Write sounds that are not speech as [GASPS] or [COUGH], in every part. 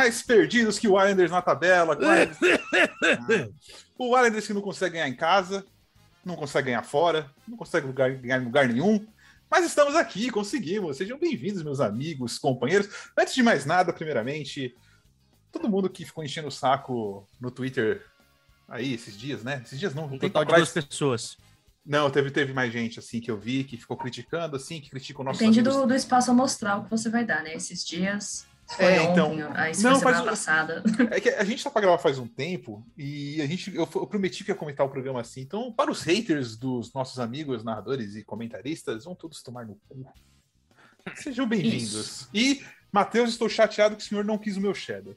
Mais perdidos que o Islanders na tabela. [LAUGHS] o Islanders que não consegue ganhar em casa, não consegue ganhar fora, não consegue lugar, ganhar em lugar nenhum. Mas estamos aqui, conseguimos. Sejam bem-vindos, meus amigos, companheiros. Antes de mais nada, primeiramente, todo mundo que ficou enchendo o saco no Twitter aí esses dias, né? Esses dias não, um total de duas pessoas. Não, teve, teve mais gente, assim, que eu vi, que ficou criticando, assim, que critica o nosso Depende do, do espaço amostral que você vai dar, né? Esses dias foi é, então, ontem, a não, semana passada. [LAUGHS] É que a gente tá pra gravar faz um tempo e a gente, eu, eu, prometi que ia comentar o programa assim. Então, para os haters dos nossos amigos narradores e comentaristas, vão todos tomar no cu. Sejam bem-vindos. E, Matheus, estou chateado que o senhor não quis o meu cheddar.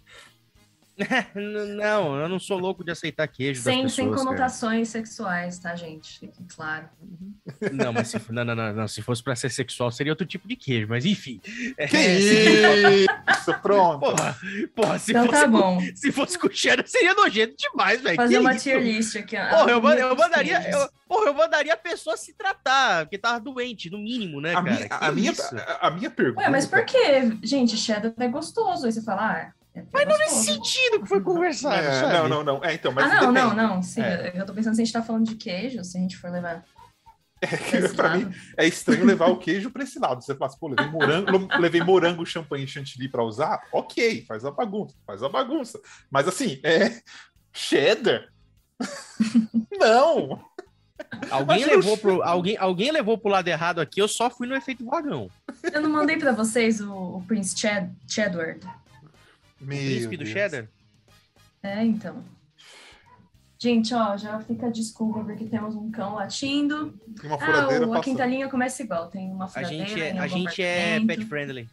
[LAUGHS] não, eu não sou louco de aceitar queijo. Sem, pessoas, sem conotações cara. sexuais, tá, gente? Fique claro. Não, mas se, não, não, não, não, se fosse pra ser sexual, seria outro tipo de queijo, mas enfim. Que [LAUGHS] é, isso, [LAUGHS] pronto. Porra, porra se, então, fosse, tá bom. se fosse com cheddar, seria nojento demais, velho. Fazer que uma tier list aqui. Porra, eu, eu mandaria. Eu, porra, eu mandaria a pessoa se tratar, porque tava doente, no mínimo, né, a cara? Minha, a, minha, a, a, minha pergunta. Ué, mas por que, gente, cheddar é gostoso? Aí você fala, ah. É mas não nesse sentido que foi conversado, é? Não, não, não. É, então, mas ah, não, depende. não, não. Sim, é. eu tô pensando se a gente tá falando de queijo, se a gente for levar. É, pra mim é estranho levar o [LAUGHS] queijo para esse lado. Você fala assim, pô, levei morango, levei morango, champanhe e chantilly para usar. Ok, faz a bagunça, faz a bagunça. Mas assim, é cheddar? [LAUGHS] não. Alguém levou, pro, alguém, alguém levou pro lado errado aqui, eu só fui no efeito vagão. Eu não mandei para vocês o, o Prince Chad, Chadward. Meu o príncipe do cheddar? É, então. Gente, ó, já fica a desculpa porque temos um cão latindo. uma furadeira ah, o, a quinta linha começa igual, tem uma furadeira. A gente é, a gente é pet friendly.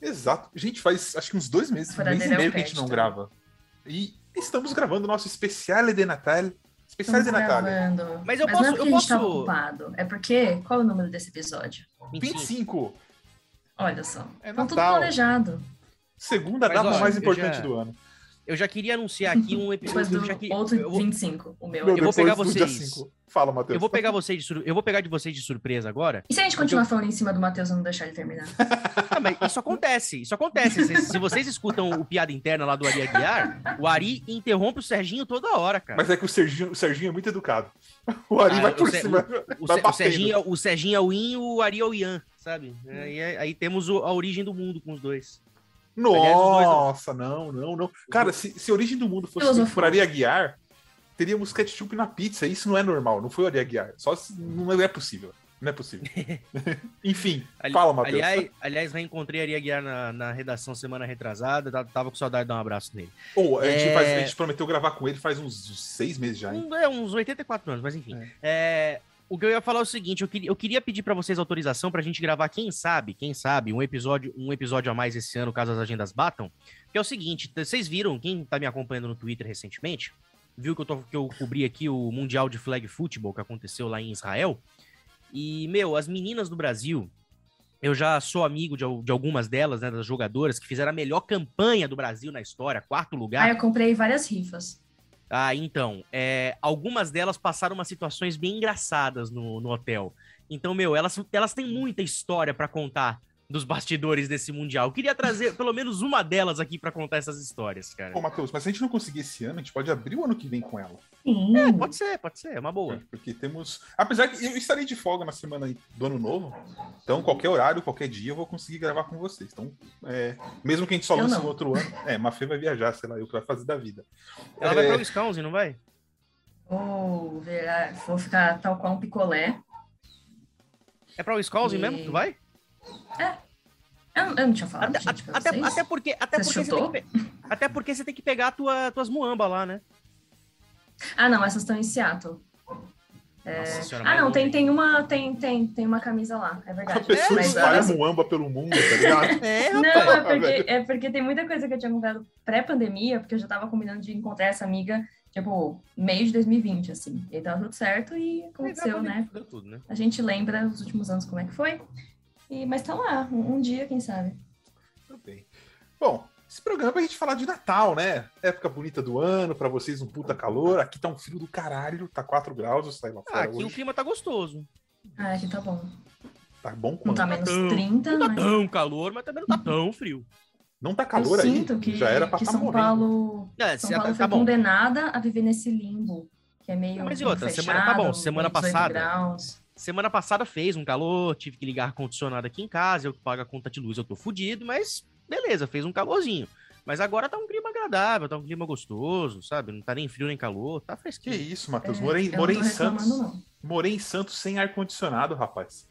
Exato. A gente faz acho que uns dois meses, um mês e meio é que a gente não tá? grava. E estamos gravando o nosso especial de Natal. Especial estamos de Natal. Gravando. Mas eu Mas posso. Não é porque eu a gente posso... tá ocupado. É porque. Qual é o número desse episódio? 25. 25. Olha só. É tá tudo planejado. Segunda Mas, data mais importante já, do ano. Eu já queria anunciar aqui um episódio. Do, queria, outro eu vou, 25, o meu. Eu vou pegar vocês. Fala, Matheus. Eu vou pegar vocês de eu vou pegar de vocês de surpresa agora. E se a gente continuar eu... falando em cima do Matheus e não deixar ele terminar? Não, mas isso acontece, isso acontece. Se, se, vocês escutam o piada interna lá do Ari Aguiar, o Ari interrompe o Serginho toda hora, cara. Mas é que o Serginho, o Serginho é muito educado. O Ari ah, vai por o cima. O, o, o, Serginho, é o Serginho é o In o Ari é o Ian, sabe? Aí, aí temos a origem do mundo com os dois. Nossa, não, não, não. Cara, se, se a origem do mundo fosse por Ari Aguiar, teríamos ketchup na pizza. Isso não é normal, não foi o Ari Aguiar. Só se, não é possível. Não é possível. [LAUGHS] Enfim, Ali, fala, Matheus. Aliás, aliás, reencontrei Ari Aguiar na, na redação semana retrasada. Tava com saudade de dar um abraço nele. Oh, a, gente é... a gente prometeu gravar com ele faz uns seis meses já, hein? É, uns 84 anos, mas enfim. É. É, o que eu ia falar é o seguinte, eu queria, eu queria pedir para vocês autorização para a gente gravar, quem sabe, quem sabe, um episódio, um episódio a mais esse ano, caso as agendas batam. Que é o seguinte, vocês viram, quem tá me acompanhando no Twitter recentemente, viu que eu, tô, que eu cobri aqui o Mundial de Flag Football que aconteceu lá em Israel. E, meu, as meninas do Brasil, eu já sou amigo de, de, algumas delas, né, das jogadoras, que fizeram a melhor campanha do Brasil na história, quarto lugar. Ah, eu comprei várias rifas. Ah, então, é, algumas delas passaram umas situações bem engraçadas no, no hotel. Então, meu, elas, elas têm muita história para contar dos bastidores desse Mundial. Eu queria trazer pelo menos uma delas aqui para contar essas histórias, cara. Pô, Matheus, mas se a gente não conseguir esse ano, a gente pode abrir o ano que vem com ela. Sim. É, pode ser, pode ser, é uma boa. É, porque temos. Apesar que eu estarei de folga na semana do ano novo, então qualquer horário, qualquer dia eu vou conseguir gravar com vocês. Então, é... mesmo que a gente só lance no outro ano, é, Mafê vai viajar, sei lá, eu que vai fazer da vida. Ela é... vai para o Wisconsin, não vai? Vou, vou ficar tal qual um picolé. É para o Wisconsin e... mesmo tu vai? É. Eu, eu não tinha falado, até, gente, até, até, porque, até porque, você tem que, até porque você tem que pegar a tua, tuas muamba lá, né? Ah, não, essas estão em Seattle. É... Senhora, ah, não, tem, tem, uma, tem, tem, tem uma camisa lá, é verdade. A pessoa é, espalha elas... muamba pelo mundo, tá ligado? [LAUGHS] é, não, é porque, é porque tem muita coisa que eu tinha comprado pré-pandemia, porque eu já tava combinando de encontrar essa amiga, tipo, meio de 2020, assim. E tava tudo certo e aconteceu, né? Tudo, né? A gente lembra os últimos anos como é que foi. E, mas tá lá, um, um dia, quem sabe. Tudo bem. Bom, esse programa é pra gente falar de Natal, né? Época bonita do ano, para vocês um puta calor. Aqui tá um frio do caralho, tá 4 graus, eu saí lá fora. Ah, aqui hoje. o clima tá gostoso. Ah, aqui tá bom. Tá bom quanto? Não tá menos 30, Não mas... tá tão calor, mas também não tá tão frio. Não tá calor eu aí, sinto que, já era pra que tá São morrendo. Paulo, É, São Paulo tá foi bom. condenada a viver nesse limbo, que é meio mas e outra, fechado, semana- tá bom, semana meio 18 passada- graus. Semana passada fez um calor, tive que ligar ar-condicionado aqui em casa, eu que pago a conta de luz, eu tô fudido, mas beleza, fez um calorzinho. Mas agora tá um clima agradável, tá um clima gostoso, sabe? Não tá nem frio nem calor, tá Que fresquinho. isso, Matheus. É, morei não morei em Santos. não. Morei em Santos sem ar-condicionado, rapaz.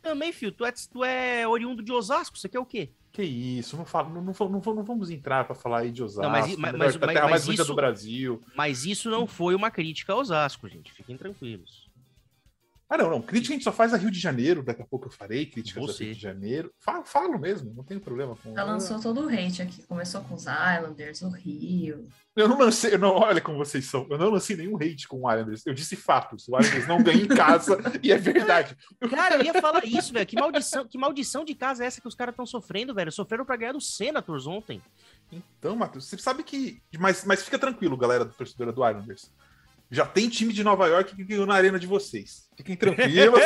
Também, filho, tu é, tu é oriundo de Osasco, você quer o quê? Que isso, não, falo, não, não, não, não, não vamos entrar pra falar aí de Osasco, mas i- mas- melhor- mas- a terra mas- mais mas bonita isso- do Brasil. Mas isso não foi uma crítica a Osasco, gente. Fiquem tranquilos. Ah, não, não. Crítica a gente só faz a Rio de Janeiro. Daqui a pouco eu farei críticas a Você. Rio de Janeiro. Falo, falo mesmo, não tenho problema com Já lançou todo o hate aqui. Começou com os Islanders, o Rio. Eu não lancei, eu não, olha como vocês são. Eu não lancei nenhum hate com o Islanders. Eu disse fatos. O Islanders não ganha em casa [LAUGHS] e é verdade. Cara, eu ia falar isso, velho. Que maldição, que maldição de casa é essa que os caras estão sofrendo, velho? Sofreram pra ganhar do Senators ontem. Então, Matheus, você sabe que. Mas, mas fica tranquilo, galera do torcedora do Islanders. Já tem time de Nova York que ganhou na arena de vocês. Fiquem tranquilos. [LAUGHS]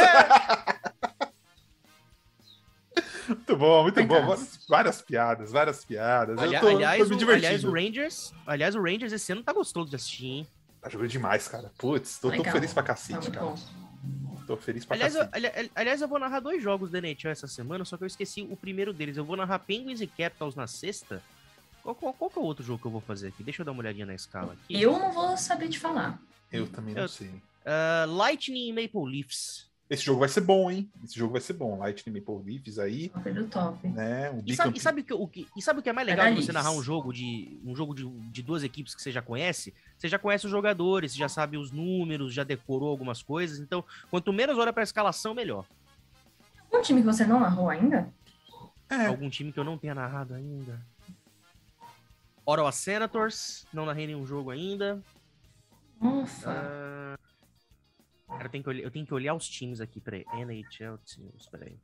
muito bom, muito bom. Várias, várias piadas, várias piadas. Ali- eu tô, aliás, tô me o, aliás, o Rangers. Aliás, o Rangers esse ano tá gostoso de assistir, hein? Tá jogando demais, cara. Putz, tô, tô feliz pra Tá cacete, muito cara. Tô feliz pra Aliás eu, cacete. ali- aliás, eu vou narrar dois jogos da NHL essa semana, só que eu esqueci o primeiro deles. Eu vou narrar Penguins e Capitals na sexta. Qual, qual- qual que é o outro jogo que eu vou fazer aqui? Deixa eu dar uma olhadinha na escala aqui. Eu não vou saber te falar. Eu também não eu- sei. Ah, Lightning e Maple Leafs. Esse jogo vai ser bom, hein? Esse jogo vai ser bom. Lightning Maple Leafs aí, Top do top. né? Um E sabe, e sabe o, que, o que- e sabe o que é mais legal Era de você narrar um jogo de um jogo de, de duas equipes que você já conhece? Você já conhece os jogadores, você já sabe os números, já decorou algumas coisas. Então, quanto menos olha pra escalação, melhor. Um time que você não narrou ainda? É, Algum time que eu não tenha narrado ainda. Ottawa Senators, não narrei nenhum jogo ainda. Nossa. Ah, cara, eu tenho, que olhar, eu tenho que olhar os times aqui, peraí. NHL Teams, peraí.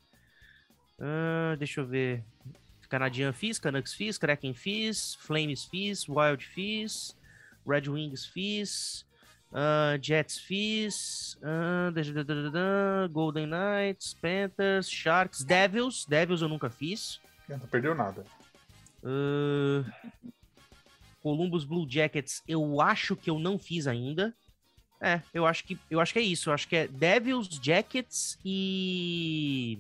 Ah, deixa eu ver. Canadian fiz, Canucks fiz, Kraken fiz, Flames fiz, Wild fiz, Red Wings fiz, ah, Jets fiz, da, Golden Knights, Panthers, Sharks, Devils, Devils eu nunca fiz. não perdeu nada. Ah, Columbus Blue Jackets, eu acho que eu não fiz ainda. É, eu acho que eu acho que é isso. Eu acho que é Devils, Jackets e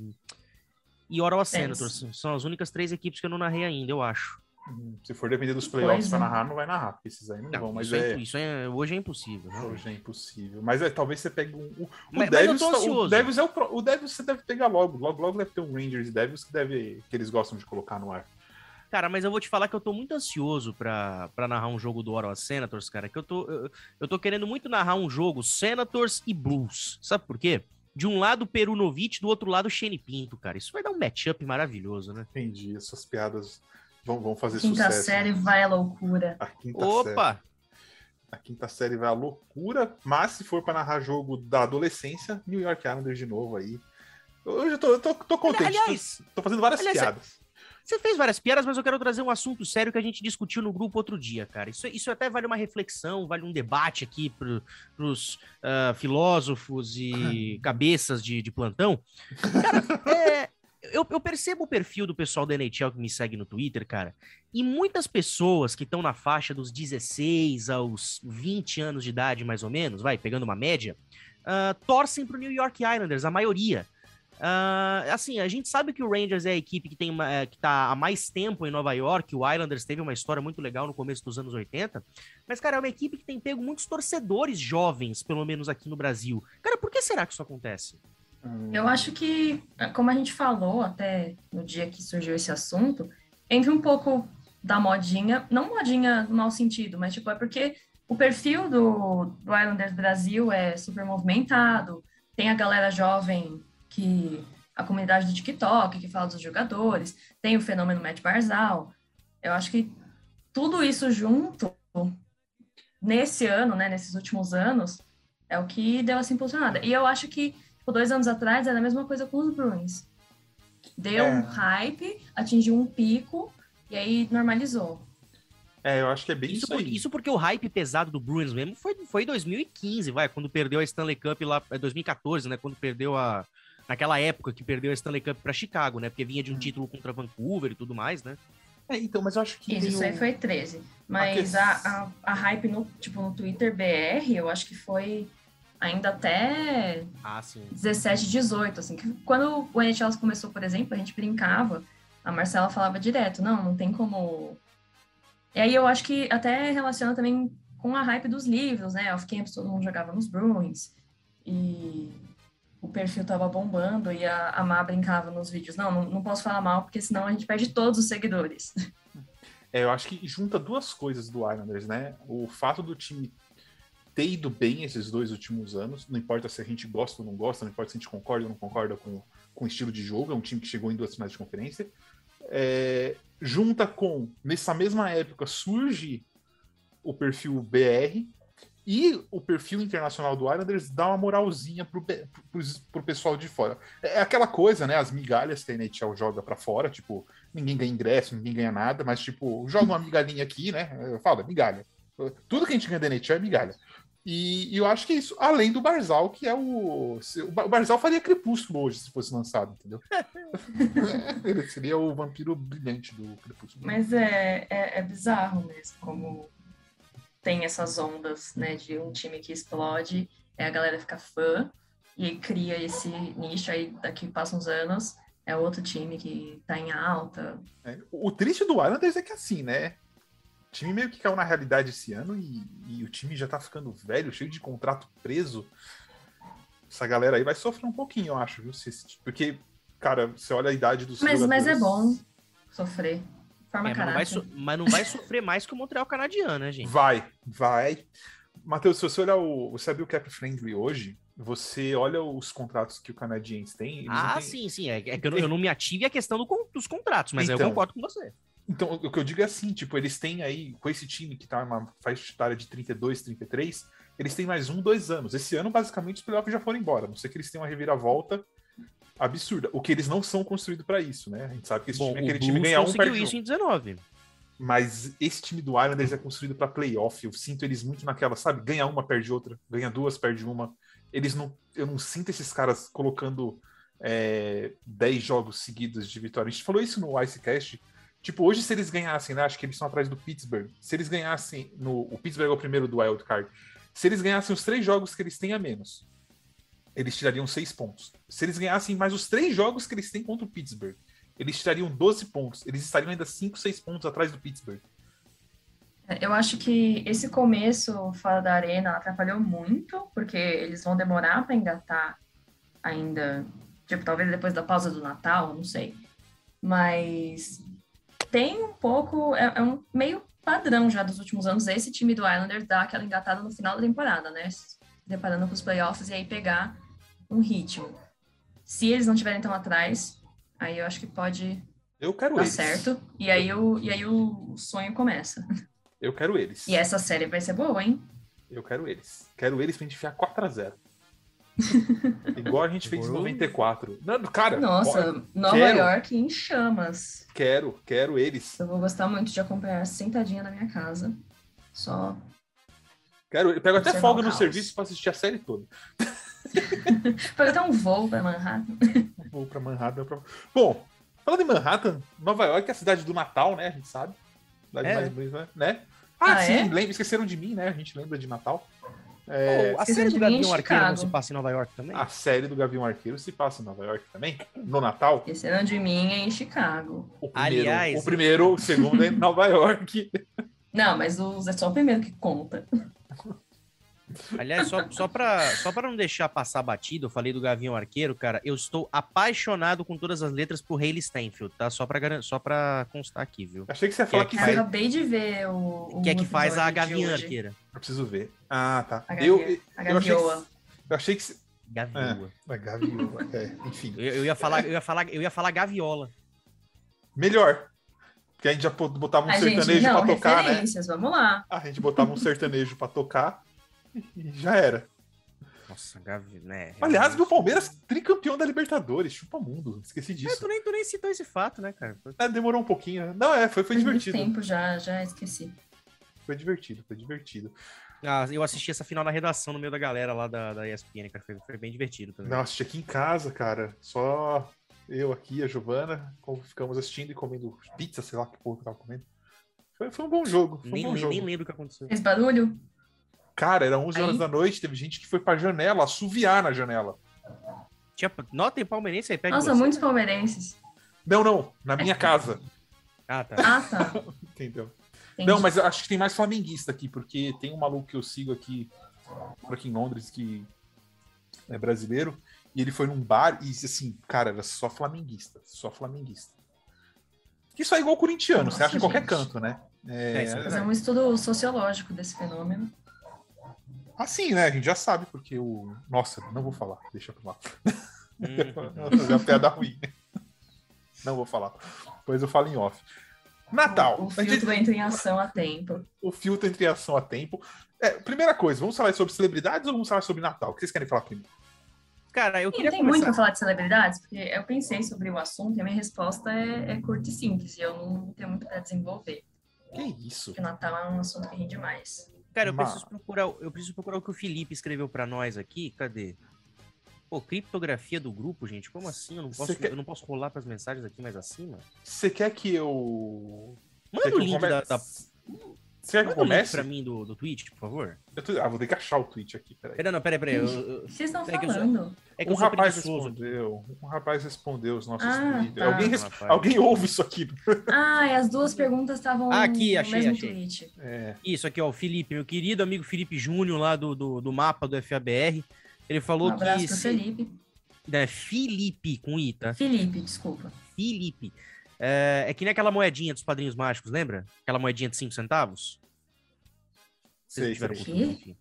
e Ottawa Senators. São as únicas três equipes que eu não narrei ainda, eu acho. Hum, Se for depender dos playoffs Coisa. pra narrar, não vai narrar, porque esses aí não, Não, vão, mas isso, é, é. isso é- hoje é impossível. né? Hoje é impossível. Mas é, talvez você pegue um. O, o Mas- mas eu Devils, tô tá- o Devils é o, o Devils você deve pegar logo. Logo, logo deve ter um Rangers e Devils que, deve, que eles gostam de colocar no ar. Cara, mas eu vou te falar que eu tô muito ansioso pra, pra narrar um jogo do Ottawa Senators, cara. Que eu tô, eu, eu tô querendo muito narrar um jogo Senators e Blues. Sabe por quê? De um lado Perunovic, do outro lado Shane Pinto, cara. Isso vai dar um matchup maravilhoso, né? Entendi. Essas piadas vão, vão fazer Quinta sucesso. série vai à loucura. A quinta série. Opa! A quinta série vai à loucura, mas se for pra narrar jogo da adolescência, New York Islanders de novo aí. Hoje eu tô, eu tô, tô contente. Aliás, tô, tô fazendo várias aliás, piadas. Você fez várias piadas, mas eu quero trazer um assunto sério que a gente discutiu no grupo outro dia, cara. Isso, isso até vale uma reflexão, vale um debate aqui pro, pros ah, filósofos e [LAUGHS] cabeças de, de plantão. Cara, é, eu, eu percebo o perfil do pessoal da NHL que me segue no Twitter, cara, e muitas pessoas que estão na faixa dos 16 aos 20 anos de idade, mais ou menos, vai, pegando uma média, ah, torcem pro New York Islanders, a maioria. Ah, assim, a gente sabe que o Rangers é a equipe que, tem uma- é, que tá há mais tempo em Nova York. O Islanders teve uma história muito legal no começo dos anos 80. Mas, cara, é uma equipe que tem pego muitos torcedores jovens, pelo menos aqui no Brasil. Cara, por que será que isso acontece? Eu acho que, como a gente falou até no dia que surgiu esse assunto, entra um pouco da modinha, não modinha no mau sentido, mas tipo, é porque o perfil do, do Islanders Brasil é super movimentado, tem a galera jovem que a comunidade do TikTok que fala dos jogadores, tem o fenômeno Matt Barzal. Eu acho que tudo isso junto nesse ano, né, nesses últimos anos, é o que deu essa impulsionada. E eu acho que tipo, dois anos atrás era a mesma coisa com os Bruins. Deu É. um hype, atingiu um pico e aí normalizou. É, eu acho que é bem Isso, isso, por- aí. isso porque o hype pesado do Bruins mesmo foi, foi em 2015, vai, quando perdeu a Stanley Cup lá, é 2014, né, quando perdeu a, naquela época que perdeu a Stanley Cup para Chicago, né? Porque vinha de um título contra Vancouver e tudo mais, né? É, então, mas eu acho que. Isso, isso aí foi 13. Mas a, a, a, hype no, tipo, no Twitter BR, eu acho que foi ainda até ah, sim. 17, 18, assim. Que quando o NHL começou, por exemplo, a gente brincava, a Marcela falava direto, não, não tem como. E aí eu acho que até relaciona também com a hype dos livros, né? Off Campus todo mundo jogava nos Bruins. E o perfil tava bombando e a, a Má brincava nos vídeos. Não, não, não posso falar mal, porque senão a gente perde todos os seguidores. É, eu acho que junta duas coisas do Islanders, né? O fato do time ter ido bem esses dois últimos anos, não importa se a gente gosta ou não gosta, não importa se a gente concorda ou não concorda com, com o estilo de jogo, é um time que chegou em duas finais de conferência. É, junta com, nessa mesma época, surge o perfil BR, e o perfil internacional do Islanders dá uma moralzinha pro, pro, pro, pessoal de fora. É aquela coisa, né? As migalhas que a NHL joga para fora, tipo, ninguém ganha ingresso, ninguém ganha nada, mas, tipo, joga uma migalhinha aqui, né? Eu falo, é migalha. Tudo que a gente ganha da NHL é migalha. E, e, eu acho que é isso, além do Barzal, que é o. O Barzal faria crepúsculo hoje se fosse lançado, entendeu? [LAUGHS] Ele seria o vampiro brilhante do crepúsculo. Mas é, é, é bizarro mesmo, como tem essas ondas, né, de um time que explode, é a galera fica fã e cria esse nicho aí daqui passam uns anos é outro time que tá em alta. É, o triste do Islanders é que assim, né? O time meio que caiu na realidade esse ano e, e, o time já tá ficando velho, cheio de contrato preso. Essa galera aí vai sofrer um pouquinho, eu acho, viu? Porque, cara, você olha a idade dos mas, Mas é bom sofrer forma é, mas, não vai so, mas não vai sofrer mais que o Montreal canadiano, né, gente? Vai, vai. Matheus, se você olhar o. Você abriu o Cap Friendly hoje, você olha os contratos que o Canadiense tem. Ah, têm... sim, sim. É, é que eu não, eu não, me ative a questão do, dos contratos, mas então, eu concordo com você. Então, o que eu digo é assim, tipo, eles têm aí, com esse time que tá uma faixa etária de 32, 33, eles têm mais um, dois anos. Esse ano, basicamente, os playoffs já foram embora. A não sei que eles tenham uma reviravolta absurda. O que eles não são construídos para isso, né? A gente sabe que esse Bom, time é aquele time ganhar um perde isso em 19. Mas esse time do Islanders é construído para playoff. Eu sinto eles muito naquela, sabe? Ganha uma, perde outra. Ganha duas, perde uma. Eles não. Eu não sinto esses caras colocando é, 10 jogos seguidos de vitória. A gente falou isso no Icecast. Tipo, hoje, se eles ganhassem, né? Acho que eles estão atrás do Pittsburgh. Se eles ganhassem. No, o Pittsburgh é o primeiro do Wild Card. Se eles ganhassem os três jogos que eles têm a menos, eles tirariam seis pontos. Se eles ganhassem mais os três jogos que eles têm contra o Pittsburgh, eles tirariam 12 pontos. Eles estariam ainda 5, 6 pontos atrás do Pittsburgh. Eu acho que esse começo fora da arena atrapalhou muito, porque eles vão demorar para engatar ainda, tipo, talvez depois da pausa do Natal, não sei. Mas tem um pouco, é, é um meio padrão já dos últimos anos esse time do Islanders dar aquela engatada no final da temporada, né? Preparando para os playoffs e aí pegar um ritmo. Se eles não tiverem tão atrás, aí eu acho que pode eu quero dar eles. certo. E aí, o, e aí o sonho começa. Eu quero eles. E essa série vai ser boa, hein? Eu quero eles. Quero eles pra gente enfiar 4x0. [LAUGHS] Igual a gente fez em 94. Não, cara, Nossa, Nova quero, York em chamas. Quero, quero eles. Eu vou gostar muito de acompanhar sentadinha na minha casa. Só. Quero, eu pego até folga no serviço para assistir a série toda. [LAUGHS] [LAUGHS] Até um voo para Manhattan. Um voo para Manhattan. Pra... Bom, falando em Manhattan, Nova York é a cidade do Natal, né? A gente sabe. Cidade é. mais bonita, né? Ah, ah sim, é? lembra, esqueceram de mim, né? A gente lembra de Natal. É... Oh, a série do Gavião Arqueiro não se passa em Nova York também? A série do Gavião Arqueiro se passa em Nova York também? No Natal? Esqueceram de mim é em Chicago. O primeiro, Aliás, o primeiro, o segundo é em [LAUGHS] Nova York. Não, mas os, é só o primeiro que conta. [LAUGHS] Aliás, só, só, pra, só pra não deixar passar batido, eu falei do Gavião Arqueiro, cara, eu estou apaixonado com todas as letras por Hayley Steinfeld, tá? Só pra, só pra constar aqui, viu? Achei que você ia falar que, que, que faz... acabei de ver o. o que é que faz a Gavião Arqueira? Eu preciso ver. Ah, tá. A eu, eu, a eu, achei que, eu achei que. Gaviola. É, gaviola, é, enfim. Eu, eu, ia falar, eu, ia falar, eu ia falar gaviola. Melhor. Porque a gente já botava um a sertanejo gente, não, pra tocar, né? Vamos lá. A gente botava um sertanejo pra tocar e [LAUGHS] já era. Nossa, Gavi, né? Aliás, meu Palmeiras tricampeão da Libertadores, chupa mundo, esqueci é, disso. É, tu, nem, tu nem citou esse fato, né, cara? É, demorou um pouquinho. Não, é, foi, foi divertido. Tempo já, já esqueci. Foi divertido, foi divertido. Ah, eu assisti essa final na redação, no meio da galera lá da, da ESPN, cara. Foi, foi bem divertido também. Não, assisti aqui em casa, cara. Só eu aqui, a Giovana, ficamos assistindo e comendo pizza, sei lá que porra que eu tava comendo. Foi, foi um bom jogo. Um nem, bom nem, jogo. nem lembro o que aconteceu. Fez barulho? Cara, era 11 horas Aí? da noite, teve gente que foi pra janela, assoviar na janela. Tinha, não, tem palmeirense aí de Nossa, você? muitos palmeirenses. Não, não, na minha casa, Ah, tá. Ah, tá. [LAUGHS] entendeu? Entendi. Não, mas eu acho que tem mais flamenguista aqui, porque tem um maluco que eu sigo aqui, por aqui em Londres, que é brasileiro, e ele foi num bar e, assim, cara, era só flamenguista, só flamenguista. Isso é igual corintiano, você Nossa, acha em qualquer gente. canto, né? É, É, isso é Fazer um estudo sociológico desse fenômeno. Assim, né? A gente já sabe, porque o. Nossa, não vou falar, deixa pra lá. Hum. É uma piada ruim. Não vou falar. Depois eu falo em off. Natal. O gente- filtro entra em ação a tempo. o filtro entre ação a tempo. É, primeira coisa, vamos falar sobre celebridades ou vamos falar sobre Natal? O que vocês querem falar primeiro? Cara, eu queria tem muito começar... pra falar de celebridades, porque eu pensei sobre o assunto e a minha resposta é, é curta e simples, e eu não tenho muito pra desenvolver. Que isso? Porque o Natal é um assunto que rende mais. Cara, eu Ma- preciso procurar, eu preciso procurar o que o Felipe escreveu pra nós aqui. Cadê? Pô, criptografia do grupo, gente. Como assim? Eu não posso, quer- eu não posso rolar pras mensagens aqui mais acima? Você quer que eu. Manda o link come- da, da... Você quer que eu comece? pra mim do, do Twitch, por favor. Eu tô- Ah, vou ter que achar o tweet aqui, peraí. Pera, não, pera, pera. Eu, vocês estão É que eu sou- falando? é que Um rapaz preguiçoso. respondeu. Um rapaz respondeu os nossos Ah, tweets. tá. Alguém, res-. Alguém ouve isso aqui. Ah, e as duas [LAUGHS] perguntas estavam Ah, aqui, no achei, mesmo achei. tweet. É. Isso aqui, ó, o Felipe, meu querido amigo Felipe Júnior, lá do, do, do mapa do FABR. Ele Um falou abraço que. pro se- Felipe. É, Felipe, com I, tá? Felipe, desculpa. Felipe. É, é que nem aquela moedinha dos padrinhos mágicos, lembra? Aquela moedinha de 5 centavos? Vocês Sei, tiveram sei. enfim.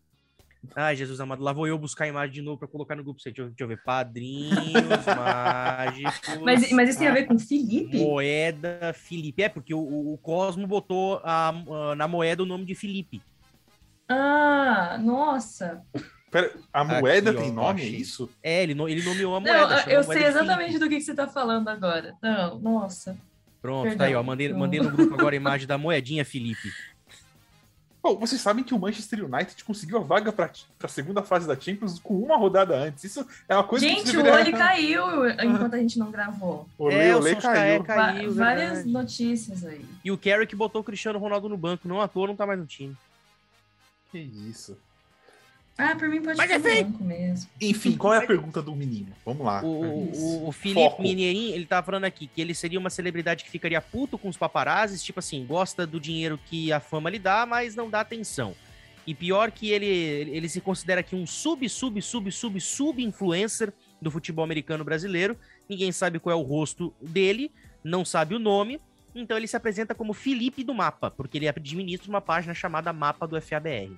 Ai, Jesus amado, lá vou eu buscar a imagem de novo pra colocar no grupo. Deixa eu, deixa eu ver. Padrinhos [LAUGHS] mágicos. Mas, mas isso tem a ver com Felipe? Moeda Felipe. É, porque o, o- o Cosmo botou a- a- na moeda o nome de Felipe. Ah, nossa. Pera, a moeda Aqui, ó, tem nome, é isso? É, ele, ele nomeou a Não, moeda. a eu moeda sei exatamente do que, que você tá falando agora. Não, nossa. Pronto, Perdão. tá aí, ó. Mandei, Não. mandei no grupo agora a imagem da moedinha Felipe. Bom, vocês sabem que o Manchester United conseguiu a vaga para a segunda fase da Champions com uma rodada antes. Isso é uma coisa que Gente, o olho caiu enquanto a gente não gravou. [LAUGHS] O É, Leo o Solskjaer caiu. caiu. Va- várias verdade. notícias aí. E o Carrick botou o Cristiano Ronaldo no banco. Não à toa, não tá mais no time. Que isso. Ah, por mim pode Mas ser é branco mesmo. Enfim, qual é a pergunta do menino? Vamos lá. O, o, o Felipe Foco. Mineirinho, ele tava falando aqui que ele seria uma celebridade que ficaria puto com os paparazzis, tipo assim, gosta do dinheiro que a fama lhe dá, mas não dá atenção. E pior que ele, ele se considera aqui um sub, sub, sub, sub, sub influencer do futebol americano brasileiro. Ninguém sabe qual é o rosto dele, não sabe o nome. Então ele se apresenta como Felipe do Mapa, porque ele administra uma página chamada Mapa do FABR.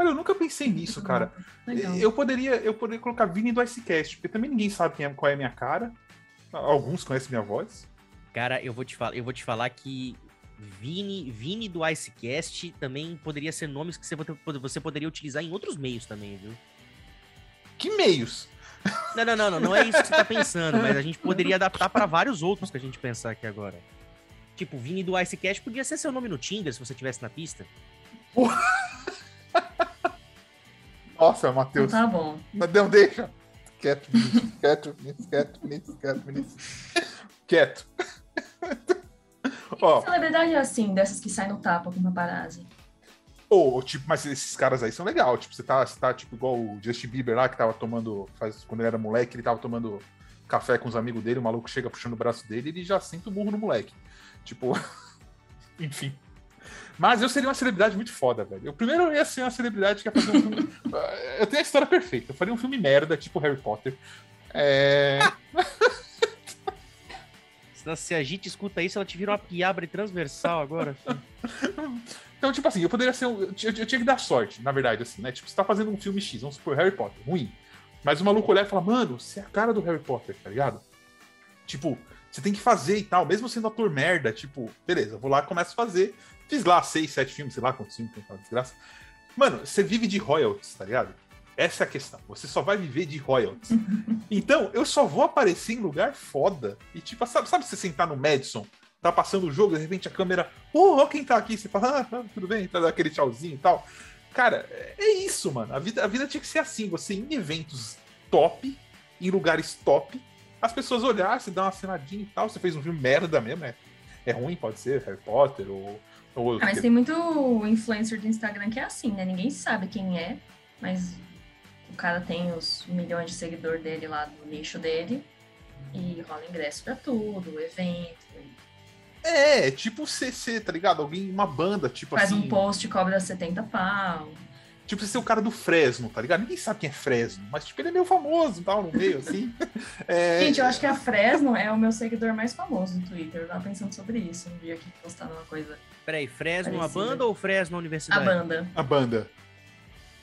Olha, eu nunca pensei nisso, cara. Legal. Eu poderia, eu poderia colocar Vini do Icecast, porque também ninguém sabe quem é, qual é a minha cara. Alguns conhecem minha voz. Cara, eu vou te falar, eu vou te falar que Vini, Vini do Icecast também poderia ser nomes que você, vo- você poderia utilizar em outros meios também, viu? Que meios? Não, não, não, não, não é isso que você tá pensando, mas a gente [LAUGHS] poderia adaptar para vários outros que a gente pensar aqui agora. Tipo, Vini do Icecast podia ser seu nome no Tinder se você tivesse na pista. [LAUGHS] Nossa, Então Matheus. tá bom. Não, deixa. Quieto. Quieto. Quieto. Quieto, Vinícius. Quieto. Ó, Celebridade é assim, dessas que saem no tapa com paparazzi. Ou, tipo, mas esses caras aí são legais. Tipo, você tá, você tá tipo, igual o Justin Bieber lá, que tava tomando. Faz, quando ele era moleque, ele tava tomando café com os amigos dele, o maluco chega puxando o braço dele e ele já senta o burro no moleque. Tipo. [LAUGHS] Enfim. Mas eu seria uma celebridade muito foda, velho. Eu primeiro ia ser uma celebridade que ia fazer um filme. [LAUGHS] eu tenho a história perfeita. Eu faria um filme merda, tipo Harry Potter. É. [LAUGHS] Se a gente escuta isso, ela te vira uma piabre transversal agora. [LAUGHS] Então, tipo assim, eu poderia ser. Um, eu, tinha- eu tinha que dar sorte, na verdade, assim, né? Tipo, você tá fazendo um filme X, vamos supor, Harry Potter, ruim. Mas o maluco olhar e falar, mano, você é a cara do Harry Potter, tá ligado? Tipo, você tem que fazer e tal, mesmo sendo ator merda, tipo, beleza, vou lá, começo a fazer. Fiz lá seis, sete filmes, sei lá quantos filmes tem aquela desgraça. Mano, você vive de royalties, tá ligado? Essa é a questão. Você só vai viver de royalties. [LAUGHS] então, eu só vou aparecer em lugar foda. E, tipo, sabe, sabe você sentar no Madison, tá passando o jogo, de repente a câmera, ó quem tá aqui. Você fala, ah, ah, tudo bem, tá dando aquele tchauzinho e tal. Cara, é isso, mano. A vida, a vida tinha que ser assim. Você em eventos top, em lugares top, as pessoas olhassem, dar uma assinadinha e tal. Você fez um filme merda mesmo, é, é ruim, pode ser, Harry Potter ou. ou Ah, mas tem muito influencer do Instagram que é assim, né? Ninguém sabe quem é, mas o cara tem os milhões de seguidores dele lá do nicho dele e rola ingresso pra tudo, evento. É, tipo CC, tá ligado? Alguém, uma banda, tipo Faz assim. um post e cobra 70 pau. Tipo, você é o cara do Fresno, tá ligado? Ninguém sabe quem é Fresno, mas tipo, ele é meio famoso e tal, no meio, assim. [LAUGHS] É, Gente, eu acho que a Fresno é o meu seguidor mais famoso do Twitter. Eu tava pensando sobre isso um dia que postando uma coisa. Peraí, Fresno a Parecida. banda ou Fresno a A universidade? banda. A banda.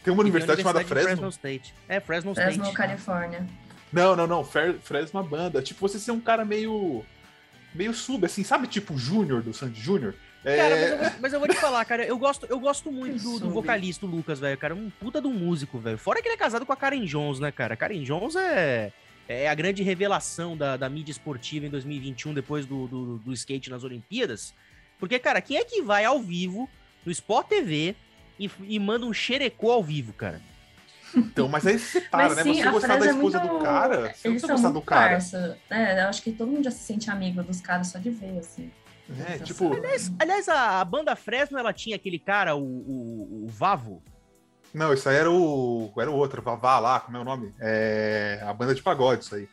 Tem uma universidade chamada de Fresno? Fresno State. É, Fresno, Fresno, State. Califórnia. Não, não, não. Fresno é uma banda. Tipo, você ser um cara meio. meio sub, assim, sabe? Tipo o Júnior do Sandy Júnior. É, Cara, mas eu, vou, mas eu vou te falar, cara, eu gosto, eu gosto muito do, do vocalista o Lucas, velho, cara, um puta de um músico, velho. Fora que ele é casado com a Karen Jones, né, cara? A Karen Jones é, é a grande revelação da, da mídia esportiva em 2021, depois do, do, do skate nas Olimpíadas. Porque, cara, quem é que vai ao vivo, no Sport TV, e, e manda um xerecô ao vivo, cara? Então, mas aí [LAUGHS] você Mas né? sim, você gostar da é esposa muito... do cara, você não Eles precisa são gostar do cara. parça. É, eu acho que todo mundo já se sente amigo dos caras só de ver, assim. É, Então, tipo. Aliás, aliás, a, banda Fresno, ela tinha aquele cara, o, o, o Vavo. Não, isso aí era o. Era o outro, Vavá lá, como é o nome? É. A banda de pagode, isso aí.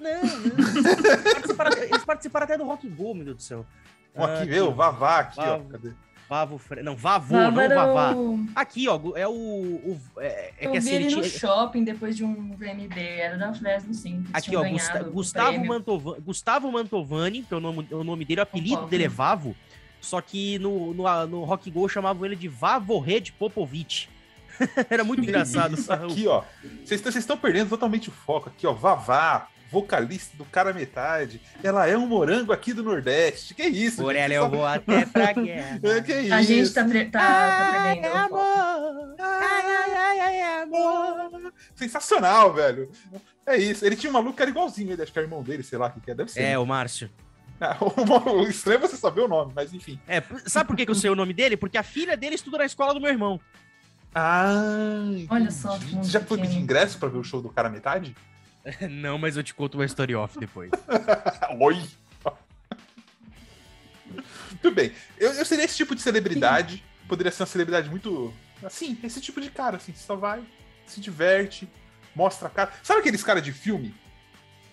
Não, não. Eles participaram, eles participaram até do Rock Go, meu Deus do céu. Ó, aqui, Ah, meu, Vavá aqui, ó. Vavo. Cadê? Vavo Fre... Não, Vavô, não Vavá. o- Aqui, ó, é o. o é, é Eu que vi assim, ele ele no tinha. shopping depois de um VMB, era da Fresno, sim. eles Aqui, ó, Gusta- Gustavo, prêmio. Mantova- Gustavo Mantovani, que é o nome, é o nome dele, o apelido Concordo. dele é Vavo. Só que no, no, no Rock Go chamavam ele de Vavorred Popovic. [LAUGHS] Era muito [LAUGHS] engraçado. Isso aqui, ó. Vocês estão- vocês estão perdendo totalmente o foco aqui, ó. Vavá, vocalista do cara metade. Ela é um morango aqui do Nordeste. Que isso? Por gente? ela eu vou até pra [LAUGHS] guerra. É, que isso? A gente tá, pre- tá, tá Ai, perdendo. o foco. amor. Ai, ai, ai, ai, amor. Sensacional, velho. É isso. Ele tinha um maluco que era igualzinho ele, acho que é irmão dele, sei lá o que é. Deve ser. É, o Márcio. Ah, [LAUGHS] o, o estranho é você saber o nome, mas enfim. É, sabe por que, que eu sei o nome dele? Porque a filha dele estuda na escola do meu irmão. Ah, Olha só já foi pedir ingresso pra ver o show do cara metade? [LAUGHS] Não, mas eu te conto uma story off depois. [LAUGHS] Oi! Tudo bem. Eu, eu seria esse tipo de celebridade. Poderia ser uma celebridade muito. Assim, esse tipo de cara, assim. Só vai, se diverte, mostra a cara. Sabe aqueles caras de filme?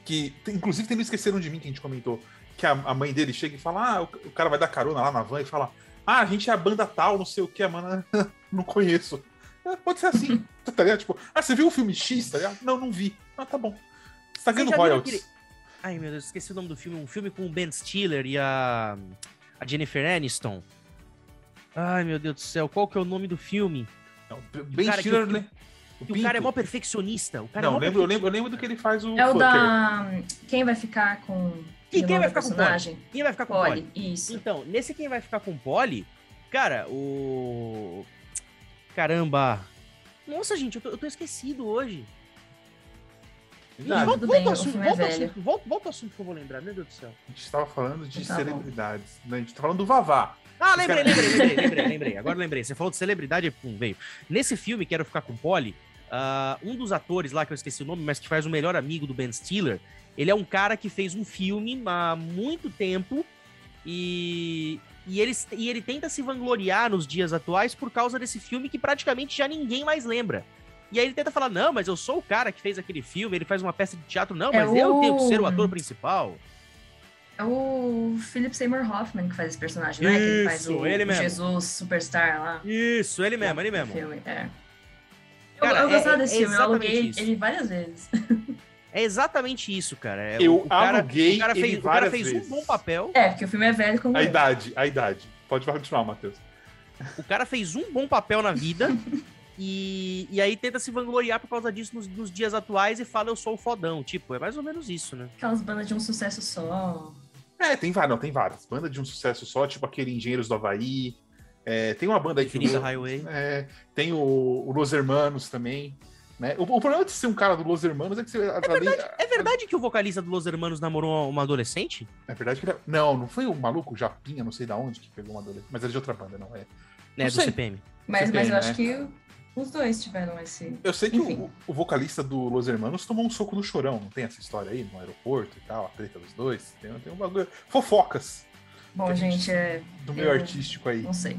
Que, inclusive, tem no Esqueceram de Mim que a gente comentou. Que a, a mãe dele chega e fala: Ah, o, cara vai dar carona lá na van e fala: Ah, a gente é a banda tal, não sei o que, a mana. [LAUGHS] não conheço. É, pode ser assim, tá ligado? Tipo, ah, você viu o filme X, tá ligado? Não, não vi. Ah, tá bom. Você tá ganhando royalties. aquele- Ai, meu Deus, esqueci o nome do filme. Um filme com o Ben Stiller e a, a Jennifer Aniston. Ai, meu Deus do céu, qual que é o nome do filme? Não, cara que Stiller, o- né? Que o cara é mó perfeccionista. O cara Não, é mó lembro, eu, lembro, eu lembro do que ele faz o É o Fucker. da. Quem vai ficar com. Quem- o quem vai ficar com o personagem? Quem vai ficar com o Polly? Polly, isso. Então, nesse quem vai ficar com o Polly, cara, o. Caramba! Nossa, gente, eu tô, eu tô esquecido hoje. Volta, bem, o assunto, é volta assunto, volta, volta ao assunto que eu vou lembrar, meu Deus do céu. A gente tava falando de Tá celebridades. né? A gente tá falando do Vavá. Ah, lembrei, lembrei, lembrei, [LAUGHS] lembrei, lembrei. Agora lembrei. Você falou de celebridade, pum, veio. Nesse filme, Quero Ficar com Polly, ah, um dos atores lá, que eu esqueci o nome, mas que faz o melhor amigo do Ben Stiller, ele é um cara que fez um filme há muito tempo e, e, ele, e ele tenta se vangloriar nos dias atuais por causa desse filme que praticamente já ninguém mais lembra. E aí ele tenta falar, não, mas eu sou o cara que fez aquele filme, ele faz uma peça de teatro, não, É mas eu tenho que ser o o- ator principal. É o Philip Seymour Hoffman que faz esse personagem, né? Que ele faz Isso, o, ele o. Jesus Superstar lá. Isso, ele mesmo, ele mesmo. Filme, é. Cara, eu, eu é- gostava é desse filme, eu aluguei isso. ele várias vezes. É exatamente isso, cara. É, Eu o, o cara, aluguei o cara ele fez, o cara várias fez vezes. um bom papel. É, porque o filme é velho como A eu. idade, a idade. Pode continuar, Matheus. O cara fez um bom papel na vida. [LAUGHS] e, e aí tenta se vangloriar por causa disso nos, nos dias atuais e fala eu sou o fodão. Tipo, é mais ou menos isso, né? Aquelas bandas de um sucesso só. É, tem várias, não, tem várias. Banda de um sucesso só, tipo aquele Engenheiros do Havaí. É, tem uma banda aí que. Infinita Highway. É, tem o, o Los Hermanos também. Né? O, o problema de ser um cara do Los Hermanos é que você. É verdade que o vocalista do Los Hermanos namorou uma adolescente? É verdade que ele. Não, não foi o maluco Japinha, não sei da onde, que pegou uma adolescente. Mas era de outra banda, não é. Não do sei. CPM. Mas, Você mas eu acho né? que os dois tiveram esse. Eu sei que o, o vocalista do Los Hermanos tomou um soco no chorão, não tem essa história aí no aeroporto e tal, a treta dos dois. Tem, tem um bagulho. Fofocas Bom, gente- gente, é. do meio artístico aí. Não sei.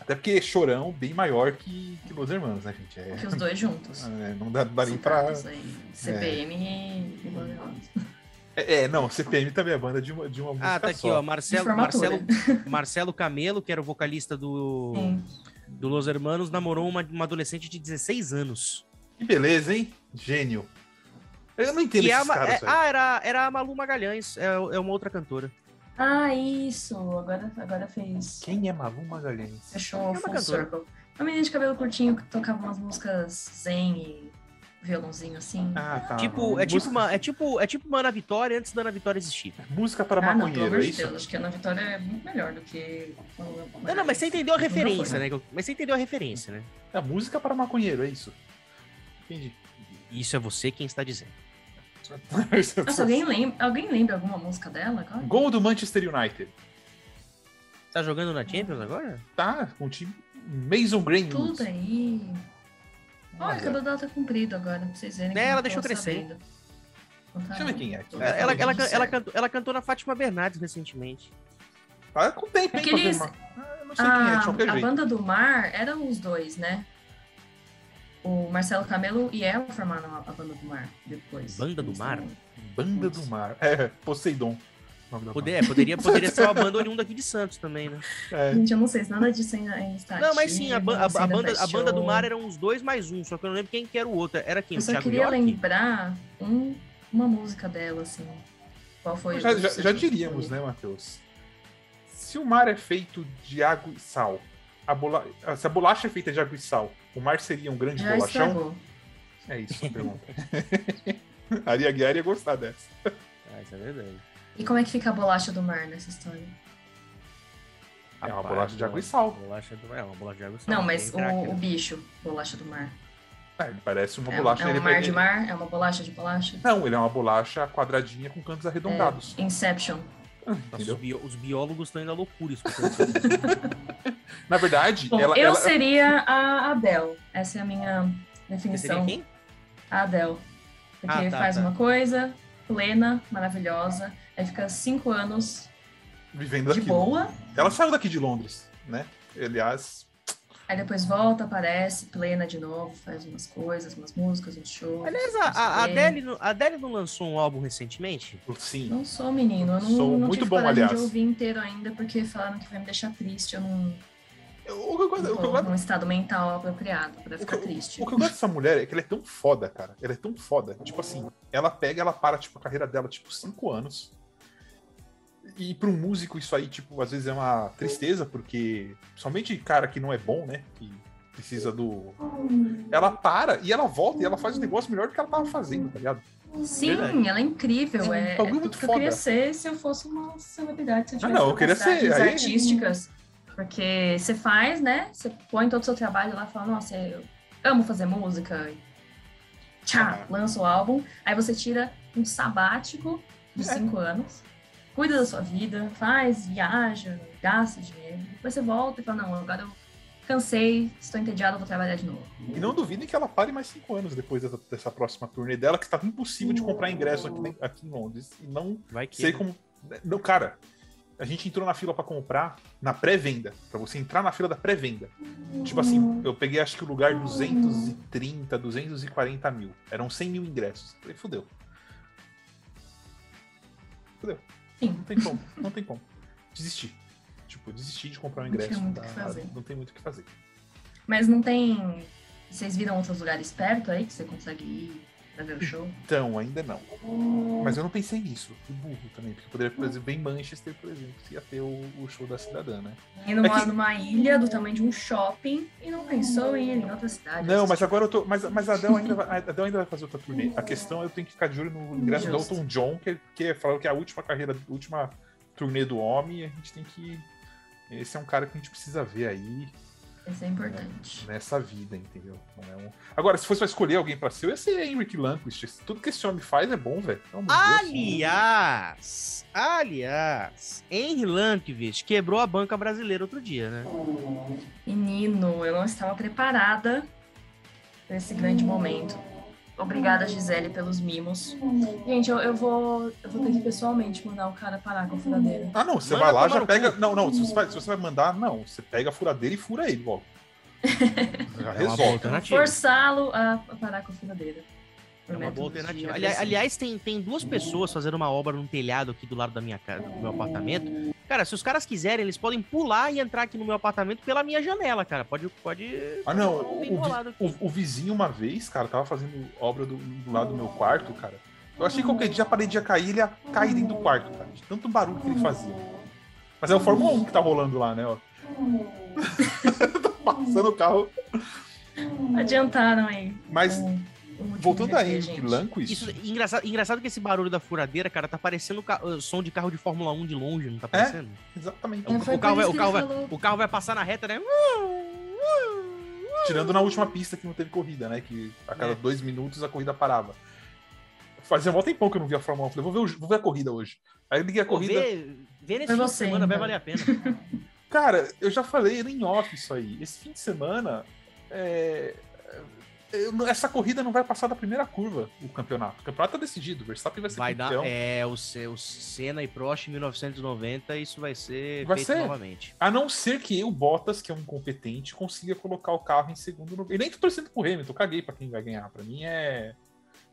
Até porque chorão bem maior que, que Los Hermanos, né, gente? É, Que os dois juntos. [LAUGHS] é, não dá, dá nem pra. Aí, CPM e Los Hermanos. É, é, não, CPM também é banda de uma, de uma música Ah, tá aqui, só. ó. Marcelo. Marcelo, Marcelo Camelo, que era o vocalista do, Sim. Do Los Hermanos, namorou uma, uma adolescente de 16 anos. Que beleza, hein? Gênio. Eu não entendo Que é a esses Ma- caras, é- ah, era, era a Malu Magalhães, é, é uma outra cantora. Ah, isso. Agora, agora fez. Quem é Malu Magalhães? Fechou uma full cantora. circle. Uma menina de cabelo curtinho que tocava umas músicas zen e violãozinho assim. Ah, tá. tipo, é tipo, uma, é, tipo, é tipo uma Ana Vitória antes da Ana Vitória existir. música para Ah, não, maconheiro, amor é isso? Deus, acho que a Ana Vitória é muito melhor do que. Não, não, mas você entendeu a referência, né? Mas você entendeu a referência, né? É música para maconheiro, é isso. Entendi. Isso é você quem está dizendo. Nossa, alguém lembra, alguém lembra alguma música dela agora? Gol do Manchester United. Tá jogando na Champions agora? Tá, com o time Mason Greenwood. Tudo aí. Olha, o cabelo dela tá comprido agora, pra vocês verem. É, eu ela não deixou crescer. sabendo. Deixa eu ver quem é. Tô Ela, ela, ela, cantou, ela cantou na Fátima Bernardes recentemente. Tá com tempo, Aqueles- Ah, eu não sei quem é, de A, qualquer a jeito. banda do mar eram os dois, né? O Marcelo Camelo e ela formaram a, a banda do mar depois. Banda do Mar? Banda do Mar. É, Poseidon. Nome da Poder, é, poderia, poderia ser uma [LAUGHS] banda oriunda aqui de Santos também, né? É. Gente, eu não sei se nada disso ainda ainda está Não, mas sim, a, ba- a- a banda, a faz banda do mar eram os dois mais um, só que eu não lembro quem que era o outro. Era quem? Eu só Thiago queria York? lembrar um- uma música dela, assim. Qual foi? Já, já- já diríamos, né, Matheus? Se o mar é feito de água e sal, a bola... se a bolacha é feita de água e sal, o mar seria um grande Já bolachão? estragou. É isso a [LAUGHS] pergunta. a [LAUGHS] Ari Aguiar ia gostar dessa. Ah, isso é verdade. E como é que fica a bolacha do mar nessa história? É uma bolacha de água e sal. Bolacha do... É, uma bolacha de água e sal. Não, mas o, o né? bicho, bolacha do mar. É, ele parece uma É, bolacha. é ele um mar de ele- mar? É uma bolacha de bolacha? Não, ele é uma bolacha quadradinha com cantos arredondados. É, Inception. Nossa, Entendeu? os, bio- os biólogos estão indo à loucura [LAUGHS] isso. Na verdade, Bom, ela, eu ela- seria a Adele. Essa é a minha Você seria definição. quem? A Adele. Porque Ah, tá, faz tá. uma coisa plena, maravilhosa, aí fica cinco anos vivendo de daquilo. boa, Ela saiu daqui de Londres, né? Aliás, aí depois volta, aparece, plena de novo, faz umas coisas, umas músicas, uns shows. Aliás, a, a, o. Adele, não- a Adele não lançou um álbum recentemente? sim. Não sou menino, eu não, Sou não muito tive bom, coragem aliás. de ouvir inteiro ainda, porque falaram que vai me deixar triste, eu não, O que eu gosto- não o que eu gosto num estado mental apropriado pra O ficar que, eu- triste. o que eu gosto dessa mulher é que ela é tão foda, cara. Ela é tão foda. Tipo assim, ela pega, ela para, tipo, a carreira dela, tipo, cinco anos. E pra um músico isso aí, tipo, às vezes é uma tristeza, porque somente cara que não é bom, né? Que precisa do. Ela para e ela volta e ela faz um negócio melhor do que ela tava fazendo, tá ligado? Sim, Verdade. ela é incrível. É um É, é tudo muito que eu queria foda. ser se eu fosse uma celebridade. Se eu Ah, não, eu queria ser, aí- artísticas. Porque você faz, né? Você põe todo o seu trabalho lá e fala, nossa, eu amo fazer música. Tchá, Ah. lança o álbum. Aí você tira um sabático de É. cinco anos, cuida da sua vida, faz, viaja, gasta dinheiro. Depois você volta e fala, não, agora eu cansei, estou entediado, vou trabalhar de novo. E não duvidem que ela pare mais cinco anos depois dessa, dessa próxima turnê dela, que estava impossível de comprar ingresso aqui, aqui em Londres. E não Vai que. sei como. Não, cara, a gente entrou na fila pra comprar na pré-venda. Pra você entrar na fila da pré-venda. Tipo assim, eu peguei acho que o lugar 230, 240 mil. Eram 100 mil ingressos. Falei, fudeu. Fudeu. Sim. Não tem como, não tem como. Desisti. Tipo, desisti de comprar um Não tinha ingresso. muito o que fazer. Não tem muito o que fazer. Mas não tem. Vocês viram outros lugares perto aí que você consegue ir pra ver o show? Então, ainda não. Mas eu não pensei nisso. Fui burro também. Porque poderia, por exemplo, em Manchester, por exemplo, que ia ter o, o show da cidadã, né? E numa, É que- numa ilha do tamanho de um shopping e não pensou em ir em outra cidade. Não, mas agora eu tô. Mas, mas a Adele ainda, vai, a Adele ainda vai fazer outra turnê. A questão é eu tenho que ficar de olho no ingresso do. Elton John, que, que falaram que é a última carreira, a última turnê do homem, e a gente tem que. Esse é um cara que a gente precisa ver aí. Isso é importante. Nessa vida, entendeu? É um... Agora, se fosse pra escolher alguém pra ser, eu ia ser Henrik Lundqvist. Tudo que esse homem faz é bom, velho. Aliás, aliás, Henry Lundqvist quebrou a banca brasileira outro dia, né? Menino, eu não estava preparada para esse grande momento. Obrigada, Gisele, pelos mimos. Gente, eu, eu, vou, eu vou ter que pessoalmente mandar o cara parar com a furadeira. Ah, não, você Manda vai lá, já pega. Não, não, se você, vai, se você vai mandar, não. Você pega a furadeira e fura ele, volta. [LAUGHS] já é resolve. Forçá-lo a parar com a furadeira. É uma boa alternativa. Ali, aliás, tem, tem duas pessoas fazendo uma obra num telhado aqui do lado da minha casa, do meu apartamento. Cara, se os caras quiserem, eles podem pular e entrar aqui no meu apartamento pela minha janela, cara. Pode. pode ah, não. O, o, o, vizinho, uma vez, cara, tava fazendo obra do, do lado do meu quarto, cara. Eu achei que qualquer dia a parede ia cair, ele ia cair dentro do quarto, cara. De tanto barulho que ele fazia. Mas é o Fórmula 1 que tá rolando lá, né? Ó. [LAUGHS] tá passando o carro. Adiantaram aí. Mas. Voltando a Henrik Lundqvist... Isso, engraçado, engraçado que esse barulho da furadeira, cara, tá parecendo o som de carro de Fórmula 1 de longe, não tá é, parecendo? É, exatamente. O, o, carro, vai, o, carro vai, o carro vai passar na reta, né? Tirando na última pista que não teve corrida, né? Que a cada é. dois minutos a corrida parava. Fazia um tempão que eu não via a Fórmula 1. Falei, vou ver, vou ver a corrida hoje. Aí eu liguei a corrida. Ver, ver nesse fim de semana então. vai valer a pena. [LAUGHS] Cara, eu já falei em off isso aí. Esse fim de semana, é, essa corrida não vai passar da primeira curva, o campeonato. O campeonato tá decidido, o Verstappen vai ser vai campeão. Dar, é, o, o Senna e Prost em 1990, isso vai ser vai feito ser. novamente. A não ser que o Bottas, que é um incompetente, consiga colocar o carro em segundo lugar. E nem tô torcendo pro Hamilton, caguei pra quem vai ganhar. Pra mim é,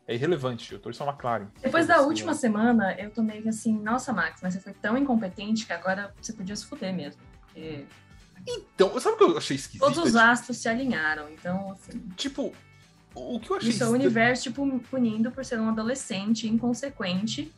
é irrelevante, eu torço a McLaren. Depois da última semana, eu tô meio que assim, nossa, Max, mas você foi tão incompetente que agora você podia se fuder mesmo. Porque... Então, sabe o que eu achei esquisito? Todos os astros se alinharam, então, assim... Tipo, o que eu achei... Isso é o universo, tipo, punindo por ser um adolescente inconsequente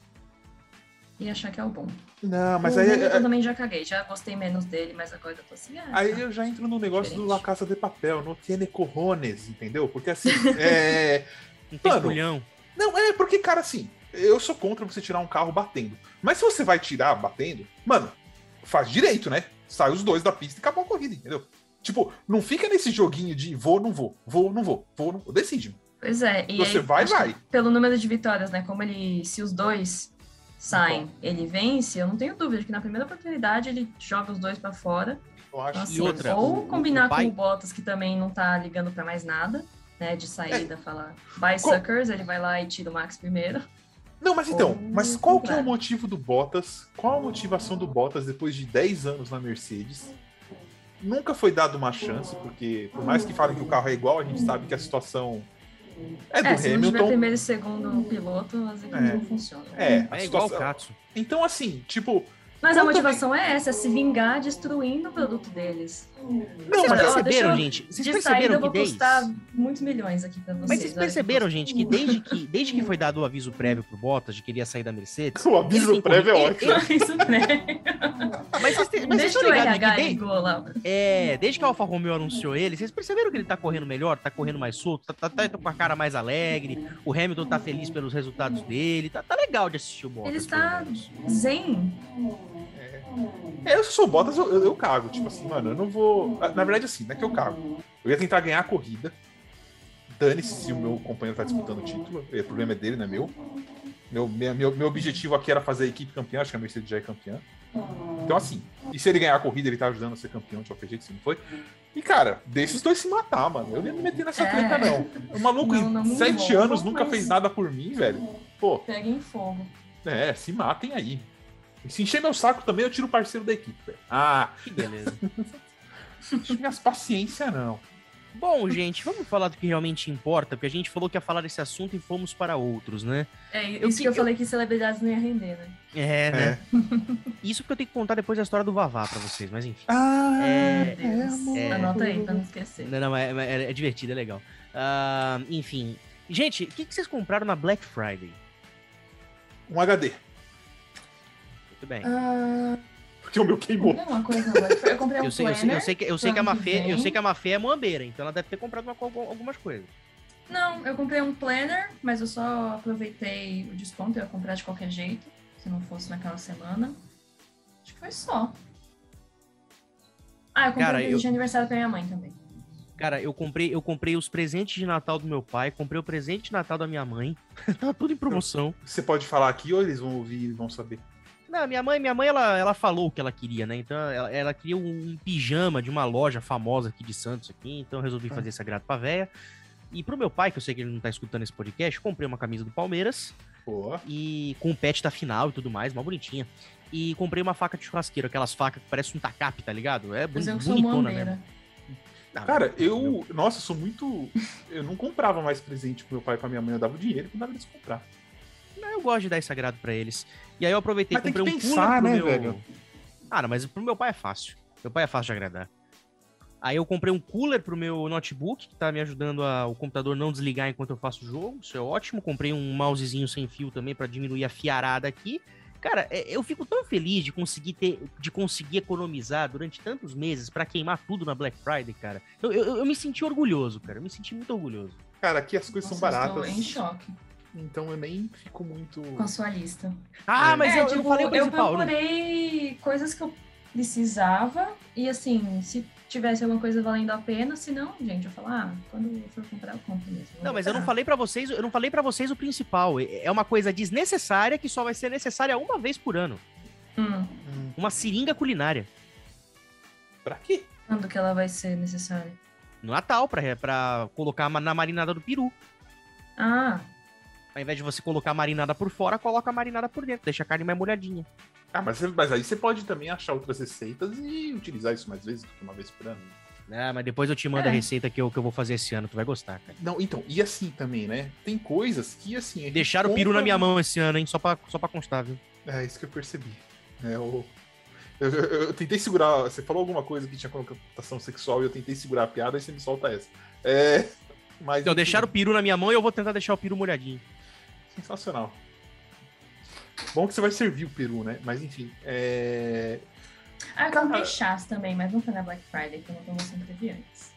e achar que é o bom. Não, mas o aí... Eu também já caguei, já gostei menos dele, mas agora eu tô assim... Ah, aí eu já entro no negócio diferente. do La Casa de Papel, no Tiene Corrones, entendeu? Porque assim, [LAUGHS] é... Não tem Mano, Não, é porque, cara, assim, eu sou contra você tirar um carro batendo. Mas se você vai tirar batendo, mano, faz direito, né? Sai os dois da pista e acabou a corrida, entendeu? Tipo, não fica nesse joguinho de vou, não vou, vou, não vou, vou, não vou. Decide. Pois é. E você aí, vai, vai. Pelo número de vitórias, né? Como ele, se os dois saem, Bom. ele vence, eu não tenho dúvida que na primeira oportunidade ele joga os dois para fora. Eu acho então, assim, outra, ou o, combinar o pai... com o Bottas, que também não tá ligando para mais nada, né? De saída, é. falar bye suckers, ele vai lá e tira o Max primeiro. Não, mas então, ou... mas qual que é o motivo do Bottas? Qual a motivação do Bottas depois de 10 anos na Mercedes? Nunca foi dado uma chance, porque por mais que falem que o carro é igual, a gente sabe que a situação é do é, se Hamilton. Se não primeiro e segundo piloto, as equipes é. não funcionam. É, é igual o Katsu. Então, assim, tipo, mas a motivação também... é essa, é se vingar destruindo o produto deles. Não, mas perceberam, eu, gente? Vocês de perceberam saída, que eu vou desde... custar muitos milhões aqui pra vocês. Mas vocês perceberam, gente, que desde que, [LAUGHS] desde que foi dado o aviso prévio pro Bottas de que ele ia sair da Mercedes... [LAUGHS] O aviso prévio é ótimo. [LAUGHS] O aviso prévio. Mas vocês, mas vocês estão ligados que desde, é, desde que a Alfa Romeo anunciou ele, vocês perceberam que ele tá correndo melhor, tá correndo mais solto, tá, tá, tá, tá com a cara mais alegre, o Hamilton tá feliz pelos resultados dele, tá, tá legal de assistir o Bottas. Ele está zen. É, eu sou Bottas, eu, eu, cago. Tipo assim, mano, eu não vou. Na verdade, assim, não é que eu cago. Eu ia tentar ganhar a corrida. Dane-se se o meu companheiro tá disputando o título. O problema é dele, não é meu. Meu, meu, meu objetivo aqui era fazer a equipe campeã, acho que a Mercedes já é campeã. Então, assim, e se ele ganhar a corrida, ele tá ajudando a ser campeão de qualquer jeito, se não foi. E, cara, deixa os dois se matar, mano. Eu nem me meter nessa é. treta, não. O maluco não, não em sete anos nunca fez nada por mim, velho. Pô. Pega em fogo. É, se matem aí. Se encher meu saco também, eu tiro o parceiro da equipe. Ah, que beleza. [LAUGHS] Minhas paciência, não. Bom, gente, vamos falar do que realmente importa, porque a gente falou que ia falar desse assunto e fomos para outros, né? É, isso que, que eu falei que celebridades não ia render, né? É, né? É. [LAUGHS] Isso que eu tenho que contar depois da história do Vavá para vocês, mas enfim. Ah, é, é, Anota aí pra não esquecer. Não, não, é, é, é divertido, é legal. Uh, enfim. Gente, o que, que vocês compraram na Black Friday? Um HD. Muito bem. Uh... Porque o meu queimou. Uma coisa, eu comprei um eu sei, eu sei, eu sei, que, eu sei que a Mafê, eu sei que a Mafê é moambeira, então ela deve ter comprado uma, algumas coisas. Não, eu comprei um planner, mas eu só aproveitei o desconto, eu ia comprar de qualquer jeito, se não fosse naquela semana. Acho que foi só. Ah, eu comprei Cara, um eu- de aniversário pra minha mãe também. Cara, eu comprei, eu comprei os presentes de Natal do meu pai, comprei o presente de Natal da minha mãe. [LAUGHS] Tava tudo em promoção. Você pode falar aqui ou eles vão ouvir e vão saber? Não, minha mãe, minha mãe, ela, ela falou o que ela queria, né? Então, ela, ela queria um pijama de uma loja famosa aqui de Santos aqui, então eu resolvi Ah. fazer esse agrado pra véia. E pro meu pai, que eu sei que ele não tá escutando esse podcast, eu comprei uma camisa do Palmeiras Pô, e com o pet da final e tudo mais, mó bonitinha. E comprei uma faca de churrasqueiro, aquelas facas que parecem um tacape, tá ligado? É Mas boni- eu sou bonitona mesmo. Ah, cara, eu. Nossa, eu sou muito. Eu não comprava mais presente pro meu pai e pra minha mãe, eu dava o dinheiro e mandava eles comprar. Não, eu gosto de dar esse agrado pra eles. E aí eu aproveitei e comprei que um pensar, cooler pro né, meu... velho? Ah, não, mas pro meu pai é fácil. Meu pai é fácil de agradar. Aí eu comprei um cooler pro meu notebook, que tá me ajudando a o computador não desligar enquanto eu faço o jogo. Isso é ótimo. Comprei um mousezinho sem fio também pra diminuir a fiarada aqui. Cara, é- eu fico tão feliz de conseguir ter, de conseguir economizar durante tantos meses pra queimar tudo na Black Friday, cara. Eu, eu, eu me senti orgulhoso, cara. Eu me senti muito orgulhoso. Cara, aqui as coisas Nossa, são eu baratas. Estou em choque Então eu nem fico muito. com a sua lista. Ah, É. mas é, eu, eu tipo, não falei o eu principal. né? procurei coisas que eu precisava e assim, se tivesse alguma coisa valendo a pena, se não, gente, eu falo, ah, quando eu for comprar, eu compro mesmo. Não, mas eu não falei pra vocês, eu não falei para vocês o principal. É é uma coisa desnecessária que só vai ser necessária uma vez por ano. hum, Hum, Uma seringa culinária. pra quê? quando que ela vai ser necessária? No Natal, pra, pra colocar na marinada do peru. Ah, Ao invés de você colocar a marinada por fora, coloca a marinada por dentro. Deixa a carne mais molhadinha. Ah, mas, mas aí você pode também achar outras receitas e utilizar isso mais vezes do que uma vez por ano. Ah, mas depois eu te mando a É. receita que eu, que eu vou fazer esse ano. Tu vai gostar, cara. Não, então, e assim também, né? Tem coisas que assim. a Deixaram o peru na minha mão esse ano, hein? Só pra, só pra constar, viu? É isso que eu percebi. É, eu, eu, eu- eu tentei segurar. Você falou alguma coisa que tinha conotação sexual e eu tentei segurar a piada e você me solta essa. É. Mas. Então, deixaram o peru na minha mão e eu vou tentar deixar o peru molhadinho. Sensacional. Bom que você vai servir o peru, né? Mas enfim. É... ah eu Cara- comprei chás também, mas não foi na Black Friday, foi uma promoção que teve antes.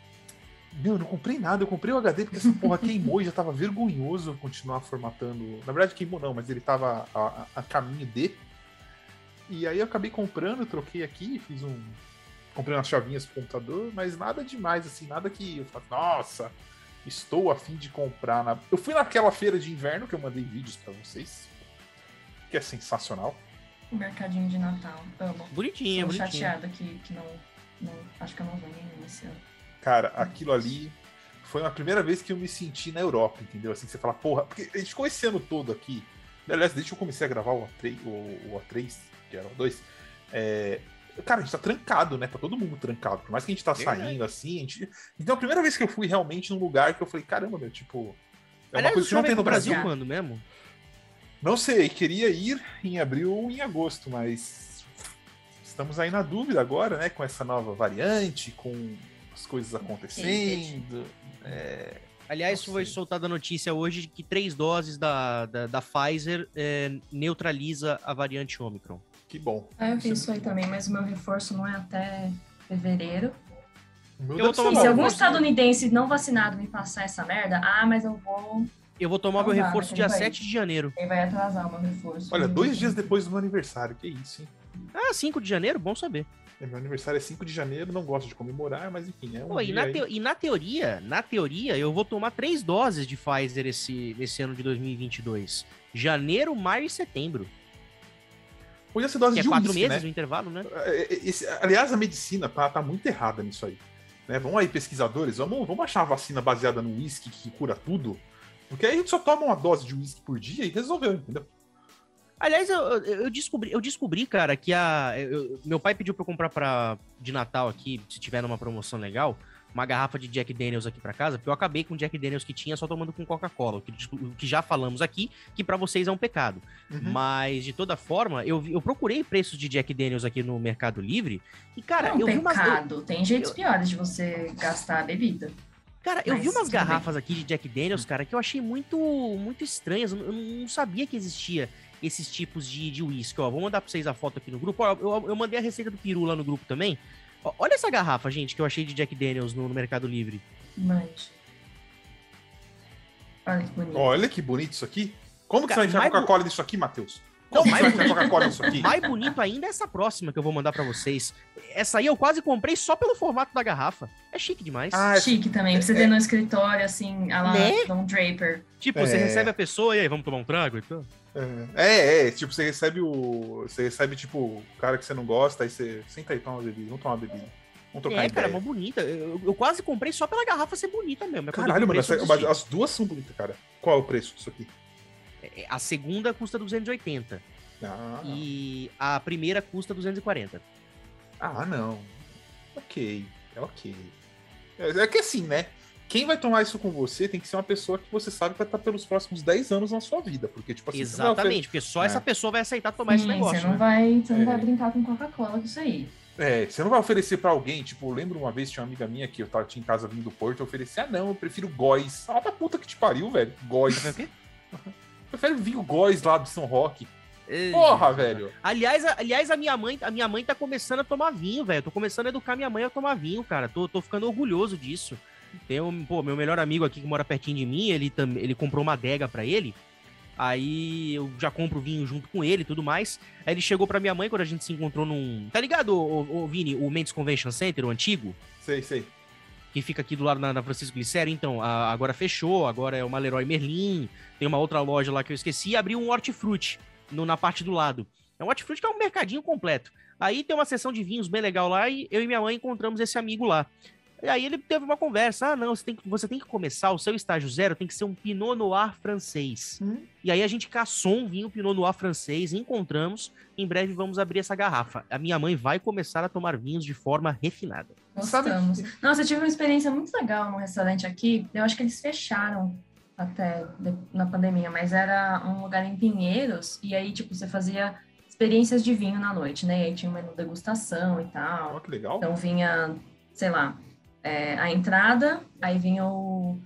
Meu, eu não comprei nada. Eu comprei o HD porque essa porra queimou e já tava vergonhoso continuar formatando. Na verdade, queimou não, mas ele tava a, a- a caminho de. E aí eu acabei comprando, troquei aqui, fiz um. Comprei umas chavinhas pro computador, mas nada demais, assim, nada que eu falo, nossa, estou a fim de comprar. Na... Eu fui naquela feira de inverno que eu mandei vídeos pra vocês, que é sensacional. O mercadinho de Natal, amo. Bonitinho, Tô bonitinho. chateada que, que não, não. Acho que eu não vou nenhum esse ano. Cara, aquilo ali foi a primeira vez que eu me senti na Europa, entendeu? Assim, que você fala, porra, porque a gente ficou esse ano todo aqui. Aliás, desde que eu comecei a gravar o A3, o, o A3 que era o 2, é, cara, a gente tá trancado, né? Tá todo mundo trancado. Por mais que a gente tá Verdade. saindo assim, a gente... Então a primeira vez que eu fui realmente num lugar que eu falei, caramba, meu, tipo. É uma Aliás, coisa que não tem no Brasil Brasil. quando mesmo? Não sei, queria ir em abril ou em agosto, mas estamos aí na dúvida agora, né? Com essa nova variante, com as coisas acontecendo. É, Aliás, foi soltada a notícia hoje de que três doses da, da, da Pfizer é, neutraliza a variante Omicron. Que bom. Ah, eu Isso é fiz isso aí também, mas o meu reforço não é até fevereiro. Eu vou se algum estadunidense não vacinado me passar essa merda, ah, mas eu vou. Eu vou tomar Não meu dá, reforço dia país. 7 de janeiro. Ele vai atrasar o meu reforço. Olha, dois dias depois do meu aniversário, que isso, hein? Ah, 5 de janeiro? Bom saber. É, Meu aniversário é 5 de janeiro, não gosto de comemorar, mas enfim, é um Pô, e, na aí. teo- e na teoria, na teoria, eu vou tomar três doses de Pfizer esse, esse ano de 2022. Janeiro, maio e setembro. Podia ser dose Que é de quatro uísque, meses né? o intervalo, né? É, é, esse- aliás, a medicina tá, tá muito errada nisso aí. Né? Vamos aí, pesquisadores, vamos, vamos achar uma vacina baseada no uísque que cura tudo. Porque aí a gente só toma uma dose de uísque por dia e resolveu, entendeu? Aliás, eu, eu- eu descobri, eu descobri, cara, que a. eu- meu pai pediu pra eu comprar pra, de Natal aqui, se tiver numa promoção legal, uma garrafa de Jack Daniels aqui pra casa, porque eu acabei com o Jack Daniels que tinha só tomando com Coca-Cola, o que, o que já falamos aqui, que pra vocês é um pecado. Uhum. Mas, de toda forma, eu, eu procurei preços de Jack Daniels aqui no Mercado Livre, e, cara, é um eu vi umas. eu- pecado. Tem jeitos eu- piores de você gastar a bebida. Cara, eu Mas vi umas tudo bem. garrafas aqui de Jack Daniels, cara, que eu achei muito, muito estranhas. Eu não- não sabia que existia esses tipos de de uísque. Ó, vou mandar pra vocês a foto aqui no grupo. Ó, eu, eu mandei a receita do peru lá no grupo também. Olha essa garrafa, gente, que eu achei de Jack Daniels no, no Mercado Livre. Mas. Olha que bonito. Olha que bonito isso aqui. Como que Cara, você vai enfiar mais Coca-Cola nisso aqui, Matheus? Não, você mais aqui? Mais bonito ainda é essa próxima que eu vou mandar pra vocês. Essa aí eu quase comprei só pelo formato da garrafa. É chique demais. Ah, é- Chique também, pra você ter no escritório, assim, a lá Né? Don Draper. tipo, você é. recebe a pessoa e aí, vamos tomar um trago e tal. É, é, tipo, você recebe o. Você recebe, tipo, o cara que você não gosta, aí você. Senta aí, toma uma bebida, vamos tomar uma bebida. Vamos trocar É, ideia. cara, é mó bonita. Eu, eu quase comprei só pela garrafa ser bonita mesmo. É Caralho, mano, essa- as duas são bonitas, cara. Qual é o preço disso aqui? É, A segunda custa 280 Ah, e a primeira custa 240. ah não. Ok, é ok. É, é que assim, né? Quem vai tomar isso com você tem que ser uma pessoa que você sabe que vai estar pelos próximos 10 anos na sua vida. Porque, tipo assim, você não vai oferecer- Exatamente, porque só É. essa pessoa vai aceitar tomar esse Sim, negócio. você não né? vai, você não É. vai brincar com Coca-Cola com isso aí. É, você não vai oferecer pra alguém, tipo, eu lembro uma vez tinha uma amiga minha que eu tava tinha em casa vindo do Porto, eu ofereci, ah não, eu prefiro góis. Ah, da puta que te pariu, velho. Góis. [LAUGHS] Quer o vinho góis lá do São Roque. Porra, velho. Aliás, a, aliás, a minha mãe, a minha mãe tá começando a tomar vinho, velho. Tô começando a educar minha mãe a tomar vinho, cara. Tô, tô ficando orgulhoso disso. Tem um, pô, meu melhor amigo aqui que mora pertinho de mim, ele também, ele comprou uma adega pra ele. Aí eu já compro vinho junto com ele e tudo mais. Aí ele chegou pra minha mãe quando a gente se encontrou num. Tá ligado, ô, ô, Vini, o Mendes Convention Center, o antigo? Sei, sei. Que fica aqui do lado na, na Francisco Glicério, então, a- agora fechou, agora é uma Leroy Merlin, tem uma outra loja lá que eu esqueci, e abriu um Hortifruti no, na parte do lado. É um Hortifruti que é um mercadinho completo. Aí tem uma seção de vinhos bem legal lá, e eu e minha mãe encontramos esse amigo lá. E aí ele teve uma conversa, ah, não, você tem, que, você tem que começar, o seu estágio zero tem que ser um Pinot Noir francês. Hum. E aí a gente caçou um vinho Pinot Noir francês, encontramos, em breve vamos abrir essa garrafa. A minha mãe vai começar a tomar vinhos de forma refinada. Sabe- Gostamos. Nossa, eu tive uma experiência muito legal num restaurante aqui. Eu acho que eles fecharam até na pandemia, mas era um lugar em Pinheiros, e aí, tipo, você fazia experiências de vinho na noite, né? E aí tinha uma degustação e tal. Ó, que legal. Então vinha, sei lá, é, a entrada, aí vinha o.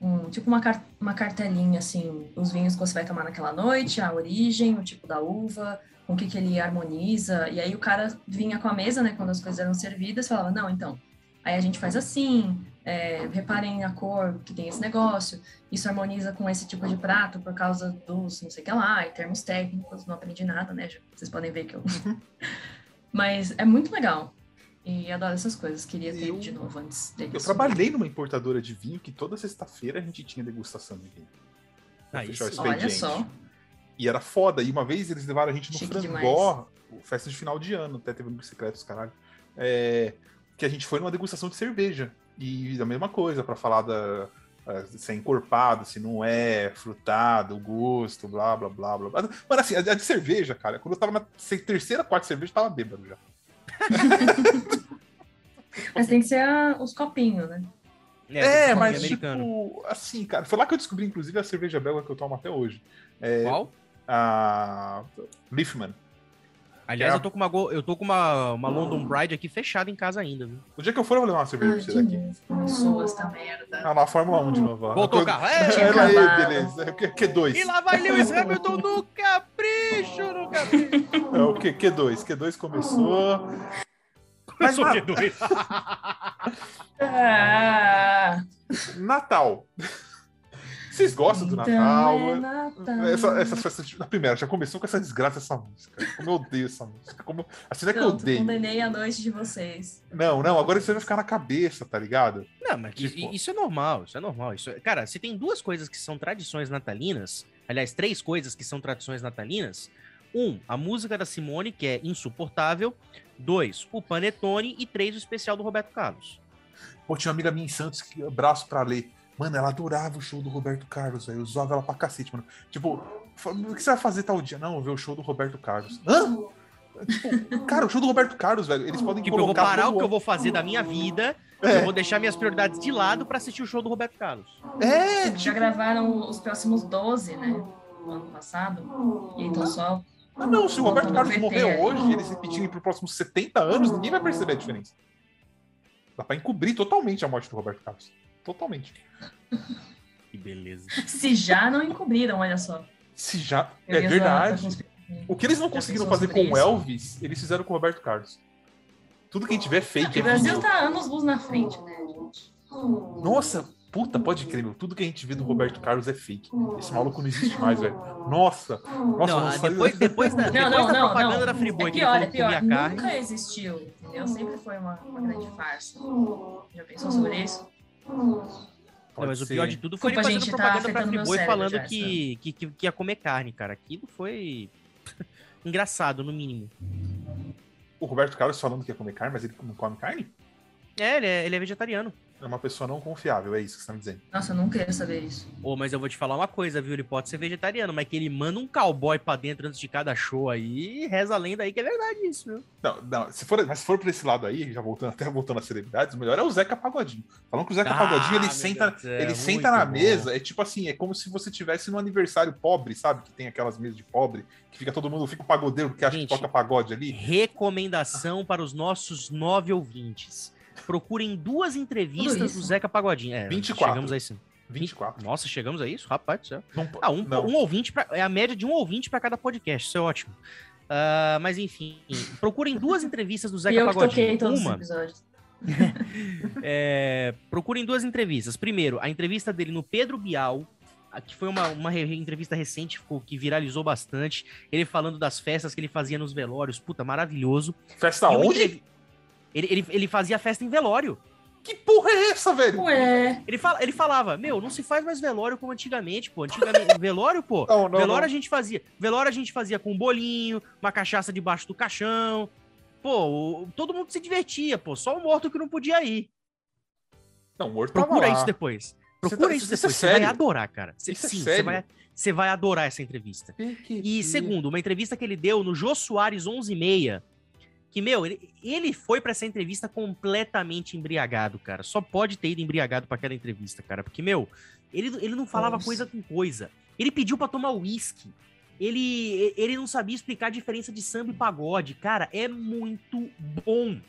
um- tipo uma, car- uma cartelinha, assim, os vinhos que você vai tomar naquela noite, a origem, o tipo da uva, com o que, que ele harmoniza. E aí o cara vinha com a mesa, né, quando as coisas eram servidas, falava, não, então, aí a gente faz assim, é, reparem a cor que tem esse negócio, isso harmoniza com esse tipo de prato por causa dos não sei o que lá, e termos técnicos, não aprendi nada, né? Vocês podem ver que eu. [LAUGHS] Mas é muito legal. E adoro essas coisas. Queria ter Eu- de novo antes dele. Eu trabalhei numa importadora de vinho que toda sexta-feira a gente tinha degustação de vinho. Pra Aí fechar o sim. Olha só. E era foda. E uma vez eles levaram a gente no Chique Frangó, festa de final de ano, até teve no bicicleta, os caralho. É, que a gente foi numa degustação de cerveja. E a mesma coisa, pra falar da. Se é encorpado, se não é, frutado, o gosto, blá, blá, blá, blá. blá. Mano, assim, a a de cerveja, cara, quando eu tava na terceira, quarta cerveja, eu tava bêbado já. [LAUGHS] Mas tem que ser a- os copinhos, né? É, tem mas tipo, assim, cara, foi lá que eu descobri, inclusive, a cerveja belga que eu tomo até hoje. É, Qual? A Leafman. Aliás, É a- eu tô com uma, go- eu tô com uma, uma London Bride aqui fechada em casa ainda, viu? O dia que eu for, eu vou levar uma cerveja pra Ai, você de daqui. novo. Começou esta merda. Ah, lá, Fórmula 1 de novo. Voltou o carro. É, Ela aí, beleza. É o Q- Q2. e lá vai Lewis Hamilton no capricho, no capricho. É o Q- Q2. Q2 começou. Mas Começou na- que doido. [LAUGHS] Ah, Natal. Vocês gostam do então Natal? é Natal. Essa, essa festa, na primeira, já começou com essa desgraça essa música. Como eu odeio essa música. Como, assim não é que eu odeio. condenei a noite de vocês. Não, não, agora isso vai ficar na cabeça, tá ligado? Não, mas Tipo- isso é normal, isso é normal. Isso é- Cara, se tem duas coisas que são tradições natalinas, aliás, três coisas que são tradições natalinas. Um, a música da Simone, que é insuportável. Dois, o Panetone. E três, o especial do Roberto Carlos. Pô, tinha uma amiga minha em Santos que braço pra ler. Mano, ela adorava o show do Roberto Carlos, velho. Eu usava ela pra cacete, mano. Tipo, o que você vai fazer tal dia? Não, ver o show do Roberto Carlos. Hã? Tipo, cara, o show do Roberto Carlos, velho. Eles podem Tipo, eu vou parar o que eu vou fazer da minha vida. É. Eu vou deixar minhas prioridades de lado pra assistir o show do Roberto Carlos. É, Já tipo, gravaram os próximos 12, né? No ano passado. E então só. ah, não, se o Roberto Carlos morrer hoje e eles repetirem pros próximos 70 anos, ninguém vai perceber a diferença. Dá pra encobrir totalmente a morte do Roberto Carlos. Totalmente. Que beleza. Se já não encobriram, olha só. Se já. É da- da verdade. O que eles não conseguiram fazer com o isso? Elvis, eles fizeram com o Roberto Carlos. Tudo que a gente vê é fake. O é Brasil tá anos luz na frente, né, gente? Nossa, Puta, pode crer, meu. Tudo que a gente vê do Roberto Carlos é fake. Esse maluco não existe mais, velho. Nossa! Nossa, não, depois, depois da, não, depois não, da não, propaganda não. da Friboi é que pior, é pior. Nunca carne. existiu, entendeu? Sempre foi uma, uma grande farsa. Já pensou sobre isso? Não, mas o pior de tudo foi ele Desculpa, fazendo gente, tá propaganda pra afetando meu Friboi falando já, que, que, que, que ia comer carne, cara. Aquilo foi [LAUGHS] engraçado, no mínimo. O Roberto Carlos falando que ia comer carne, mas ele não come carne? É, ele é, ele é vegetariano. É uma pessoa não confiável, é isso que você tá me dizendo. Nossa, eu nunca ia saber isso. Ô, mas eu vou te falar uma coisa, viu? Ele pode ser vegetariano, mas que ele manda um cowboy pra dentro antes de cada show aí, reza a lenda aí que é verdade isso, viu? Não, não, se for, mas se for pra esse lado aí, já voltando, até voltando às celebridades, o melhor é o Zeca Pagodinho. Falando que o Zeca Ah, Pagodinho, ele senta, Deus céu, ele senta na bom. mesa, é tipo assim, é como se você tivesse num aniversário pobre, sabe? Que tem aquelas mesas de pobre, que fica todo mundo, fica o pagodeiro que acha Gente, que toca pagode ali. Recomendação para os nossos nove ouvintes. Procurem duas entrevistas do Zeca Pagodinho. É, 24. Chegamos a isso. 24. Nossa, chegamos a isso? Rapaz do céu. Não, Ah, um, não. um ouvinte pra, é a média de um ouvinte para cada podcast. Isso é ótimo. Ah, mas enfim, procurem duas entrevistas do E Zeca eu que toquei Pagodinho. todos os Uma, episódios. [LAUGHS] é, procurem duas entrevistas. Primeiro, a entrevista dele no Pedro Bial, que foi uma, uma re- entrevista recente, que viralizou bastante. Ele falando das festas que ele fazia nos velórios. Puta, maravilhoso. Festa E onde? entrevi- Ele, ele, ele fazia festa em velório. Que porra é essa, velho? Ué, Ele, fala, ele falava, meu, não se faz mais velório como antigamente, pô. Antigamente, [LAUGHS] velório, pô. Não, não, velório não. a gente fazia. Velório a gente fazia com um bolinho, uma cachaça debaixo do caixão. Pô, o- todo mundo se divertia, pô. Só o morto que não podia ir. Não, o morto tava Procura lá. isso depois. Você Procura tá- isso isso é depois. Você vai sério? adorar, cara. Você, Isso é sim, você sério? vai, você vai adorar essa entrevista. E segundo, uma entrevista que ele deu no Jô Soares 11:30, que meu, ele, ele foi pra essa entrevista completamente embriagado, cara. Só pode ter ido embriagado pra aquela entrevista, cara, porque meu, ele, ele não falava Nossa. coisa com coisa. Ele pediu pra tomar uísque. Ele, ele não sabia explicar a diferença de samba e pagode. Cara, é muito bom.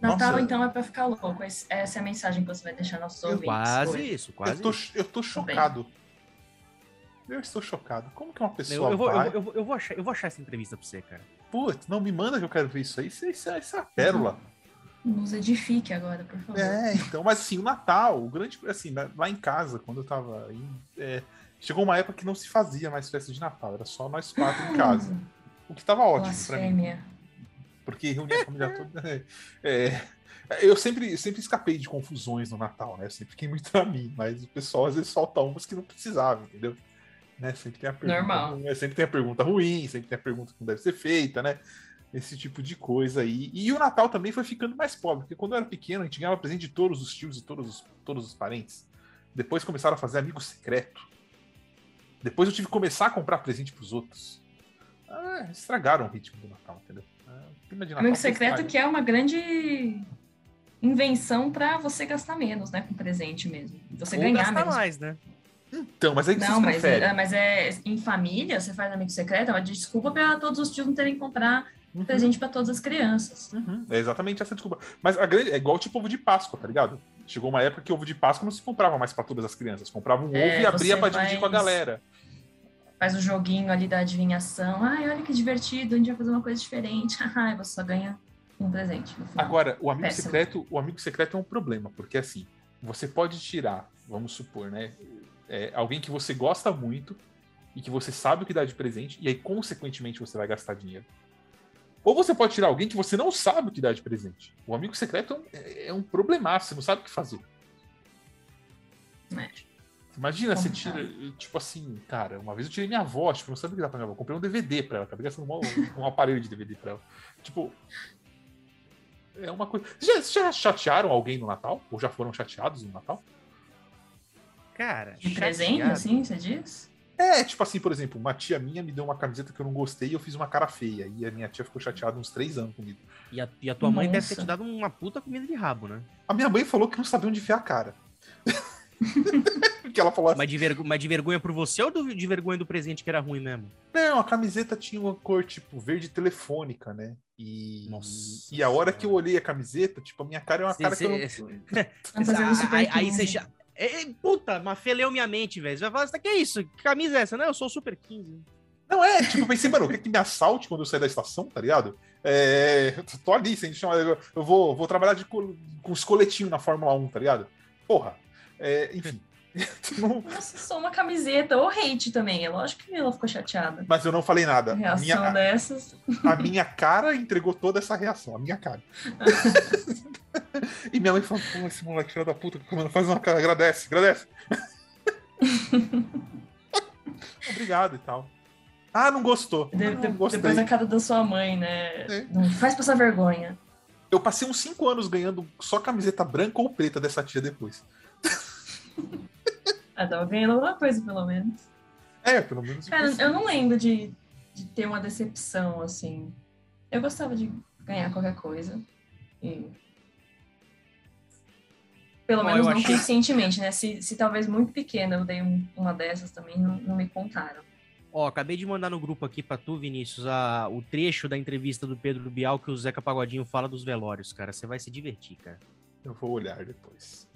Natal Nossa. então é pra ficar louco. Essa é a mensagem que você vai deixar nossos ouvintes. Quase hoje. isso, quase Eu tô, isso. eu tô chocado. Eu estou chocado. Como que uma Eu, pessoa eu vou, eu, vai... vou, eu, vou, eu vou achar, eu vou achar essa entrevista pra você, cara. Putz, não me manda que eu quero ver isso aí. Isso, isso, isso é a pérola. Nos edifique agora, por favor. É, então, mas assim, o Natal, o grande. Assim, na- lá em casa, quando eu tava. Em, é, chegou uma época que não se fazia mais festa de Natal, era só nós quatro em casa. O que tava ótimo pra mim. Porque reunia a família toda. [LAUGHS] É, eu sempre, sempre escapei de confusões no Natal, né? Eu sempre fiquei muito [LAUGHS] pra mim, mas o pessoal às vezes solta umas que não precisava, entendeu? Né? Sempre tem a pergunta, Normal. ruim, sempre tem a pergunta ruim, sempre tem a pergunta que não deve ser feita, né? Esse tipo de coisa aí. E o Natal também foi ficando mais pobre, porque quando eu era pequeno, a gente ganhava presente de todos os tios e todos os, todos os parentes. Depois começaram a fazer amigo secreto. Depois eu tive que começar a comprar presente pros outros. Ah, estragaram o ritmo do Natal, entendeu? Ah, Natal Amigo secreto que é uma grande invenção pra você gastar menos, né? Com presente mesmo. Você Ou ganhar gastar menos. mais, né? Então, mas aí que Não, mas é, mas é em família, você faz amigo secreto, é uma desculpa pra todos os tios não terem que comprar Uhum, presente pra todas as crianças. uhum. É exatamente essa desculpa. Mas a grande, é igual tipo ovo de Páscoa, tá ligado? Chegou uma época que ovo de Páscoa não se comprava mais pra todas as crianças. Comprava um É, ovo e abria pra dividir com a galera. Faz o joguinho ali da adivinhação. Ai, olha que divertido, a gente vai fazer uma coisa diferente. [LAUGHS] Ai, você só ganha um presente. Agora, o amigo Péssimo. secreto, o amigo secreto é um problema, porque assim, você pode tirar, vamos supor, né, é, alguém que você gosta muito e que você sabe o que dá de presente e aí consequentemente você vai gastar dinheiro. Ou você pode tirar alguém que você não sabe o que dá de presente. O amigo secreto é um, é- é um problemaço, você não sabe o que fazer. É. Imagina, você Complicado. tira, tipo assim, cara, uma vez eu tirei minha avó, tipo, não sabia o que dá pra minha avó. Comprei um DVD pra ela, acabei gastando um, um aparelho de DVD pra ela. Tipo, é uma coisa. Já, já chatearam alguém no Natal? Ou já foram chateados no Natal? Cara, De presente, chateado. assim, você diz? É, tipo assim, por exemplo, uma tia minha me deu uma camiseta que eu não gostei e eu fiz uma cara feia. E a minha tia ficou chateada uns três anos comigo. E a, e a tua mãe deve ter Nossa. te dado uma puta comida de rabo, né? A minha mãe falou que não sabia onde enfiar a cara. [LAUGHS] Porque ela falou assim, Mas de, vergo- mas de vergonha por você ou do- de vergonha do presente que era ruim mesmo? Não, a camiseta tinha uma cor, tipo, verde telefônica, né? E, Nossa e a hora Senhora. que eu olhei a camiseta, tipo, a minha cara é uma Cê- cara que eu cê- não... [LAUGHS] Super aí, aí 15. você já. É, é, puta, mas feleu minha mente, velho. Você vai falar, "Isso que é isso? Que camisa é essa? Não, eu sou o Super 15. Não é, tipo, eu pensei, mano, quer que me assalte quando eu sair da estação, tá ligado? É, eu tô ali, sem chamar, eu vou, vou trabalhar de, com os coletinhos na Fórmula 1, tá ligado? Porra. É, enfim. [LAUGHS] Nossa, só uma camiseta ou hate também. É lógico que ela ficou chateada. Mas eu não falei nada. Reação a minha, dessas. A minha cara entregou toda essa reação. A minha cara. [LAUGHS] e minha mãe falou: Pô, esse moleque filho da puta, faz uma cara, agradece, agradece. [LAUGHS] Obrigado e tal. Ah, não gostou. De, não, não depois a cara da sua mãe, né? É. Não faz passar vergonha. Eu passei uns 5 anos ganhando só camiseta branca ou preta dessa tia depois. Ah, tava ganhando alguma coisa, pelo menos. É, pelo menos. Cara, eu não lembro de, de ter uma decepção, assim. Eu gostava de ganhar qualquer coisa. E... Pelo menos não achei... conscientemente, né? Se, se talvez muito pequena eu dei um, uma dessas também, não, não me contaram. Ó, acabei de mandar no grupo aqui pra tu, Vinícius, a, o trecho da entrevista do Pedro Bial que o Zeca Pagodinho fala dos velórios, cara. Você vai se divertir, cara. Eu vou olhar depois.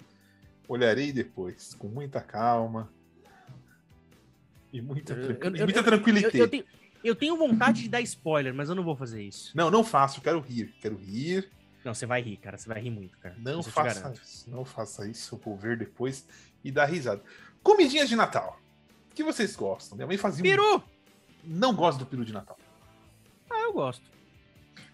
Olharei depois, com muita calma. E muita, eu, eu, muita tranquilidade. Eu, tenho, eu tenho vontade de dar spoiler, mas eu não vou fazer isso. Não, não faço, quero rir. Quero rir. Não, você vai rir, cara. Você vai rir muito, cara. Não faça isso. Não faça isso. Eu vou ver depois e dar risada. Comidinhas de Natal que vocês gostam? Minha mãe fazia Peru! Um... Não gosto do peru de Natal. Ah, eu gosto.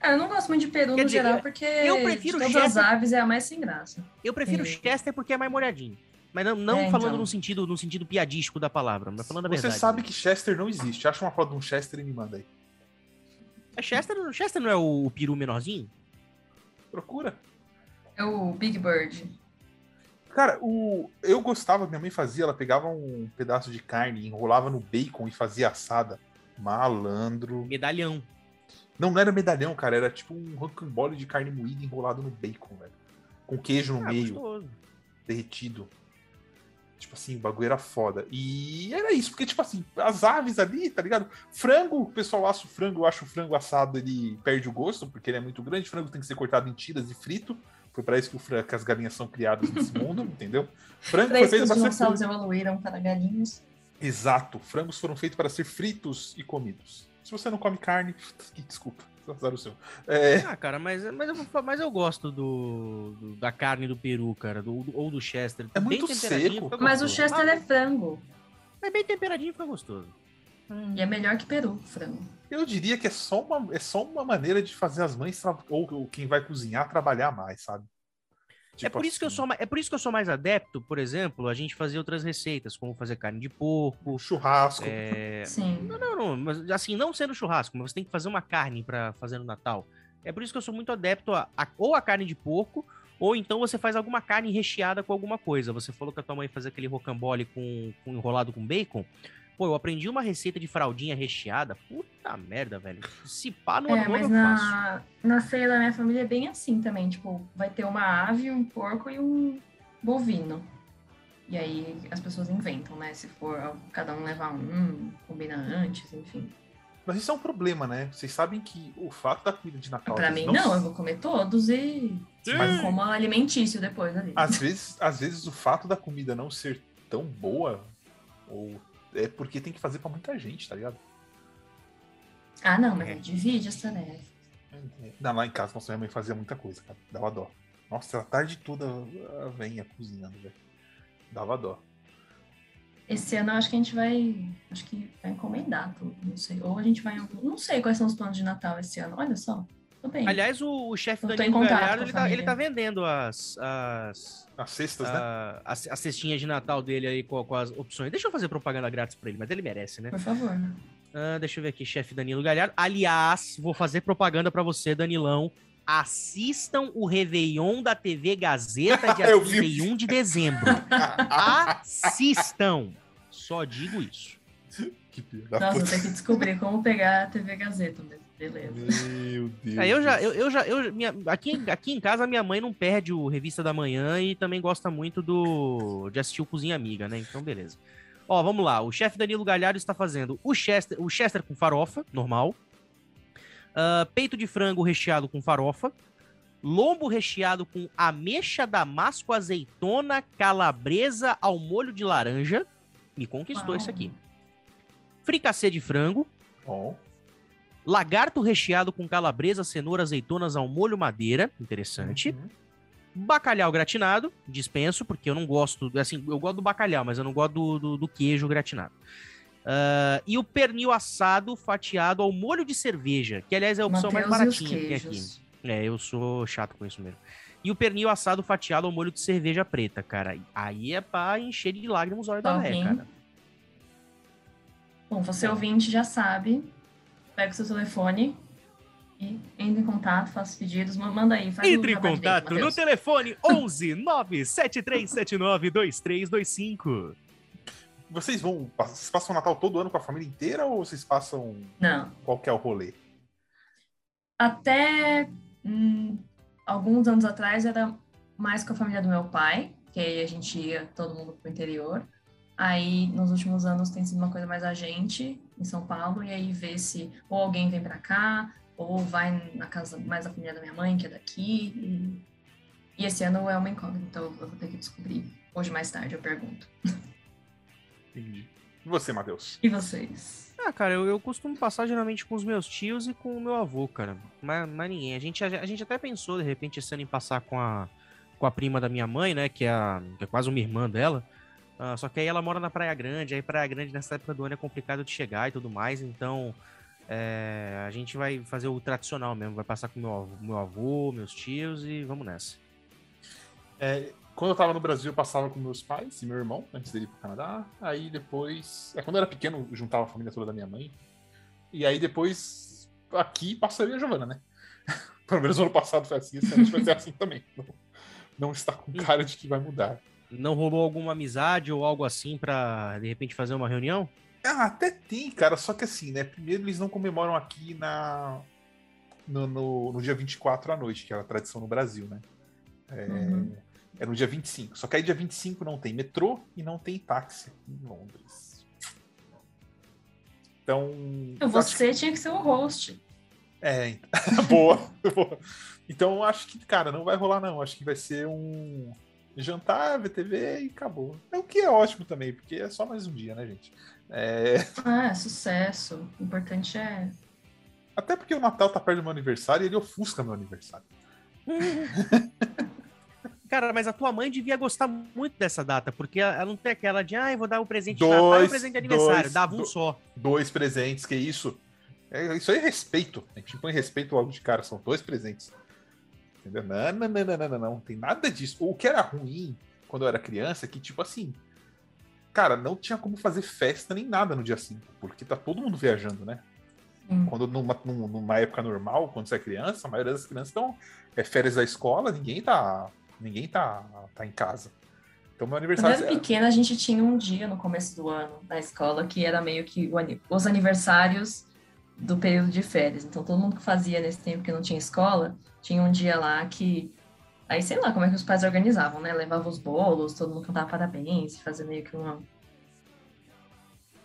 Ah, eu não gosto muito de peru Quer no dizer, geral, porque eu prefiro de todas Chester... as aves é a mais sem graça. Eu prefiro é. Chester porque é mais molhadinho. Mas não, não é, falando então. no, sentido, no sentido piadístico da palavra, mas falando a Você verdade. Você sabe que Chester não existe. Acha uma foto de um Chester e me manda aí. É Chester, Chester não é o, o peru menorzinho? Procura. É o Big Bird. Cara, o... eu gostava, minha mãe fazia, ela pegava um pedaço de carne, enrolava no bacon e fazia assada. Malandro. Medalhão. Não, não era medalhão, cara, era tipo um rocambole de carne moída enrolado no bacon, velho. Com queijo no ah, meio. Gostoso. Derretido. Tipo assim, o bagulho era foda. E era isso, porque, tipo assim, as aves ali, tá ligado? Frango, o pessoal assa o frango, eu acho o frango assado, ele perde o gosto, porque ele é muito grande. O frango tem que ser cortado em tiras e frito. Foi para isso que, o, que, as galinhas são criadas nesse [LAUGHS] mundo, entendeu? Frango foi feito para ser dinossauros evoluíram para galinhas. Exato. Frangos foram feitos para ser fritos e comidos. Se você não come carne, [LAUGHS] desculpa. Azar o seu. É... Ah, cara, mas, mas, eu, mas eu gosto do, do da carne do peru, cara, do, ou do Chester. É muito seco. Mas o Chester é frango. É bem temperadinho, fica gostoso. Hum. E é melhor que peru, frango. Eu diria que é só uma, é só uma maneira de fazer as mães ou, ou quem vai cozinhar trabalhar mais, sabe? É tipo é, por isso assim. que eu sou, é por isso que eu sou mais adepto, por exemplo, a gente fazer outras receitas, como fazer carne de porco, churrasco. É... Sim. Não, não, não, mas assim, não sendo churrasco, mas você tem que fazer uma carne para fazer no Natal. É por isso que eu sou muito adepto a, a, ou a carne de porco, ou então você faz alguma carne recheada com alguma coisa. Você falou que a tua mãe fazia aquele rocambole com, com enrolado com bacon. Pô, eu aprendi uma receita de fraldinha recheada. Puta merda, velho. Se pá no é, mas na, faço. Na ceia da minha família é bem assim também. Tipo, vai ter uma ave, um porco e um bovino. E aí as pessoas inventam, né? Se for cada um levar um, combina antes, enfim. Mas isso é um problema, né? Vocês sabem que o fato da comida de Natal. Pra mim, não... não, eu vou comer todos e. Mas como alimentício depois ali. Às vezes, às vezes o fato da comida não ser tão boa ou é porque tem que fazer para muita gente, tá ligado? Ah, não, mas é. divide as tarefas. Não, lá em casa, nossa, minha mãe fazia muita coisa, cara. Dava dó. Nossa, a tarde toda a venha cozinhando, velho. Dava dó. Esse ano eu acho que a gente vai. Acho que vai encomendar tudo. Não sei. Ou a gente vai. Não sei quais são os planos de Natal esse ano. Olha só. Aliás, o, o chefe Danilo Galhardo, ele tá, ele tá vendendo as... As, as cestas, a, né? As, as cestinhas de Natal dele aí com, com, as opções. Deixa eu fazer propaganda grátis pra ele, mas ele merece, né? Por favor. Ah, deixa eu ver aqui, chefe Danilo Galhardo. Aliás, vou fazer propaganda para você, Danilão. Assistam o Réveillon da TV Gazeta [LAUGHS] dia 31 de dezembro. Assistam. Só digo isso. Nossa, vou ter que descobrir como pegar a TV Gazeta mesmo. Beleza. Meu Deus. Aí eu já, eu, eu já, eu, minha, aqui, aqui em casa, minha mãe não perde o Revista da Manhã e também gosta muito do de assistir o Cozinha Amiga, né? Então, beleza. Ó, vamos lá. O chefe Danilo Galhardo está fazendo o Chester, o Chester com farofa, normal. Uh, peito de frango recheado com farofa. Lombo recheado com ameixa, damasco, azeitona, calabresa ao molho de laranja. Me conquistou isso aqui. Fricassê de frango. Oh lagarto recheado com calabresa, cenoura, azeitonas ao molho madeira, interessante. Uhum. Bacalhau gratinado, dispenso, porque eu não gosto. Assim, eu gosto do bacalhau, mas eu não gosto do, do, do queijo gratinado. Uh, e o pernil assado fatiado ao molho de cerveja, que aliás é a opção Mateus mais baratinha que tem aqui. É, eu sou chato com isso mesmo. E o pernil assado fatiado ao molho de cerveja preta, cara. Aí é pra encher de lágrimas olhos da ré, cara. Bom, você é. ouvinte já sabe. Pega o seu telefone e entre em contato, faça pedidos, manda aí. Faz entre em contato no telefone 11 97379 2325. Vocês vão. Vocês passam o Natal todo ano com a família inteira ou vocês passam. Não. Qual que é o rolê? Até hum, alguns anos atrás era mais com a família do meu pai, que aí a gente ia todo mundo pro interior. Aí, nos últimos anos, tem sido uma coisa mais a gente, em São Paulo, e aí ver se ou alguém vem para cá, ou vai na casa mais da família da minha mãe, que é daqui. E, e esse ano é uma incógnita, então eu vou ter que descobrir. Hoje mais tarde eu pergunto. Entendi. E você, Matheus? E vocês? Ah, cara, eu, eu costumo passar geralmente com os meus tios e com o meu avô, cara. Mas, mas ninguém. A gente, a, a, gente até pensou, de repente, esse ano em passar com a, com a prima da minha mãe, né? Que é, a, que é quase uma irmã dela. Uh, só que aí ela mora na Praia Grande. Aí Praia Grande nessa época do ano é complicado de chegar e tudo mais. Então, é, a gente vai fazer o tradicional mesmo. Vai passar com meu avô, meu avô meus tios e vamos nessa. É, quando eu tava no Brasil, eu passava com meus pais e meu irmão, antes dele ir pro Canadá. Aí depois. É, quando eu era pequeno, eu juntava a família toda da minha mãe. E aí depois, aqui passaria a Giovana, né? [LAUGHS] Pelo menos no ano passado foi assim, esse ano vai ser assim também. Não, não está com cara de que vai mudar. Não rolou alguma amizade ou algo assim para de repente fazer uma reunião? Ah, até tem, cara, só que assim, né? Primeiro eles não comemoram aqui na no, no, no dia 24 à noite, que é a tradição no Brasil, né? É, uhum. é no dia 25. Só que aí dia 25 não tem metrô e não tem táxi em Londres. Então. Você que... tinha que ser o host. É, [LAUGHS] boa, boa. Então acho que, cara, não vai rolar, não. Acho que vai ser um jantar, VTV e acabou. É o que é ótimo também, porque é só mais um dia, né, gente? É... Ah, é sucesso. O importante é. Até porque o Natal tá perto do meu aniversário e ele ofusca meu aniversário. [LAUGHS] Cara, mas a tua mãe devia gostar muito dessa data, porque ela não tem aquela de, ah, eu vou dar o um presente dois, de Natal e um presente de aniversário. Dois, Dava um do, só. Dois presentes, que isso? É, isso aí é respeito. A gente põe respeito logo de cara, são dois presentes. Entendeu? Não, não, não, não, não, não, não. Tem nada disso. O que era ruim quando eu era criança é que, tipo assim, cara, não tinha como fazer festa nem nada no dia 5, porque tá todo mundo viajando, né? Hum. Quando numa, numa época normal, quando você é criança, a maioria das crianças estão é férias da escola, ninguém tá ninguém tá, tá em casa. Então meu aniversário. Quando eu era pequena, a gente tinha um dia no começo do ano na escola que era meio que os aniversários do período de férias. Então todo mundo que fazia nesse tempo que não tinha escola, tinha um dia lá que Aí sei lá como é que os pais organizavam, né? Levavam os bolos, todo mundo cantava parabéns, fazia meio que uma.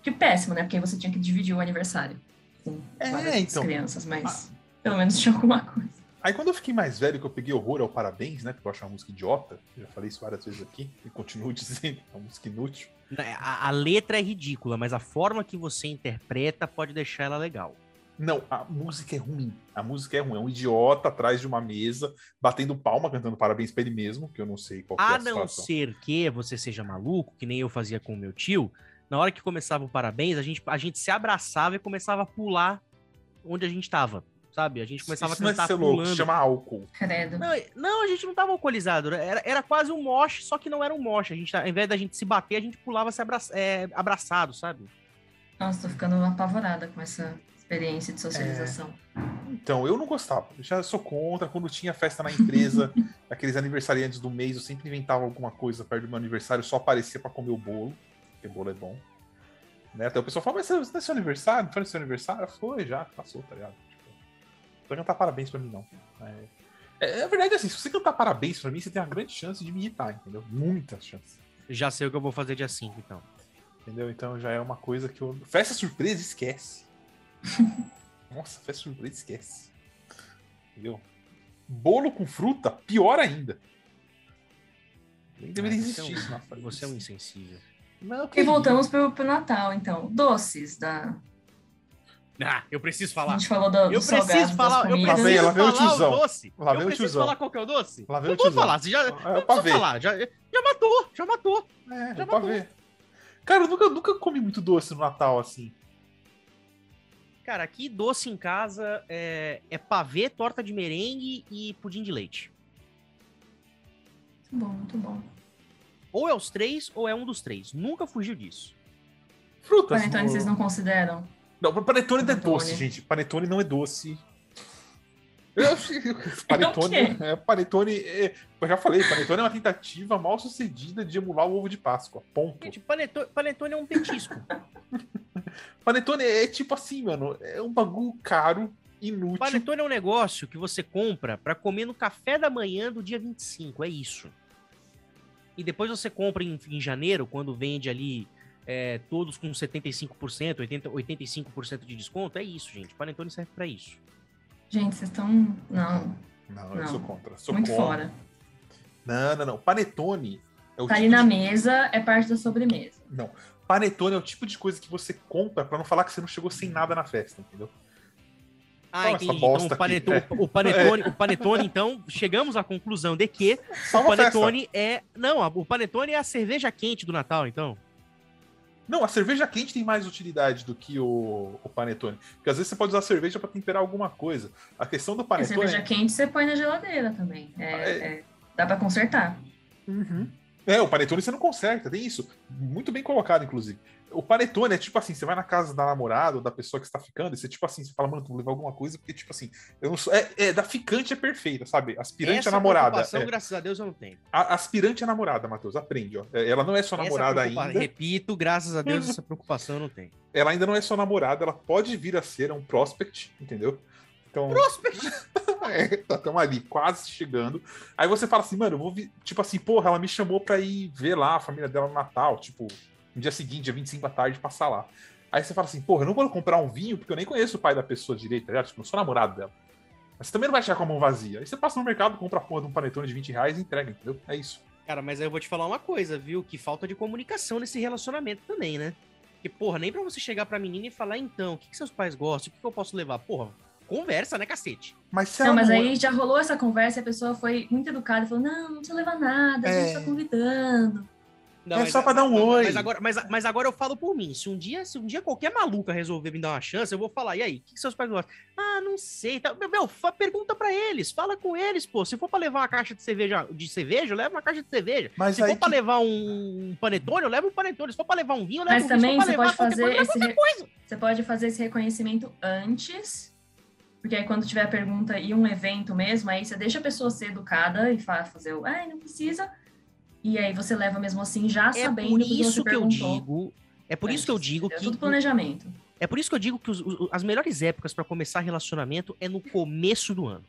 Que péssimo, né? Porque você tinha que dividir o aniversário com é, várias então, crianças, mas ah, pelo menos tinha alguma coisa. Aí quando eu fiquei mais velho, que eu peguei horror ao parabéns, né? Porque eu acho uma música idiota, já falei isso várias vezes aqui, e continuo [LAUGHS] dizendo, é uma música inútil. A, a letra é ridícula, mas a forma que você interpreta pode deixar ela legal. Não, a música é ruim. A música é ruim. É um idiota atrás de uma mesa, batendo palma, cantando parabéns pra ele mesmo, que eu não sei qual a é a não ser que você seja maluco, que nem eu fazia com o meu tio, na hora que começava o parabéns, a gente, a gente se abraçava e começava a pular onde a gente tava. Sabe? A gente começava Isso a cantar não é pulando. Louco, chama álcool. Credo. Não, não, a gente não tava alcoolizado. Era, era quase um moche, só que não era um moche. A gente, ao invés da gente se bater, a gente pulava se abraça, é, abraçado, sabe? Nossa, tô ficando apavorada com essa experiência de socialização. É... Então, eu não gostava. Eu já sou contra. Quando tinha festa na empresa, [LAUGHS] aqueles aniversariantes do mês, eu sempre inventava alguma coisa perto do meu aniversário, só aparecia para comer o bolo, porque bolo é bom. Né? Até o pessoal fala, mas não é seu aniversário? Não foi seu aniversário? Foi, já, passou, tá ligado? Tipo, não vai cantar parabéns pra mim, não. É, é, é verdade, assim, se você cantar parabéns pra mim, você tem uma grande chance de me irritar, entendeu? Muitas chances. Já sei o que eu vou fazer dia 5, então. Entendeu? Então já é uma coisa que eu. Festa surpresa, esquece. [LAUGHS] Nossa, festa surpresa, esquece. Entendeu? Bolo com fruta, pior ainda. Nem deveria existir isso na Você é um insensível. Não, e voltamos pro, pro Natal, então. Doces da. Ah, eu preciso falar. A gente falou do, eu preciso falar, eu preciso vem o falar tiozão. o doce. Lá eu vem o preciso tiozão. falar qual que é o doce. Lá vem eu o vou falar, você já, É eu o preciso pavê. falar, já, já matou, já matou. É, Já matou. ver. Cara, eu nunca, nunca comi muito doce no Natal assim. Cara, aqui doce em casa é, é pavê, torta de merengue e pudim de leite. Muito bom, muito bom. Ou é os três, ou é um dos três. Nunca fugiu disso. Frutas. Panetone no- vocês não consideram? Não, panetone não é doce, gente. Panetone não é doce. [LAUGHS] Panetone, É é, panetone é, eu já falei, panetone é uma tentativa mal sucedida de emular o ovo de Páscoa. Ponto. Gente, panetone, panetone é um petisco. [LAUGHS] Panetone é tipo assim, mano, é um bagulho caro, inútil. panetone é um negócio que você compra pra comer no café da manhã do dia 25, é isso. E depois você compra em, em janeiro, quando vende ali é, todos com 75%, 80, 85% de desconto, é isso, gente. Panetone serve pra isso. Gente, vocês estão. Não, Não, eu Não. sou contra. Sou muito contra. fora. Não, não, não. Panetone é o Tá tipo ali na de... mesa, é parte da sobremesa. Não. Panetone é o tipo de coisa que você compra pra não falar que você não chegou sem nada na festa, entendeu? Ah, entendi. Então, o aqui. panetone, o panetone, [LAUGHS] o panetone, então, chegamos à conclusão de que o Salva a festa. panetone é. Não, a- o panetone é a cerveja quente do Natal, então. Não, a cerveja quente tem mais utilidade do que o, o panetone. Porque às vezes você pode usar a cerveja pra temperar alguma coisa. A questão do A panetone. cerveja quente você põe na geladeira também. É, É. é- dá pra consertar. Uhum. É, o panetone você não conserta, tem isso. Muito bem colocado, inclusive. O panetone é tipo assim, você vai na casa da namorada ou da pessoa que está ficando, e você tipo assim, você fala, mano, tu vou levar alguma coisa, porque tipo assim, eu não sou. É, é, da ficante é perfeita, sabe? Aspirante Essa a namorada. preocupação, é. graças a Deus, eu não tenho. A- aspirante a namorada, Matheus, aprende, ó. É, Ela não é Essa namorada ainda. Repito, graças a Deus, essa preocupação eu não tenho. Ela ainda não é só namorada, ela pode vir a ser um prospect, entendeu? Então. Prospect! [LAUGHS] É, tá tão ali, quase chegando. Aí você fala assim, mano, eu vou vir. Tipo assim, porra, ela me chamou pra ir ver lá a família dela no Natal, tipo, no dia seguinte, dia 25 da tarde, passar lá. Aí você fala assim, porra, eu não vou comprar um vinho, porque eu nem conheço o pai da pessoa direito, tá ligado? Tipo, eu não sou namorado dela. Mas você também não vai chegar com a mão vazia. Aí você passa no mercado, compra a porra de um panetone de 20 reais e entrega, entendeu? É isso. Cara, mas aí eu vou te falar uma coisa, viu? Que falta de comunicação nesse relacionamento também, né? Porque, porra, nem pra você chegar pra menina e falar, então, o que, que seus pais gostam? O que, que eu posso levar? Porra, conversa, né, cacete? Mas se Não, mas não- aí já rolou essa conversa e a pessoa foi muito educada e falou: não, não precisa levar nada, a gente É. tá convidando. Não, É mas- só pra dar um mas- oi. Mas agora, mas, mas agora eu falo por mim. Se um dia, se um dia qualquer maluca resolver me dar uma chance, eu vou falar, e aí, o que, que seus pais gostam? Ah, não sei. Tá, meu, meu, fa- pergunta pra eles, fala com eles, pô. Se for pra levar uma caixa de cerveja, de cerveja, leva uma caixa de cerveja. Mas Se for pra que- levar um panetone, eu levo um panetone. Se for pra levar um vinho, eu levo Mas um vinho. Se também você pode fazer coisa, esse re- coisa. Você pode fazer esse reconhecimento antes, porque aí quando tiver pergunta e um evento mesmo, aí você deixa a pessoa ser educada e fa- fazer o, ai, não precisa. E aí você leva mesmo assim, já É sabendo por que isso você que eu digo. É por isso que eu digo entendeu? que. Tudo planejamento. É por isso que eu digo que os- os- as melhores épocas pra começar relacionamento é no começo do ano.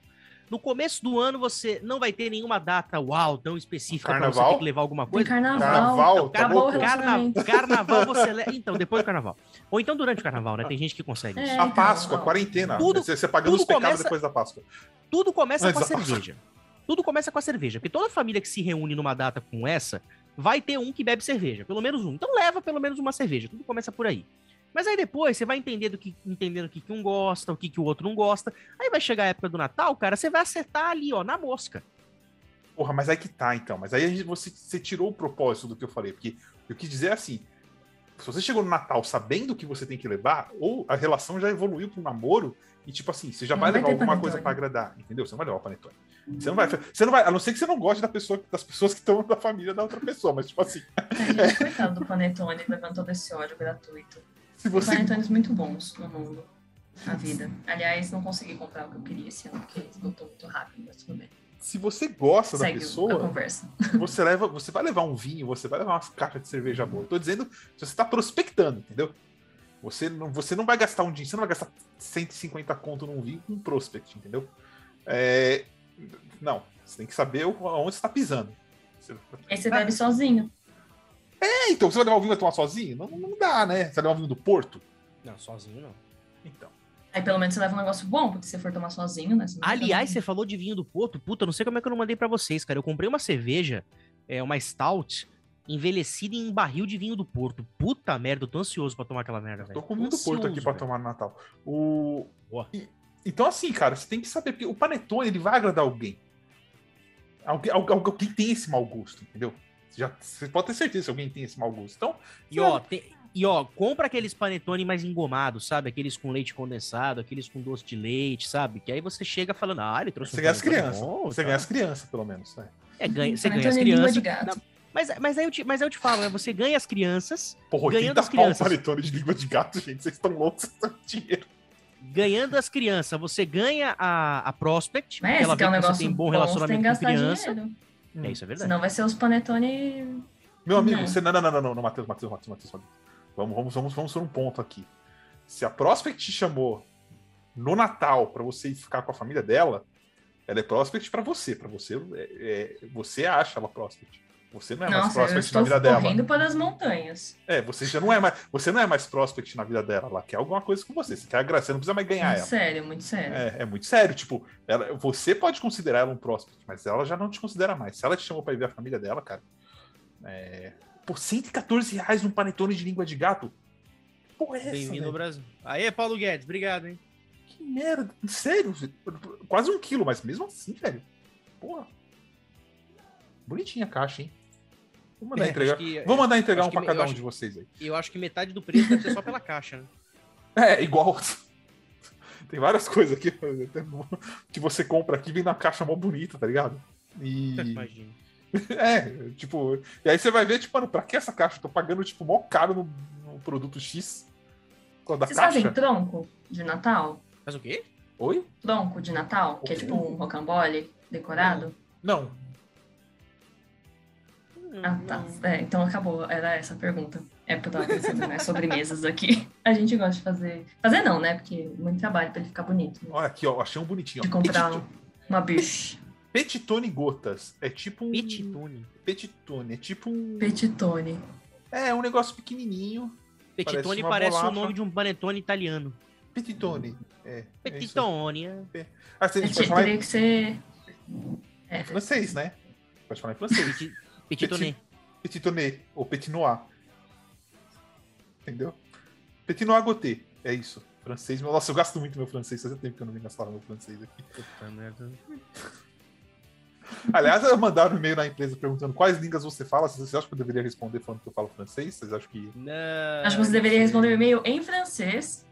No começo do ano você não vai ter nenhuma data uau tão específica pra você ter que levar alguma Tem coisa. carnaval, Carnaval, tá acabou o louco? Carna... Carnaval você leva. Então, depois do carnaval. Ou então durante o carnaval, né? Tem gente que consegue isso. É. A então, Páscoa, a quarentena. Tudo- você, você pagando tudo os pecados começa- depois da Páscoa. Tudo começa Antes com a cerveja. Tudo começa com a cerveja. Porque toda família que se reúne numa data com essa, vai ter um que bebe cerveja. Pelo menos um. Então leva pelo menos uma cerveja. Tudo começa por aí. Mas aí depois você vai entender do que, entendendo o que, que um gosta, o que, que o outro não gosta. Aí vai chegar a época do Natal, cara, você vai acertar ali, ó, na mosca. Porra, mas aí que tá, então. Mas aí a gente- você, você tirou o propósito do que eu falei. Porque eu quis dizer assim: se você chegou no Natal sabendo o que você tem que levar, ou a relação já evoluiu pro namoro, e tipo assim, você já Não vai vai levar alguma panetone. coisa pra agradar, entendeu? Você não vai levar o panetone. Você não vai, você não vai, a não ser que você não goste da pessoa, das pessoas que estão [LAUGHS] da família da outra pessoa, mas tipo assim, Ai, gente, coitado do Panetone, levando todo esse ódio gratuito. Se você panetones muito bons no mundo, na vida. Aliás, não consegui comprar o que eu queria esse ano, porque esgotou muito rápido, mas tudo bem. se você gosta da Segue a pessoa, você leva, você vai levar um vinho, você vai levar umas caixas de cerveja boa. Tô dizendo, se você tá prospectando, entendeu? Você não, você não vai gastar um dinheiro, você não vai gastar 150 conto num vinho com um prospect, entendeu? É, não, você tem que saber onde você tá pisando. Você- Aí você bebe sozinho. É, então, você vai levar o vinho vai tomar sozinho? Não, não dá, né? Você vai levar o vinho do Porto? Não, sozinho não. Então. Aí pelo menos você leva um negócio bom, porque se você for tomar sozinho, né? você Aliás, você falou de vinho do Porto. Puta, não sei como é que eu não mandei pra vocês, cara. Eu comprei uma cerveja, é uma Stout, envelhecida em barril de vinho do Porto. Puta merda, eu tô ansioso pra tomar aquela merda, velho. Tô com vinho do Porto aqui pra velho. tomar no Natal. O... Boa. E- Então, assim, cara, você tem que saber, porque o panetone, ele vai agradar alguém. Alguém, alguém, alguém tem esse mau gosto, entendeu? Você, já, você pode ter certeza se alguém tem esse mau gosto. Então, E ó, tem- e ó, compra aqueles panetone mais engomados, sabe? Aqueles com leite condensado, aqueles com doce de leite, sabe? Que aí você chega falando, ah, ele trouxe você um ganha as panetone crianças. bom, Você tá? ganha as crianças, pelo menos. Né? É, ganha, você ganha as crianças. gato. Não, mas, mas, aí eu te, mas aí eu te falo, né? Você ganha as crianças, Porra, Ganhando 80 as um crianças. panetone de língua de gato, gente. Vocês estão loucos, vocês estão dinheiro. ganhando as crianças, você ganha a, a Prospect, Mas ela esse que é um vê que você negócio tem bom relacionamento com gastar criança. dinheiro. É, isso é verdade. Senão vai ser os panetone... Meu amigo, Não. você. Não, não, não, não, não, não, Matheus, Matheus, Matheus, Matheus. Matheus. Vamos, vamos, vamos, vamos por um ponto aqui. Se a Prospect te chamou no Natal pra você ir ficar com a família dela, ela é Prospect pra você. Pra você, é, é- você acha ela Prospect. Você não é mais Nossa, eu Prospect na vida dela. correndo para as montanhas. É, você já não é mais. Você não é mais Prospect na vida dela. Ela quer alguma coisa com você. Você quer agradecer, você não precisa mais ganhar Muito ela. sério, muito sério. É, é muito sério, tipo, ela, você pode considerar ela um prospect, mas ela já não te considera mais. Se ela te chamou pra ir ver a família dela, cara, é, por 114 reais um panetone de língua de gato, porra é essa, Bem-vindo ao? Brasil. Aê, Paulo Guedes, obrigado, hein? Que merda, sério, quase um quilo, mas mesmo assim, velho, porra. Bonitinha a caixa, hein? Vou mandar É, entregar, que- vou mandar entregar um me- cada um acho- de vocês aí. Eu acho que metade do preço deve ser só pela caixa, né? [LAUGHS] É, igual. [LAUGHS] Tem várias coisas aqui que você compra aqui, vem na caixa mó bonita, tá ligado? E. [LAUGHS] Imagina. É, tipo, e aí você vai ver, tipo, mano, pra que essa caixa? Eu tô pagando, tipo, mó caro no, no produto X. Vocês caixa? fazem tronco de Natal? Mas o quê? Oi? Tronco de Natal? Que é tipo um rocambole decorado? Não. Ah, tá. É, então acabou. Era essa a pergunta. É porque eu tava pensando, né? Sobremesas aqui. [LAUGHS] A gente gosta de fazer. Fazer não, né? Porque é muito trabalho pra ele ficar bonito. né? Olha aqui, ó, achei um bonitinho. De Ó. comprar Petito- uma biche. Petitone gotas. É tipo um. Petitone. Petitone. É tipo um. Petitone. É, um negócio pequenininho. Petitone uma parece o nome de um panetone italiano. Petitone. É. é. Petitone. é. Ah, você É, pode falar teria que ser. É, francês, né? Pode falar em francês. Petit- Petitone. Petitone. Ou petit noir. Entendeu? Petit noir goté. É isso. Francês. meu- Nossa, eu gasto muito meu francês. Fazia tempo que eu não me gastava meu francês aqui. Puta merda. [LAUGHS] Aliás, mandaram um e-mail na empresa perguntando quais línguas você fala. Vocês acham que eu deveria responder falando que eu falo francês? Vocês acham que. Não, acho que você deveria responder o e-mail em francês,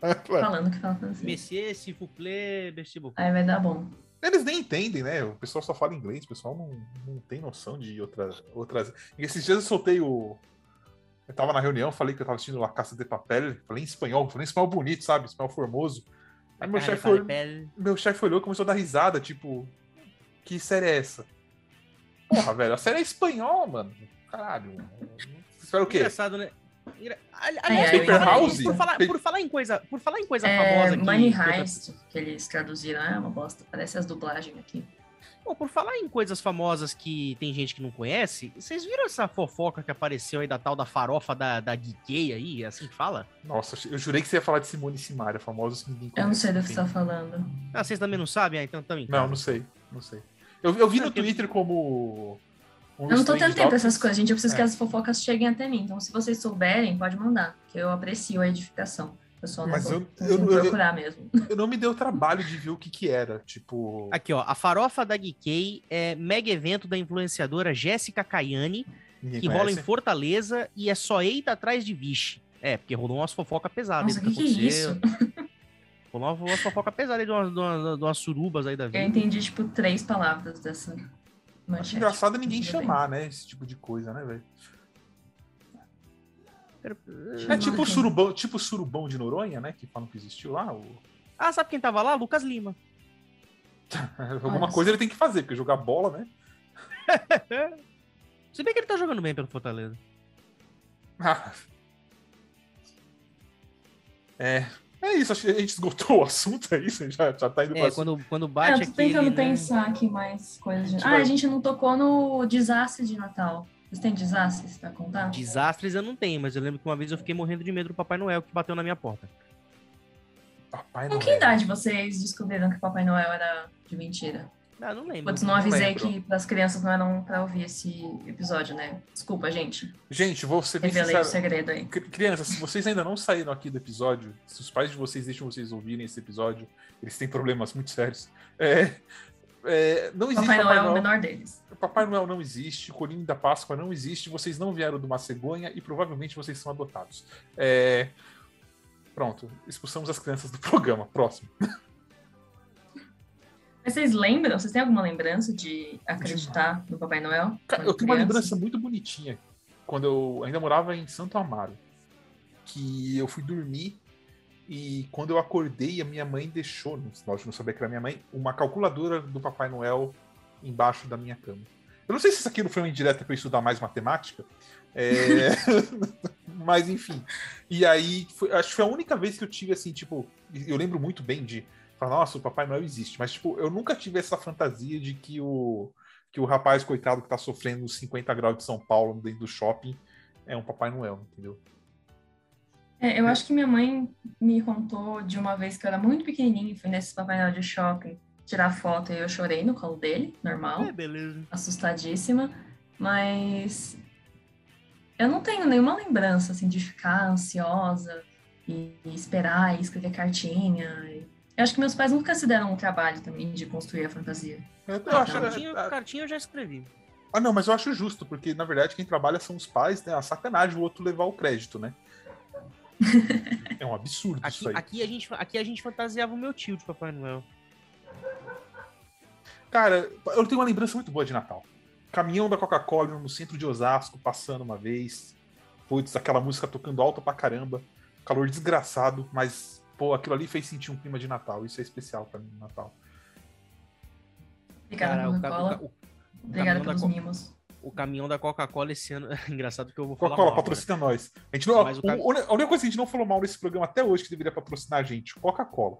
[LAUGHS] falando que fala francês. Monsieur, s'il vous plaît, merci beaucoup. Aí vai dar bom. Eles nem entendem, né? O pessoal só fala inglês, o pessoal não, não tem noção de outras, outras. E esses dias eu soltei o. Eu tava na reunião, falei que eu tava assistindo La Caça de Papel, falei em espanhol, falei em espanhol bonito, sabe? Espanhol formoso. Aí meu chefe olhou, papel. meu chefe olhou e começou a dar risada, tipo, que série é essa? Porra, velho, a série é espanhol, mano. Caralho. Espera o quê? Engraçado, né? Aliás, é, por, falar, House? por, falar, por falar em coisa, por falar em coisa É, famosa aqui. Money Heist, que eles traduziram, é uma bosta. Parece as dublagens aqui. Pô, por falar em coisas famosas que tem gente que não conhece, vocês viram essa fofoca que apareceu aí da tal da farofa da, da Geekei aí? É assim que fala? Nossa, eu jurei que você ia falar de Simone e Simaria, famosos que ninguém Eu não sei do que você tá falando. Ah, vocês também não sabem? Ah, então também. Não, não sei, não sei. Eu, eu vi no Twitter como. Um Eu não tô tendo tempo pra essas coisas, gente. Eu preciso É. que as fofocas cheguem até mim. Então, se vocês souberem, pode mandar, que eu aprecio a edificação. Eu só não Mas vou eu- eu- eu- procurar mesmo. [LAUGHS] Eu não me dei o trabalho de ver o que que era. Tipo. Aqui, ó. A farofa da Geekei é mega evento da influenciadora Jéssica Caiane, ninguém que rola em conhece. Fortaleza e é só eita atrás de vixe. É, porque rolou umas fofocas pesadas. Nossa, que que é isso? Rolou uma- umas fofocas pesadas aí de umas, de umas- de umas surubas aí da Eu vida. entendi, tipo, três palavras dessa Acho manchete. engraçado é ninguém Tudo bem. chamar, né? Esse tipo de coisa, né, velho? É Chamar tipo o surubão, tipo surubão de Noronha, né? Que falam que existiu lá. o- Ah, sabe quem tava lá? Lucas Lima. [LAUGHS] Alguma Olha coisa ele tem que fazer, porque jogar bola, né? [LAUGHS] Se bem que ele tá jogando bem pelo Fortaleza. Ah. [LAUGHS] É. É isso, acho que a gente esgotou o assunto, é isso? Já, já tá indo É, pra quando, quando Ah, bate eu tô aqui. tentando né? pensar aqui mais coisas. De... Gente Ah, vai- a gente não tocou no desastre de Natal. Vocês têm desastres pra contar? Desastres eu não tenho, mas eu lembro que uma vez eu fiquei morrendo de medo do Papai Noel que bateu na minha porta. Papai Com Noel. que idade vocês descobriram que Papai Noel era de mentira? Ah, não lembro. Putz, não avisei lembro. que as crianças não eram pra ouvir esse episódio, né? Desculpa, gente. Gente, vou ser bem Revelei o sincero. segredo aí. Cri- Crianças, se vocês ainda não saíram aqui do episódio, se os pais de vocês deixam vocês ouvirem esse episódio, eles têm problemas muito sérios. É, é, não existe Papai Noel é o Noel. menor deles. Papai Noel não existe, Colinho da Páscoa não existe, vocês não vieram de uma cegonha e provavelmente vocês são adotados. É, Pronto, expulsamos as crianças do [LAUGHS] programa. Próximo. Vocês lembram? Vocês têm alguma lembrança de acreditar no Papai Noel? Cara, eu tenho uma lembrança muito bonitinha quando eu ainda morava em Santo Amaro. Que eu fui dormir e quando eu acordei, a minha mãe deixou, lógico, não sabia que era minha mãe, uma calculadora do Papai Noel embaixo da minha cama. Eu não sei se isso aqui não foi uma indireta para estudar mais matemática, é, [LAUGHS] mas enfim. E aí, foi- acho que foi a única vez que eu tive assim, tipo, eu lembro muito bem de falar, nossa, o Papai Noel existe, mas tipo, eu nunca tive essa fantasia de que o que o rapaz coitado que tá sofrendo nos 50 graus de São Paulo dentro do shopping é um Papai Noel, entendeu? É, eu acho que minha mãe me contou de uma vez que eu era muito pequenininha e fui nesse Papai Noel de shopping tirar foto e eu chorei no colo dele, normal. É, beleza. assustadíssima, mas eu não tenho nenhuma lembrança assim de ficar ansiosa e, e esperar e escrever cartinha. E- Eu acho que meus pais nunca se deram o trabalho também de construir a fantasia. Eu, eu acho, cartinha, ah, cartinha eu já escrevi. ah, não, mas eu acho justo, porque na verdade quem trabalha são os pais, né? A sacanagem o outro levar o crédito, né? [LAUGHS] É um absurdo Aqui, isso aí. aqui, a gente, aqui a gente fantasiava o meu tio de Papai Noel. Cara, eu tenho uma lembrança muito boa de Natal. Caminhão da Coca-Cola no centro de Osasco, passando uma vez. Putz, aquela música tocando alto pra caramba. Calor desgraçado, mas, pô, aquilo ali fez sentir um clima de Natal. Isso é especial pra mim, Natal. Obrigada, Cara, Obrigada caminhão da pelos mimos. o caminhão da Coca-Cola esse ano. [LAUGHS] Engraçado que eu vou falar. Coca-Cola, patrocina nós. A, gente não, Mas o o- ca- a única coisa que a gente não falou mal nesse programa até hoje que deveria patrocinar a gente, Coca-Cola.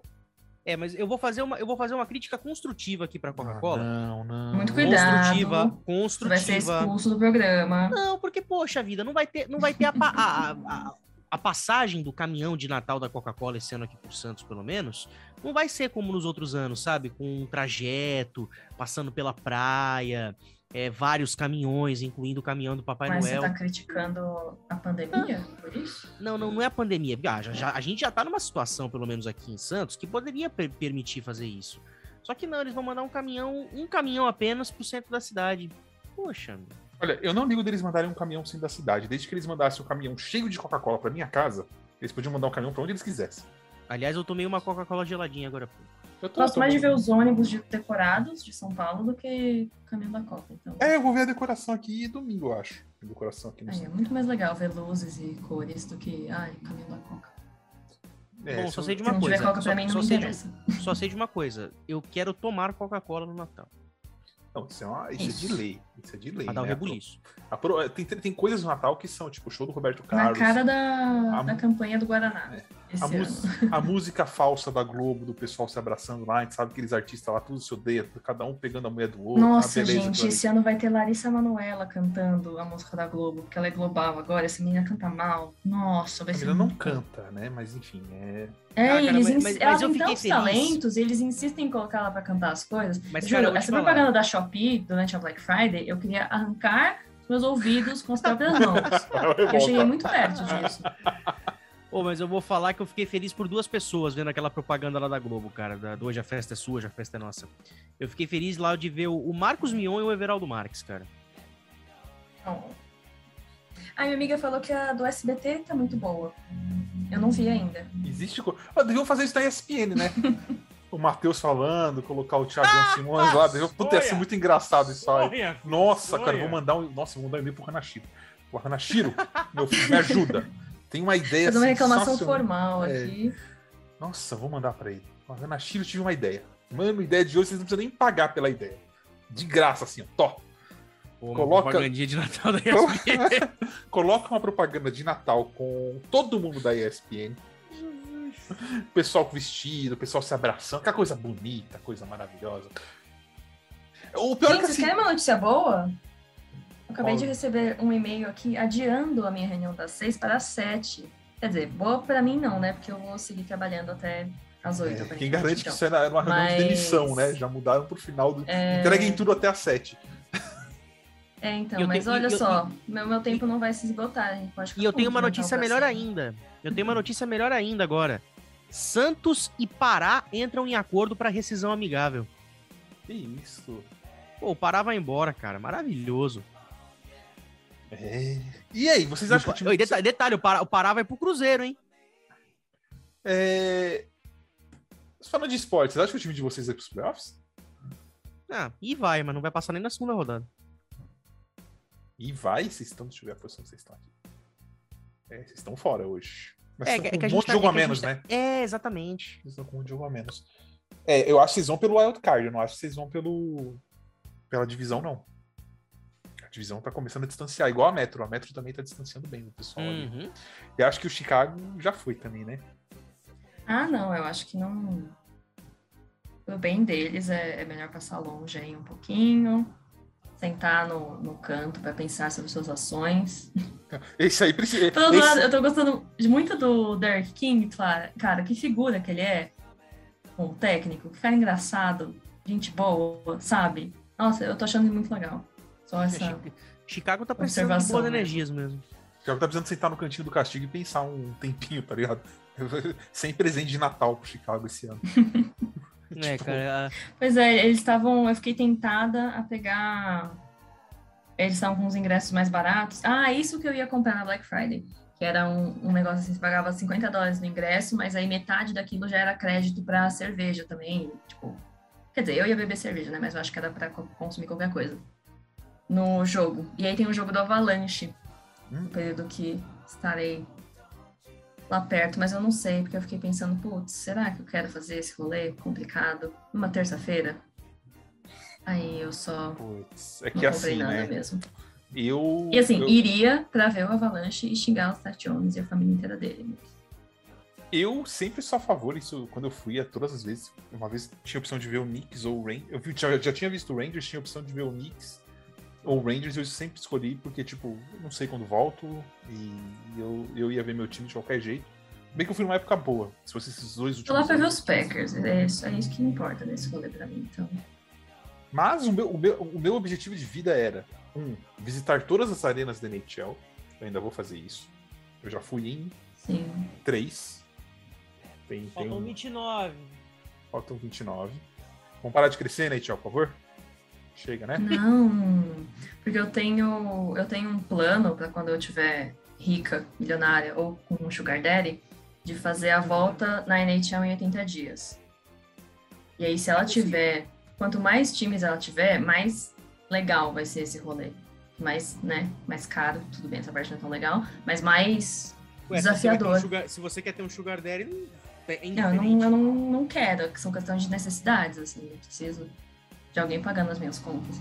É, mas eu vou fazer uma, eu vou fazer uma crítica construtiva aqui pra Coca-Cola. Não, não. Muito cuidado. Construtiva, Você vai ser construtiva. expulso do programa. Não, porque, poxa vida, não vai ter, não vai ter a, a, a, a passagem do caminhão de Natal da Coca-Cola esse ano aqui por Santos, pelo menos. Não vai ser como nos outros anos, sabe? Com um trajeto, passando pela praia, é, vários caminhões, incluindo o caminhão do Papai Mas Noel. você tá criticando a pandemia por isso? Não, não, não é a pandemia. Ah, já, já- a gente já tá numa situação, pelo menos aqui em Santos, que poderia per- permitir fazer isso. Só que não, eles vão mandar um caminhão, um caminhão apenas pro centro da cidade. Poxa, meu. Olha, eu não ligo deles mandarem um caminhão sem da cidade. Desde que eles mandassem um caminhão cheio de Coca-Cola pra minha casa, eles podiam mandar um caminhão pra onde eles quisessem. Aliás, eu tomei uma Coca-Cola geladinha agora. pô. Eu tô- Gosto tô- mais de ver os ônibus de- decorados de São Paulo do que o caminho da Copa. Então, É, eu vou ver a decoração aqui domingo, eu acho. A decoração aqui no aí, é centro. muito mais legal ver luzes e cores do que, ai, o caminho da Coca. É, Bom, se só eu- sei de Se uma não coisa. tiver Coca só, pra mim, não só me sei de, interessa. só sei de uma coisa. Eu quero tomar Coca-Cola no Natal. Não, isso é, uma- isso é de Isso. lei. Isso é de lei. Pra dar um né? rebuliço. A pro- tem, tem coisas no Natal que são, tipo, o show do Roberto Na Carlos. cara da, A da campanha do Guaraná. Esse A, mus- a música falsa da Globo, do pessoal se abraçando lá, a gente sabe que aqueles artistas lá, tudo se odeia, cada um pegando a mulher do outro. uma Nossa, gente, esse ano vai ter Larissa Manoela cantando a música da Globo, porque ela é global agora. Essa menina canta mal. Nossa, vai A ser. menina não canta, né? Mas enfim, é. É, Ah, cara, eles mas- mas- ela mas tem tantos feliz. talentos e eles insistem em colocar ela pra cantar as coisas. Mas, Juro, cara, essa falar. propaganda da Shopee durante a Black Friday, eu queria arrancar meus ouvidos com as próprias mãos. [LAUGHS] eu cheguei muito perto disso. [LAUGHS] Ô, mas eu vou falar que eu fiquei feliz por duas pessoas vendo aquela propaganda lá da Globo, cara. Da, do Hoje a Festa é Sua, Hoje a Festa é Nossa. Eu fiquei feliz lá de ver o, o Marcos Mion e o Everaldo Marques, cara. Então, A minha amiga falou que a do SBT tá muito boa. Eu não vi ainda. Existe. Ah, deviam fazer isso na ESPN, né? [LAUGHS] o Matheus falando, colocar o Thiago Simões lá. Deviam... Puta, ia ser muito engraçado isso aí. Nossa, Sonha. cara, eu vou mandar um. Nossa, eu vou mandar um e-mail pro Hanashiro. O Hanashiro, meu filho, me ajuda. Tem uma ideia Fazer uma reclamação sensacional. formal É. aqui. Nossa, vou mandar pra ele. O Hanashiro tive uma ideia. Mano, ideia de hoje, vocês não precisam nem pagar pela ideia. De graça, assim, ó. Tó. Uma Coloca- propagandinha de Natal da ESPN. [LAUGHS] Coloca uma propaganda de Natal com todo mundo da ESPN. Pessoal vestido, pessoal se abraçando, aquela coisa bonita, coisa maravilhosa. O pior é Gente, que vocês assim, querem uma notícia boa? Eu acabei de receber um e-mail aqui adiando a minha reunião das seis para as sete. Quer dizer, boa pra mim não, né? Porque eu vou seguir trabalhando até às 8. É, quem garante então. que isso era uma reunião Mas... de demissão, né? Já mudaram pro final do. É... Entreguem tudo até às 7. [LAUGHS] É, então, mas olha eu, só, eu, meu, meu tempo não vai se esgotar. e eu tenho uma notícia melhor ainda. Eu tenho uma notícia melhor ainda agora. Santos e Pará entram em acordo para rescisão amigável. Que isso? Pô, o Pará vai embora, cara. Maravilhoso. É. E aí, vocês acham que o time... detalhe, detalhe, o Pará, o Pará vai pro Cruzeiro, hein? É... Falando de esportes, vocês acham que o time de vocês vai pros playoffs? Ah, e vai, mas não vai passar nem na segunda rodada. E vai, vocês estão, deixa eu ver a posição que vocês estão aqui. É, vocês estão fora hoje. Mas é, é, que um monte de tá, jogo é a menos, né? É, exatamente. Vocês estão com um jogo a menos. É, eu acho que vocês vão pelo wild card, eu não acho que vocês vão pelo pela divisão, não. A divisão tá começando a distanciar, igual a Metro. A Metro também tá distanciando bem o pessoal uhum. ali. E acho que o Chicago já foi também, né? Ah, não, eu acho que não. O bem deles é, é melhor passar longe aí um pouquinho, sentar no, no canto para pensar sobre suas ações. [LAUGHS] Esse aí precisa. Esse... eu tô gostando muito do Derek King, cara, que figura que ele é. Um técnico, que cara engraçado, gente boa, sabe? Nossa, eu tô achando ele muito legal. Só essa. Chicago tá precisando de boas energias mesmo. Chicago tá precisando sentar no cantinho do castigo e pensar um tempinho, tá ligado? [LAUGHS] Sem presente de Natal pro Chicago esse ano. [LAUGHS] é, tipo... cara. Pois é, eles estavam. Eu fiquei tentada a pegar. Eles estavam com os ingressos mais baratos. Ah, isso que eu ia comprar na Black Friday. Que era um, um negócio assim, você pagava 50 dólares no ingresso, mas aí metade daquilo já era crédito pra cerveja também. Tipo, Quer dizer, eu ia beber cerveja, né? Mas eu acho que era pra consumir qualquer coisa. No jogo. E aí tem o jogo do Avalanche. Hum. No período que estarei lá perto, mas eu não sei, porque eu fiquei pensando, putz, será que eu quero fazer esse rolê complicado numa terça-feira? Aí eu só Puts, é que não comprei assim, nada né? mesmo. Eu, e assim, eu... iria pra ver o Avalanche e xingar os Tachiones e a família inteira dele. Eu sempre sou a favor, isso quando eu fui, a todas as vezes. Uma vez tinha a opção de ver o Knicks ou o Rangers. Eu já, já tinha visto o Rangers, tinha a opção de ver o Knicks ou o Rangers, eu sempre escolhi porque, tipo, eu não sei quando volto e eu, eu ia ver meu time de qualquer jeito. Bem que eu fui numa época boa. Se fosse esses dois últimos. Eu lá pra ver os Packers, é isso, é isso que importa nesse rolê pra mim, então. Mas o meu, o, meu, o meu objetivo de vida era, um, visitar todas as arenas da NHL. Eu ainda vou fazer isso. Eu já fui em Sim. três. Tem, Faltam tem um... 29. Faltam 29. Vamos parar de crescer, Neitel, por favor? Chega, né? Não, porque eu tenho, eu tenho um plano para quando eu tiver rica, milionária ou com um sugar daddy, de fazer a volta na NHL em 80 dias. E aí, se ela tiver, quanto mais times ela tiver, mais legal vai ser esse rolê. Mais, né, mais caro, tudo bem, essa parte não é tão legal, mas mais Ué, desafiador. Se você, um sugar, se você quer ter um sugar daddy, é eu não, eu não, não quero, que são questões de necessidades, assim, eu preciso de alguém pagando as minhas contas.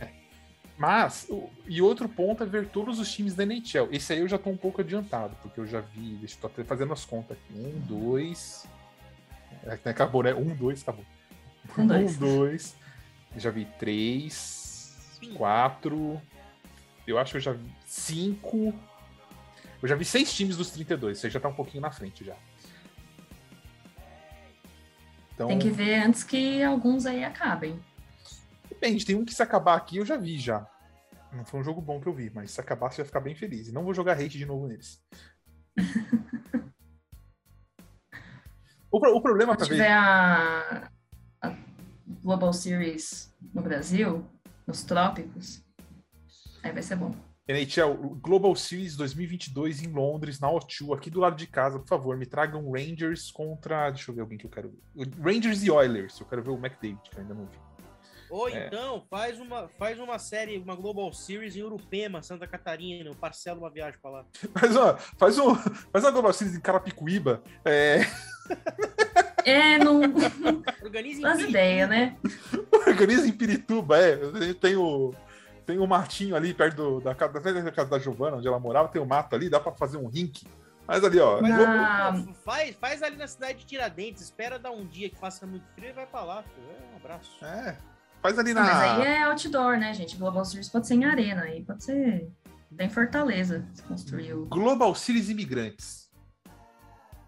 é. [LAUGHS] Mas, e outro ponto é ver todos os times da NHL. Esse aí eu já tô um pouco adiantado, porque eu já vi, deixa eu tô fazendo as contas aqui. Um, dois. É, acabou, né? Um, dois, acabou. Um, dois. Um, dois. Já vi três, quatro. Eu acho que eu já vi cinco. Eu já vi seis times dos 32, você já tá um pouquinho na frente já. Então, tem que ver antes que alguns aí acabem. Depende, tem um que se acabar aqui eu já vi já. Não foi um jogo bom que eu vi, mas se acabar você vai ficar bem feliz. E não vou jogar hate de novo neles. [LAUGHS] o, o, problema também. Se tiver a, a Global Series no Brasil, nos trópicos, aí vai ser bom. NHL Global Series 2022 em Londres, na O2, aqui do lado de casa, por favor, me tragam Rangers contra. Deixa eu ver alguém que eu quero ver. Rangers e Oilers, eu quero ver o McDavid, que eu ainda não vi. Ou é. então, faz uma, faz uma série, uma Global Series em Urupema, Santa Catarina, eu parcelo uma viagem pra lá. [LAUGHS] Faz uma, faz um, faz uma Global Series em Carapicuíba. É. É, não. Organiza em ideia, né? [LAUGHS] Organiza em Pirituba, é. Tem o. Tem um matinho ali perto do, da, casa, da casa da Giovana, onde ela morava, tem um mato ali, dá para fazer um rink. Mas ali, ó. Mas, faz, faz ali na cidade de Tiradentes, espera dar um dia que faça muito frio e vai pra lá. É, um abraço. É. Faz ali na. Mas aí é outdoor, né, gente? Global Series pode ser em arena, aí pode ser bem Fortaleza se construiu. Global Series Imigrantes.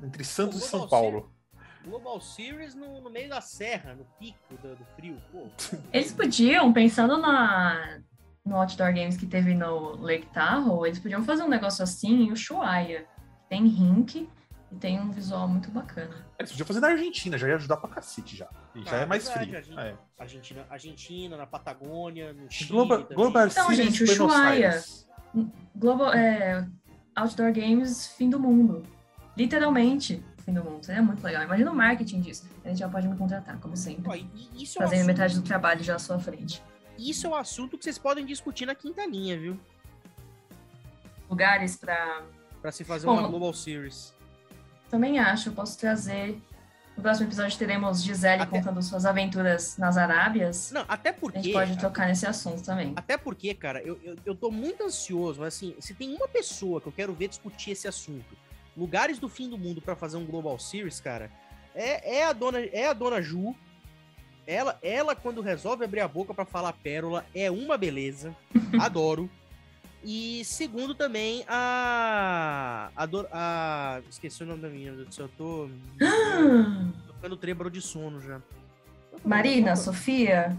entre Santos e São Paulo. Global Series no, no, meio da serra, no pico do, do frio. Pô. Eles podiam, pensando na, no Outdoor Games que teve no Lake Tahoe, eles podiam fazer um negócio assim em Ushuaia. Tem rink e tem um visual muito bacana. Eles podiam fazer na Argentina, já ia ajudar pra cacete já. E já ah, é mais verdade, frio. Argentina, é. Argentina, Argentina, na Patagônia, no Chile. Global, Global então, gente, Ushuaia. Global, é, Outdoor Games, fim do mundo. Literalmente, fim do mundo. Seria muito legal. Imagina o marketing disso. A gente já pode me contratar, como sempre. Isso Fazendo é um metade do trabalho já à sua frente. Isso é um assunto que vocês podem discutir na quinta linha, viu? Lugares para para se fazer Bom, uma Global Series. Também acho. Eu posso trazer no próximo episódio teremos Gisele até... contando suas aventuras nas Arábias. Não, até porque. A gente pode tocar nesse assunto também. Até porque, cara, eu, eu, eu tô muito ansioso. Mas assim, se tem uma pessoa que eu quero ver discutir esse assunto, lugares do fim do mundo para fazer um Global Series, cara, é, é, a dona, é a dona Ju. Ela, ela, quando resolve abrir a boca para falar pérola, é uma beleza. [LAUGHS] Adoro. E segundo também, a. A, a. Esqueci o nome da minha, eu tô. [GASPS] tô ficando trêbaro de sono já. Marina, Sofia.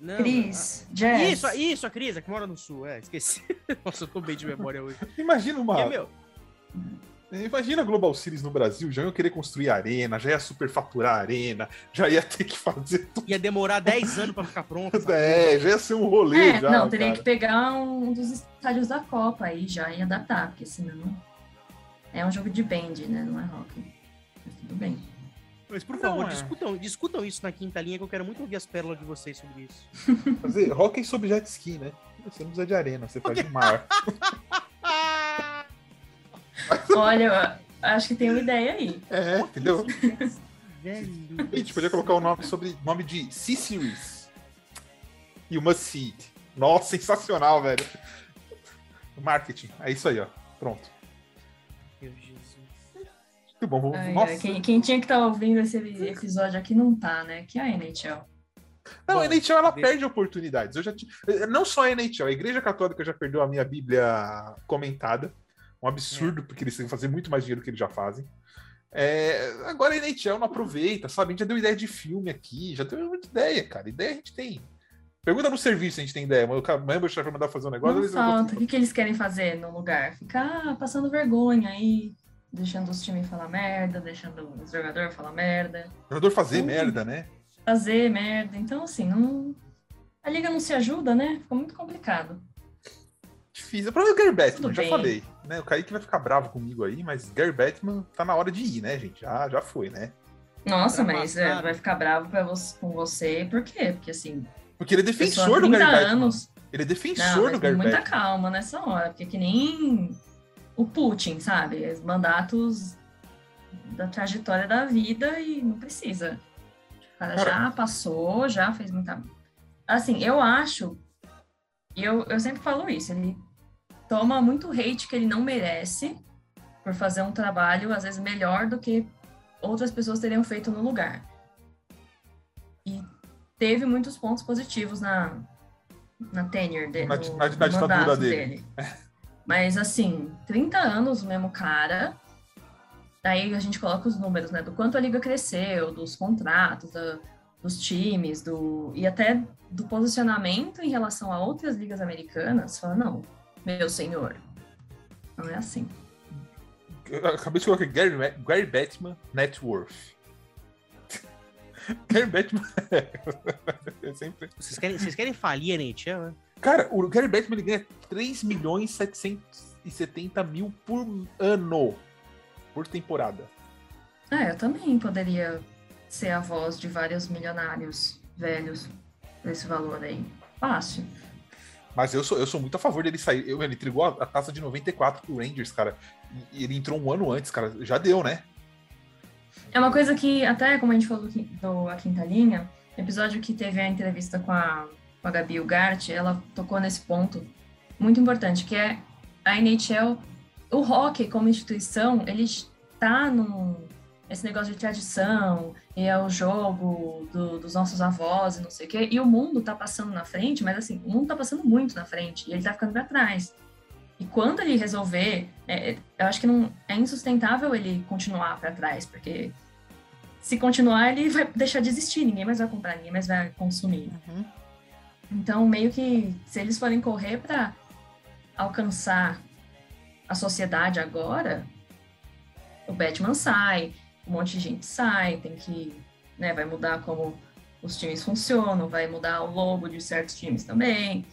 Não, Cris, a... Jess. Isso, isso, a Cris, a que mora no sul, é, esqueci. [LAUGHS] Nossa, eu tô bem de memória hoje. Imagina uma. É, meu, Imagina a Global Series no Brasil, já ia querer construir arena, já ia superfaturar a arena, já ia ter que fazer tudo. Ia demorar 10 anos para ficar pronto. [LAUGHS] É, já ia ser um rolê é, já. Não, teria cara. que pegar um dos estádios da Copa aí já e adaptar, porque senão é um jogo de band, né? Não é rock. Mas tudo bem. Mas por favor, é. discutam, discutam isso na quinta linha que eu quero muito ouvir as pérolas de vocês sobre isso. Fazer rock sobre jet ski, né? Você não precisa de arena, você faz de mar. [LAUGHS] Olha, acho que tem uma ideia aí. É, entendeu? A gente podia colocar o nome sobre nome de C-Series. E uma Seed. Nossa, sensacional, velho. Marketing. É isso aí, ó. Pronto. Meu Jesus. Muito bom. Ai, Nossa. Quem, quem, tinha que estar tá ouvindo esse episódio aqui não tá, né? Que é a NHL. Não, Bom, a NHL ela perde oportunidades. Eu já t... Não só a NHL, a Igreja Católica já perdeu a minha Bíblia comentada. Um absurdo, é. porque eles têm que fazer muito mais dinheiro do que eles já fazem. É, agora a NHL não aproveita, sabe? A gente já deu ideia de filme aqui, já deu muita ideia, cara. Ideia a gente tem. Pergunta no serviço se a gente tem ideia. Mas o member vai mandar fazer um negócio. Não falta. O que, que eles querem fazer no lugar? Ficar passando vergonha aí, deixando os times falar merda, deixando os jogadores falar merda. O jogador fazer então, merda, né? Fazer merda. Então, assim, não... a liga não se ajuda, né? Ficou muito complicado. Difícil. O problema é o Batman, já falei. Né? O Kaique vai ficar bravo comigo aí, mas Gary Batman tá na hora de ir, né, gente? Já, já foi, né? Nossa, mas é, vai ficar bravo você, com você, por quê? Porque assim. Porque ele é defensor do Gary anos... Batman. Ele é defensor Não, do Gary muita Batman. calma nessa hora, porque que nem o Putin, sabe? Os mandatos da trajetória da vida e não precisa. O cara, cara já passou, já fez muita. Assim, eu acho. E eu, eu sempre falo isso, ele toma muito hate que ele não merece por fazer um trabalho, às vezes, melhor do que outras pessoas teriam feito no lugar. E teve muitos pontos positivos na, na tenure dele, na, no, na, na ditadura dele. dele. Mas, assim, 30 anos o mesmo cara, aí a gente coloca os números, né, do quanto a liga cresceu, dos contratos, da, dos times, do e até do posicionamento em relação a outras ligas americanas, fala, não, meu senhor. Não é assim. Eu acabei de colocar Gary, Gary Batman Net Worth. [LAUGHS] Gary Batman. [LAUGHS] é sempre... vocês, querem, vocês querem falir a NHL, né? Cara, o Gary Batman ele ganha 3 milhões 770 mil por ano. Por temporada. É, eu também poderia ser a voz de vários milionários velhos desse valor aí. Fácil. Mas eu sou, eu sou muito a favor dele sair. Eu, ele entregou a, a taça de 94 pro Rangers, cara. E ele entrou um ano antes, cara. Já deu, né? É uma coisa que, até como a gente falou do, do A Quinta Linha, episódio que teve a entrevista com a, com a Gabi Ugart, ela tocou nesse ponto muito importante, que é a NHL, o hockey como instituição, ele está num, esse negócio de tradição, e é o jogo do, dos nossos avós e não sei o quê. E o mundo tá passando na frente, mas assim, o mundo tá passando muito na frente, e ele tá ficando para trás. E quando ele resolver, é, é eu acho que não é insustentável ele continuar para trás, porque se continuar, ele vai deixar de existir, ninguém mais vai comprar, ninguém mais vai consumir. Uhum. Então, meio que se eles forem correr para alcançar a sociedade agora, o Batman sai, um monte de gente sai, tem que, né, vai mudar como os times funcionam, vai mudar o logo de certos times também.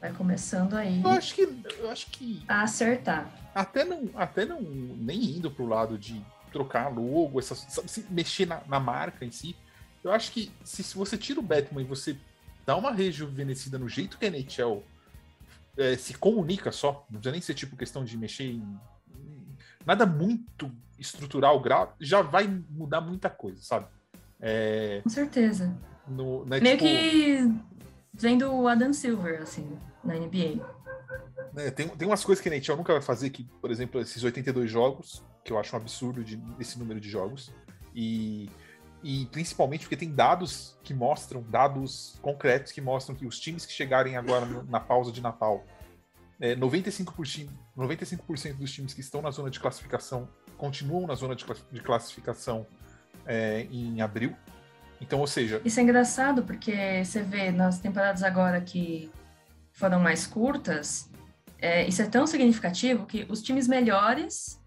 Vai começando aí. Eu acho que, eu acho que a acertar. Até não, até não nem indo pro lado de trocar logo, essa, sabe, mexer na, na, marca em si. Eu acho que se, se, você tira o Batman e você dá uma rejuvenescida no jeito que a NHL é, se comunica só, não precisa nem ser tipo questão de mexer em, nada muito estrutural, grave, já vai mudar muita coisa, sabe? É, Com certeza. No, né, Meio tipo, que vendo o Adam Silver, assim, na NBA. É, tem, tem umas coisas que a NHL nunca vai fazer, que, por exemplo, esses 82 jogos, que eu acho um absurdo de, esse número de jogos. E, e principalmente porque tem dados que mostram, dados concretos que mostram que os times que chegarem agora no, na pausa de Natal, é, 95%, 95% dos times que estão na zona de classificação continuam na zona de, classificação é, em abril. Então, ou seja. Isso é engraçado porque você vê nas temporadas agora que foram mais curtas, é, isso é tão significativo que os times melhores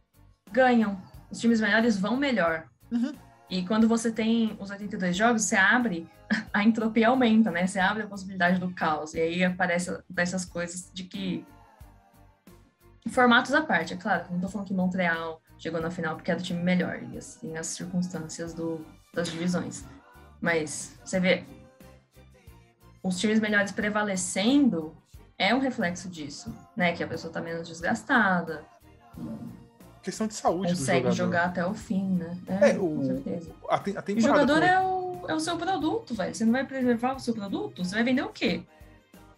ganham. Os times melhores vão melhor. Uhum. E quando você tem os 82 jogos, você abre, [LAUGHS] a entropia aumenta, né? Você abre a possibilidade do caos. E aí aparece dessas coisas de que. Formatos à parte, é claro. Não tô falando que Montreal chegou na final porque é do time melhor. E assim, as circunstâncias do, das divisões. Mas você vê. Os times melhores prevalecendo é um reflexo disso, né? Que a pessoa tá menos desgastada questão de saúde Consegue jogar até o fim, né? É, é o, com certeza. A, a o jogador é, o, é o seu produto, velho. Você não vai preservar o seu produto? Você vai vender o quê?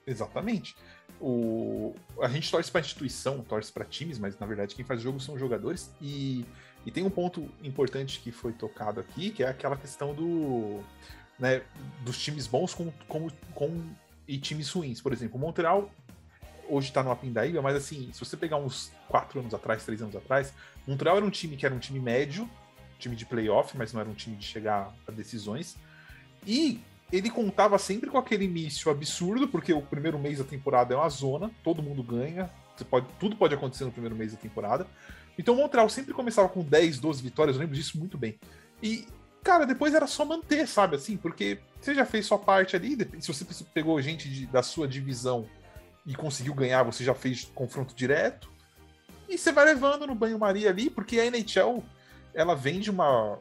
Exatamente. O, a gente torce para instituição, torce para times, mas na verdade quem faz jogo são jogadores. E, e tem um ponto importante que foi tocado aqui, que é aquela questão do, né, dos times bons com, com, com e times ruins. Por exemplo, o Montreal hoje está no Apindaíba, mas assim, se você pegar uns quatro anos atrás, três anos atrás, Montreal era um time que era um time médio, time de playoff, mas não era um time de chegar a decisões. E ele contava sempre com aquele início absurdo, porque o primeiro mês da temporada é uma zona, todo mundo ganha, pode, tudo pode acontecer no primeiro mês da temporada. Então o Montreal sempre começava com 10, 12 vitórias, eu lembro disso muito bem. E, cara, depois era só manter, sabe assim? Porque você já fez sua parte ali, se você pegou gente de, da sua divisão e conseguiu ganhar, você já fez confronto direto. E você vai levando no banho-maria ali, porque a NHL ela vem de uma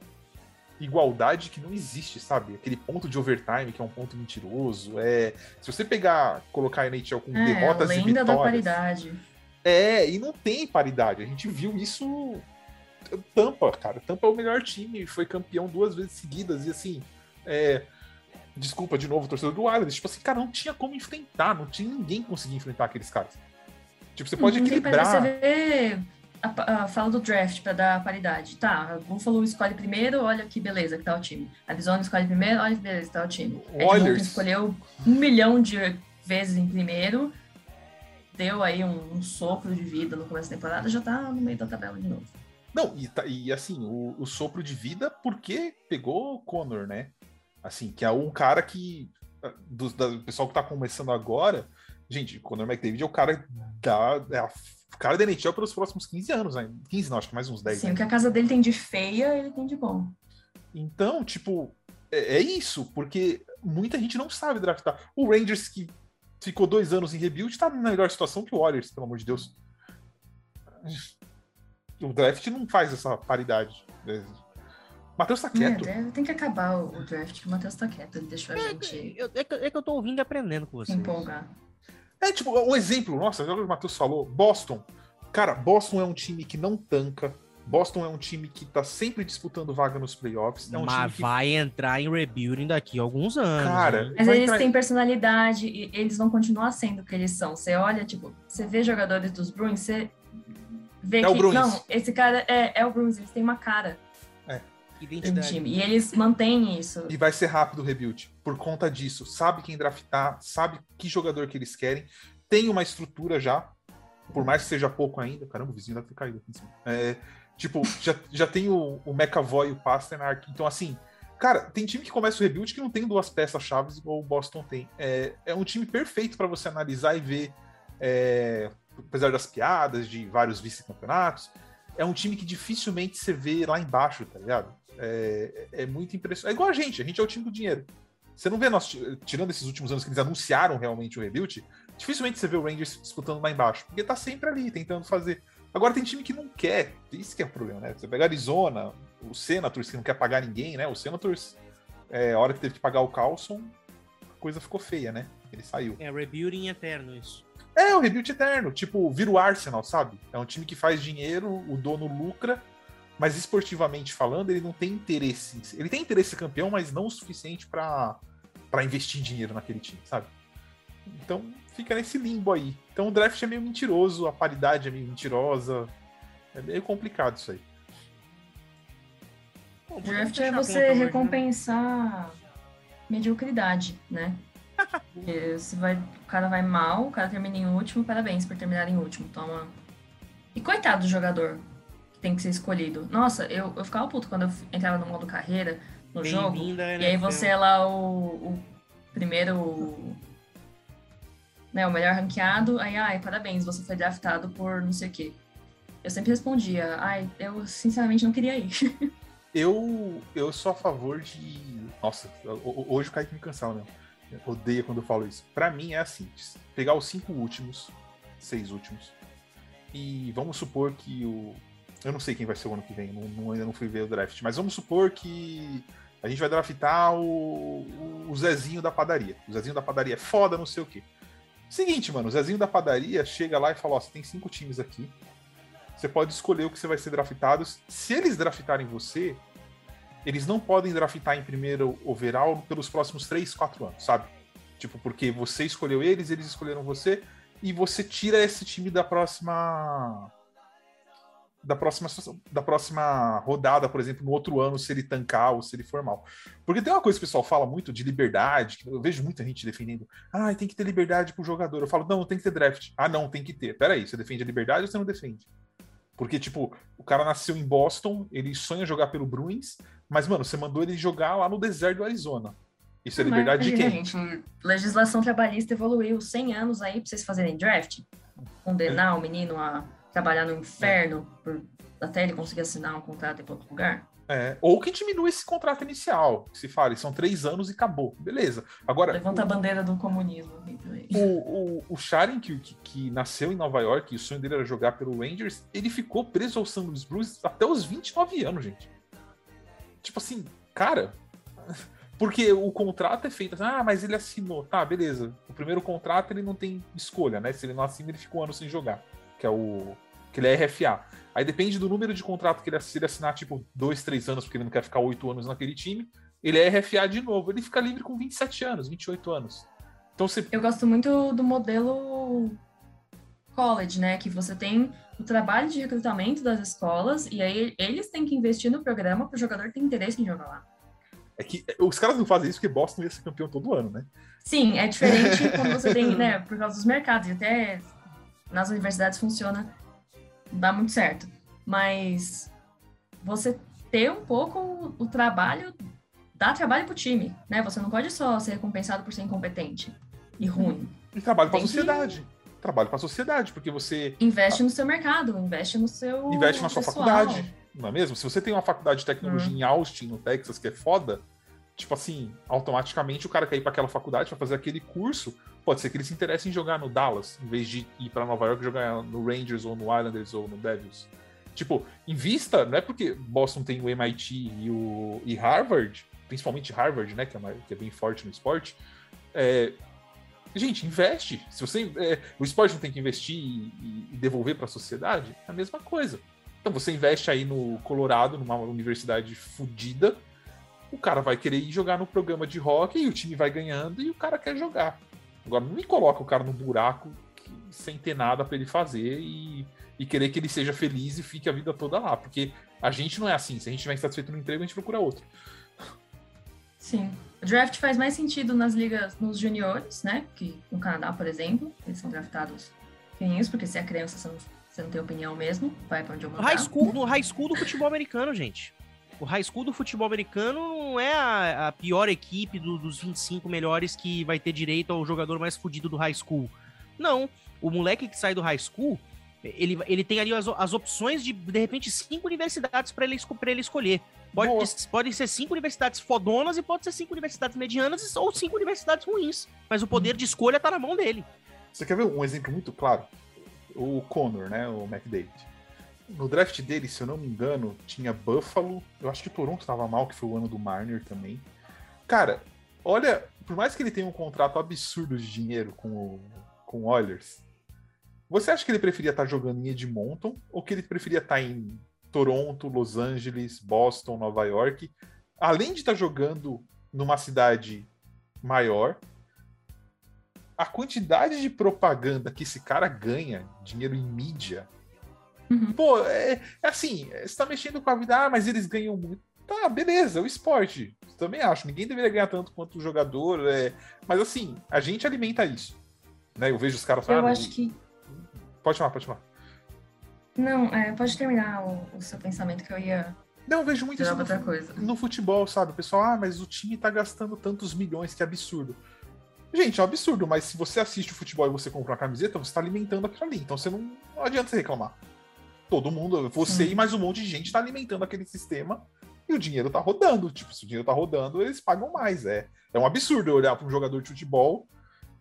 igualdade que não existe, sabe? Aquele ponto de overtime que é um ponto mentiroso. É, se você pegar, colocar a NHL com é, derrotas e vitórias. da paridade. É, e não tem paridade. A gente viu isso Tampa, cara. Tampa é o melhor time, foi campeão duas vezes seguidas e assim, é, Desculpa de novo, torcedor do Islanders. Tipo assim, cara, não tinha como enfrentar, não tinha ninguém conseguir enfrentar aqueles caras. Tipo, você pode equilibrar. Você vê a, a, fala do draft para dar paridade. Tá, Buffalo escolhe primeiro, olha que beleza que tá o time. Arizona escolhe primeiro, olha que beleza que tá o time. Oilers escolheu um milhão de vezes em primeiro, deu aí um, um, sopro de vida no começo da temporada, já tá no meio da tabela de novo. Não, e, tá, e assim, o, o, sopro de vida porque pegou o Connor, né? Assim, que é um cara que. Do, do pessoal que tá começando agora. Gente, o Conor McDavid é o cara da. É a, o cara da NHL pelos próximos 15 anos, né? 15 não, acho que mais uns 10. Sim, né? o que a casa dele tem de feia, ele tem de bom. Então, tipo, é, é isso, porque muita gente não sabe draftar. O Rangers, que ficou dois anos em rebuild, tá na melhor situação que o Warriors, pelo amor de Deus. O draft não faz essa paridade. Né? Matheus tá quieto. É, tem que acabar o draft, que o Matheus tá quieto. Ele deixou a é, gente. Eu, é, que, é, que, eu tô ouvindo e aprendendo com você. Empolgar. É, tipo, um exemplo, nossa, já o Matheus falou, Boston. Cara, Boston é um time que não tanca. Boston é um time que tá sempre disputando vaga nos playoffs. É um Mas que... vai entrar em rebuilding daqui a alguns anos. Cara, mas eles entrar... têm personalidade e eles vão continuar sendo o que eles são. Você olha, tipo, você vê jogadores dos Bruins, você vê é que. Não, esse cara é, é o Bruins, eles têm uma cara identidade. time. E eles mantêm isso. E vai ser rápido o rebuild. Por conta disso. Sabe quem draftar, sabe que jogador que eles querem. Tem uma estrutura já. por mais que seja pouco ainda, caramba, o vizinho deve ter caído aqui em cima. É, tipo, já, já tem o, o McAvoy e o Pasternak, então assim, cara, tem time que começa o rebuild que não tem duas peças chaves igual o Boston tem. É, é um time perfeito para você analisar e ver, é, apesar das piadas, de vários vice-campeonatos, é um time que dificilmente você vê lá embaixo, tá ligado? É, é muito impressionante. É igual a gente, a gente é o time do dinheiro. Você não vê nós, tirando esses últimos anos que eles anunciaram realmente o rebuild, dificilmente você vê o Rangers disputando lá embaixo, porque tá sempre ali, tentando fazer. Agora tem time que não quer, isso que é o problema, né? Você pega Arizona, o Senators que não quer pagar ninguém, né? O Senators, é, a hora que teve que pagar o Carlson, a coisa ficou feia, né? Ele saiu. É, rebuilding eterno isso. É, o rebuild eterno. Tipo, vira o Arsenal, sabe? É um time que faz dinheiro, o dono lucra, mas esportivamente falando, ele não tem interesse. Ele tem interesse campeão, mas não o suficiente para investir dinheiro naquele time, sabe? Então fica nesse limbo aí. Então o draft é meio mentiroso, a paridade é meio mentirosa. É meio complicado isso aí. Bom, draft é você recompensar mediocridade, né? [LAUGHS] você vai, o cara vai mal, o cara termina em último, parabéns por terminar em último. Toma. E coitado do jogador tem que ser escolhido. Nossa, eu, eu ficava puto quando eu entrava no modo carreira no jogo. E aí você é lá o, o primeiro né, o melhor ranqueado, aí, ai, parabéns, você foi draftado por não sei o quê. Eu sempre respondia, ai, eu sinceramente não queria ir. [LAUGHS] eu, eu sou a favor de. Nossa, hoje o Kaique me cancela, né? Odeia quando eu falo isso. Para mim é assim: pegar os cinco últimos, seis últimos, e vamos supor que o. Eu não sei quem vai ser o ano que vem, não, não, ainda não fui ver o draft, mas vamos supor que a gente vai draftar o, o Zezinho da padaria. O Zezinho da padaria é foda, não sei o quê. Seguinte, mano, o Zezinho da padaria chega lá e fala: Ó, você tem cinco times aqui. Você pode escolher o que você vai ser draftado. Se eles draftarem você, eles não podem draftar em primeiro overall pelos próximos 3, 4 anos, sabe? Tipo, porque você escolheu eles, eles escolheram você, e você tira esse time da próxima da próxima, da próxima rodada, por exemplo, no outro ano, se ele tancar ou se ele for mal. Porque tem uma coisa que o pessoal fala muito de liberdade, que eu vejo muita gente defendendo. Ah, tem que ter liberdade pro jogador. Eu falo, não, tem que ter draft. Ah, não, tem que ter. Peraí, você defende a liberdade ou você não defende? Porque, tipo, o cara nasceu em Boston, ele sonha jogar pelo Bruins, mas, mano, você mandou ele jogar lá no deserto do Arizona. Isso é liberdade de quem? Gente, legislação trabalhista evoluiu 100 anos aí pra vocês fazerem draft? Condenar é. o menino a trabalhar no inferno por, até ele conseguir assinar um contrato em outro lugar? É, ou que diminua esse contrato inicial. Se fale, são três anos e acabou. Beleza. Agora. Levanta o, a bandeira do comunismo. O, o, o Sharon, que, que, que, nasceu em Nova York e o sonho dele era jogar pelo Rangers, ele ficou preso ao St. Louis Blues até os 29 anos, gente. Tipo assim, cara. [LAUGHS] Porque o contrato é feito assim, ah, mas ele assinou. Tá, beleza. O primeiro contrato ele não tem escolha, né? Se ele não assina, ele fica um ano sem jogar que é o. que ele é RFA. Aí depende do número de contrato que ele, se ele assinar, tipo, dois, três anos, porque ele não quer ficar oito anos naquele time, ele é RFA de novo. Ele fica livre com 27 anos, 28 anos. Então você. Eu gosto muito do modelo college, né? Que você tem o trabalho de recrutamento das escolas e aí eles têm que investir no programa para o jogador ter interesse em jogar lá. É que os caras não fazem isso porque Boston ia ser campeão todo ano, né? Sim, é diferente quando você tem, né, por causa dos mercados. E até nas universidades funciona, dá muito certo. Mas você ter um pouco o trabalho, dá trabalho pro time, né? Você não pode só ser recompensado por ser incompetente e ruim. E trabalho para a sociedade. Que... Trabalho para a sociedade, porque você investe no seu mercado, investe no seu investe na sua pessoal. faculdade, não é mesmo? Se você tem uma faculdade de tecnologia em Austin, no Texas, que é foda, tipo assim, automaticamente o cara quer ir para aquela faculdade para fazer aquele curso, pode ser que ele se interesse em jogar no Dallas, em vez de ir para Nova York jogar no Rangers ou no Islanders ou no Devils. Tipo, invista, não é porque Boston tem o MIT e o e Harvard, principalmente Harvard, né, que é, que é bem forte no esporte. É, gente, investe. Se você é, o esporte não tem que investir e, e devolver para a sociedade, é a mesma coisa. Então você investe aí no Colorado, numa universidade fodida, o cara vai querer ir jogar no programa de rock e o time vai ganhando e o cara quer jogar. Agora, não me coloca o cara no buraco que, sem ter nada para ele fazer e, e querer que ele seja feliz e fique a vida toda lá. Porque a gente não é assim. Se a gente estiver insatisfeito no emprego, a gente procura outro. Sim. O draft faz mais sentido nas ligas, nos juniores, né? Que no Canadá, por exemplo, eles são draftados isso, porque se é criança, você não, você não tem opinião mesmo, vai pra onde eu mandar. High school, no high school do futebol americano, gente. O high school do futebol americano não é a, a pior equipe do, dos 25 melhores que vai ter direito ao jogador mais fodido do high school. Não. O moleque que sai do high school, ele, ele tem ali as, as opções de, de repente, cinco universidades para ele, pra ele escolher. Pode, pode ser cinco universidades fodonas e pode ser cinco universidades medianas ou cinco universidades ruins. Mas o poder de escolha tá na mão dele. Você quer ver um exemplo muito claro? O Connor, né? O McDavid. No draft dele, se eu não me engano, tinha Buffalo. Eu acho que Toronto estava mal, que foi o ano do Marner também. Cara, olha, por mais que ele tenha um contrato absurdo de dinheiro com o, com Oilers, você acha que ele preferia estar jogando em Edmonton ou que ele preferia estar em Toronto, Los Angeles, Boston, Nova York? Além de estar jogando numa cidade maior, a quantidade de propaganda que esse cara ganha, dinheiro em mídia, Uhum. Pô, é, é, assim, você tá mexendo com a vida, ah, mas eles ganham muito. Tá, beleza, é o esporte. Também acho. Ninguém deveria ganhar tanto quanto o jogador. É... Mas assim, a gente alimenta isso. Né? Eu vejo os caras falando. Eu acho que. Pode chamar, pode chamar. Não, é, pode terminar o, o, seu pensamento que eu ia. Não, eu vejo muito isso no, coisa. no futebol, sabe? O pessoal, ah, mas o time tá gastando tantos milhões, que absurdo. Gente, é um absurdo, mas se você assiste o futebol e você compra uma camiseta, você tá alimentando aquilo ali. Então você não, não adianta você reclamar todo mundo, você Sim. e mais um monte de gente está alimentando aquele sistema e o dinheiro tá rodando. Tipo, se o dinheiro tá rodando, eles pagam mais. É, é um absurdo olhar para um jogador de futebol,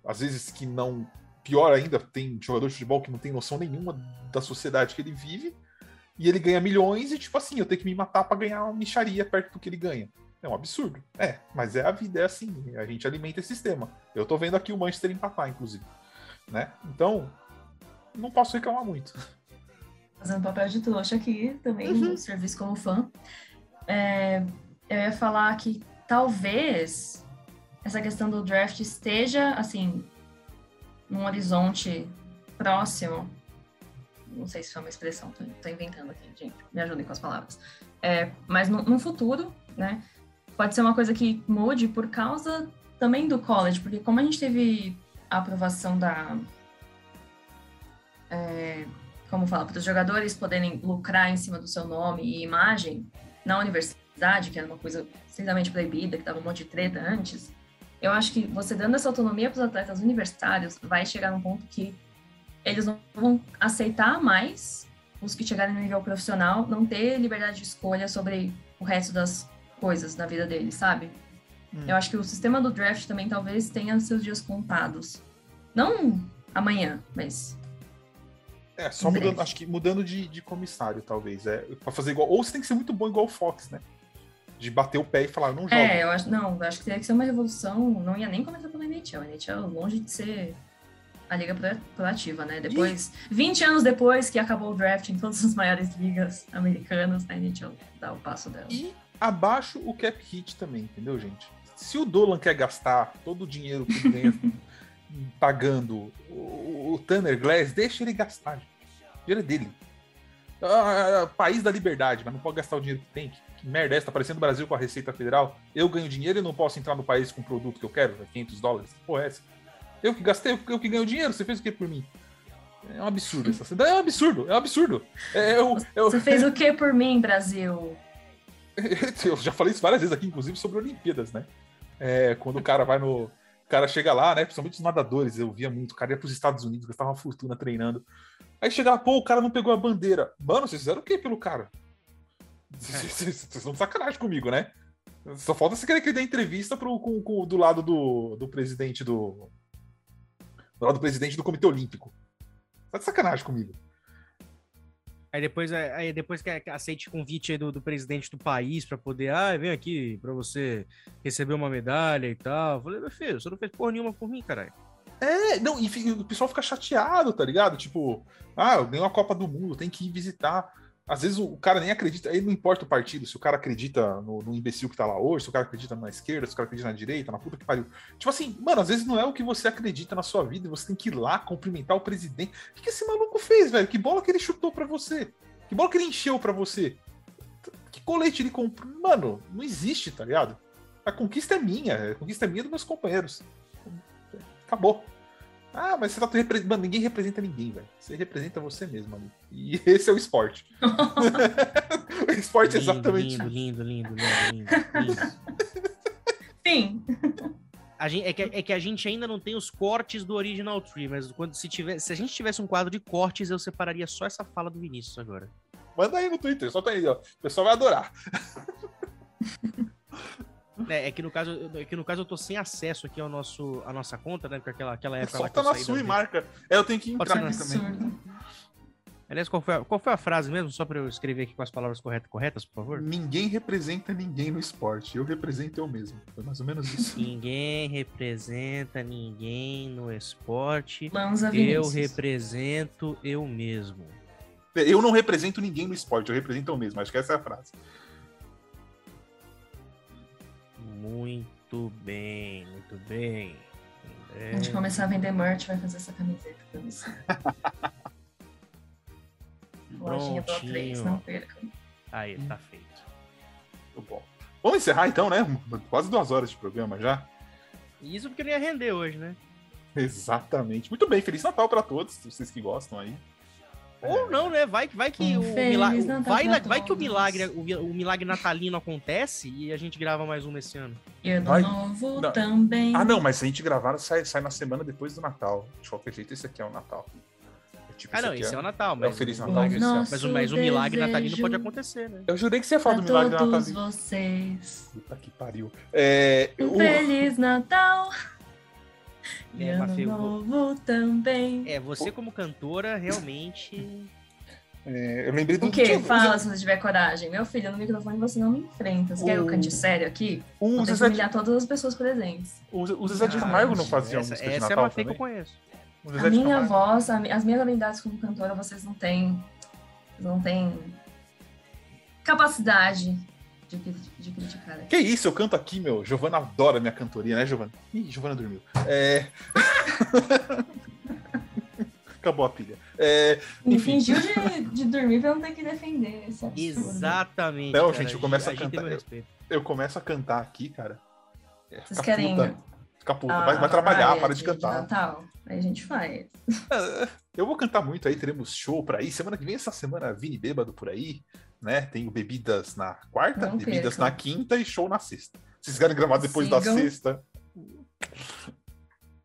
às vezes que não. Pior ainda, tem jogador de futebol que não tem noção nenhuma da sociedade que ele vive, e ele ganha milhões, e tipo assim, eu tenho que me matar para ganhar uma micharia perto do que ele ganha. É um absurdo. É, mas é a vida, é assim. A gente alimenta esse sistema. Eu tô vendo aqui o Manchester empatar, inclusive. Né? Então, não posso reclamar muito fazendo papel de trouxa aqui também, uhum. no serviço como fã. É, eu ia falar que talvez essa questão do draft esteja, assim, num horizonte próximo. Não sei se foi uma expressão, tô, tô inventando aqui, gente. Me ajudem com as palavras. É, mas no, no futuro, né? Pode ser uma coisa que mude por causa também do college, porque como a gente teve a aprovação da. É, como fala, para os jogadores poderem lucrar em cima do seu nome e imagem na universidade, que era uma coisa extremamente proibida, que dava um monte de treta antes, eu acho que você dando essa autonomia para os atletas universitários, vai chegar num ponto que eles não vão aceitar mais os que chegarem no nível profissional, não ter liberdade de escolha sobre o resto das coisas da vida deles, sabe? Hum. Eu acho que o sistema do draft também talvez tenha seus dias contados. Não amanhã, mas é, só mudando, acho que mudando de, de comissário, talvez. É, pra fazer igual. Ou você tem que ser muito bom igual o Fox, né? De bater o pé e falar, não joga. É, eu acho, não, eu acho que teria que ser uma revolução. Não ia nem começar pela NHL. A NHL longe de ser a liga proativa, né? Depois, e... 20 anos depois que acabou o draft em todas as maiores ligas americanas, a NHL dá o passo dela. E abaixo o cap hit também, entendeu, gente? Se o Dolan quer gastar todo o dinheiro que ganha [LAUGHS] pagando o, o Tanner Glass, deixa ele gastar. O dinheiro é dele. Ah, país da liberdade, mas não pode gastar o dinheiro que tem. Que, merda é essa? Tá parecendo o Brasil com a Receita Federal. Eu ganho dinheiro e não posso entrar no país com o produto que eu quero, 500 dólares. Que porra é essa? Eu que gastei, eu que ganho dinheiro, você fez o que por mim? É um absurdo essa É um absurdo, é um absurdo. É, eu, eu... Você fez o que por mim, Brasil? [LAUGHS] eu já falei isso várias vezes aqui, inclusive, sobre Olimpíadas, né? É, quando o cara vai no, cara chega lá, né? Principalmente os nadadores, eu via muito. O cara ia pros Estados Unidos, gastava uma fortuna treinando. Aí chegava, pô, o cara não pegou a bandeira. Mano, vocês fizeram o quê pelo cara? [LAUGHS] Vocês estão de sacanagem comigo, né? Só falta você querer que ele dê entrevista pro, com, com, do lado do, do presidente do. Do lado do presidente do Comitê Olímpico. Tá de sacanagem comigo. Aí depois, é, aí depois que aceite convite do, do presidente do país para poder, ah, vem aqui para você receber uma medalha e tal. Eu falei, meu filho, você não fez porra nenhuma por mim, caralho. É, não, e o pessoal fica chateado, tá ligado? Tipo, ah, eu ganhei uma Copa do Mundo, tem que ir visitar. Às vezes o cara nem acredita, aí não importa o partido, se o cara acredita no, no, imbecil que tá lá hoje, se o cara acredita na esquerda, se o cara acredita na direita, na puta que pariu. Tipo assim, mano, às vezes não é o que você acredita na sua vida, você tem que ir lá cumprimentar o presidente. O que, que esse maluco fez, velho? Que bola que ele chutou para você? Que bola que ele encheu para você? Que colete ele comprou? Mano, não existe, tá ligado? A conquista é minha, a conquista é minha dos meus companheiros. Acabou. Ah, mas você tá repre... Mano, ninguém representa ninguém, velho. Você representa você mesmo ali. E [LAUGHS] esse é o esporte. [LAUGHS] o esporte é Lindo, exatamente. Lindo, lindo, lindo, lindo, lindo. A gente, é, que, é que a gente ainda não tem os cortes do Original Tree, mas quando se, tiver, se a gente tivesse um quadro de cortes, eu separaria só essa fala do Vinícius agora. Manda aí no Twitter, solta aí, ó. O pessoal vai adorar. [LAUGHS] É, é que no caso, é que no caso eu tô sem acesso aqui ao nosso, à nossa conta, né? Porque aquela, aquela época lá que Solta eu na sua e marca. É, eu tenho que entrar aqui também. Aliás, qual foi, a, qual foi a frase mesmo? Só pra eu escrever aqui com as palavras corretas, corretas, por favor. Ninguém representa ninguém no esporte. Eu represento eu mesmo. Foi mais ou menos isso. [LAUGHS] Ninguém representa ninguém no esporte. Lanza Eu Vinícius. represento eu mesmo. Eu não represento ninguém no esporte, eu represento eu mesmo. Acho que essa é a frase. Muito bem, muito bem. A gente começar a vender merch, vai fazer essa camiseta pra você. [LAUGHS] Lojinha do A3, Prontinho. não percam. Aí, tá feito. Muito bom. Vamos encerrar então, né? Quase duas horas de programa já. Isso porque não ia render hoje, né? Exatamente. Muito bem, Feliz Natal pra todos, vocês que gostam aí. Ou não, né? Vai, que- vai que Um o milagre. Vai, vai que o milagre, o, mi- o milagre natalino acontece e a gente grava mais uma esse ano. E ano Vai- novo Não. também. Ah, não, mas se a gente gravar, sai, sai na semana depois do Natal. De qualquer jeito, esse aqui é o Natal. É tipo, Ah, não, esse é o Natal, mas. o Feliz o Natal ano. mas, o, mas o milagre natalino pode acontecer, né? Eu jurei que você ia falar do milagre todos natalino. vocês. Puta que pariu. É, Um o- Feliz Natal. E É, ano Mafê, eu vou- novo também. É, você como cantora, realmente. [LAUGHS] é, eu lembrei do O quê? tinha- Fala se você tiver coragem. Meu filho, no microfone você não me enfrenta. Você quer que eu O- cante sério aqui? O, que Zezé, de- humilhar todas as pessoas presentes. o, o Zezé de Ah, Camargo não gente, fazia essa, música de essa é a Natal Mafê que eu conheço. A minha voz, a as minhas habilidades como cantora, vocês não têm. Não têm capacidade de, de criticar. Que isso, eu canto aqui, meu. Giovana adora minha cantoria, né, Giovana? Ih, Giovana dormiu. É... [LAUGHS] Acabou a pilha. É... Me Enfim. fingiu de, de dormir pra eu não ter que defender. Exatamente. Não, cara, gente, eu começo a gente tem cantar. respeito. Eu começo a cantar aqui, cara. É, Vocês querem puta. Fica puta. Ah, vai, vai trabalhar, praia para de cantar. Natal. Aí a gente faz. Eu vou cantar muito aí, teremos show por aí. Semana que vem, essa semana, Vini Bêbado por aí, né? Tenho bebidas na quarta, Não bebidas na quinta e show na sexta. Se vocês querem gravar depois da Sigam. sexta.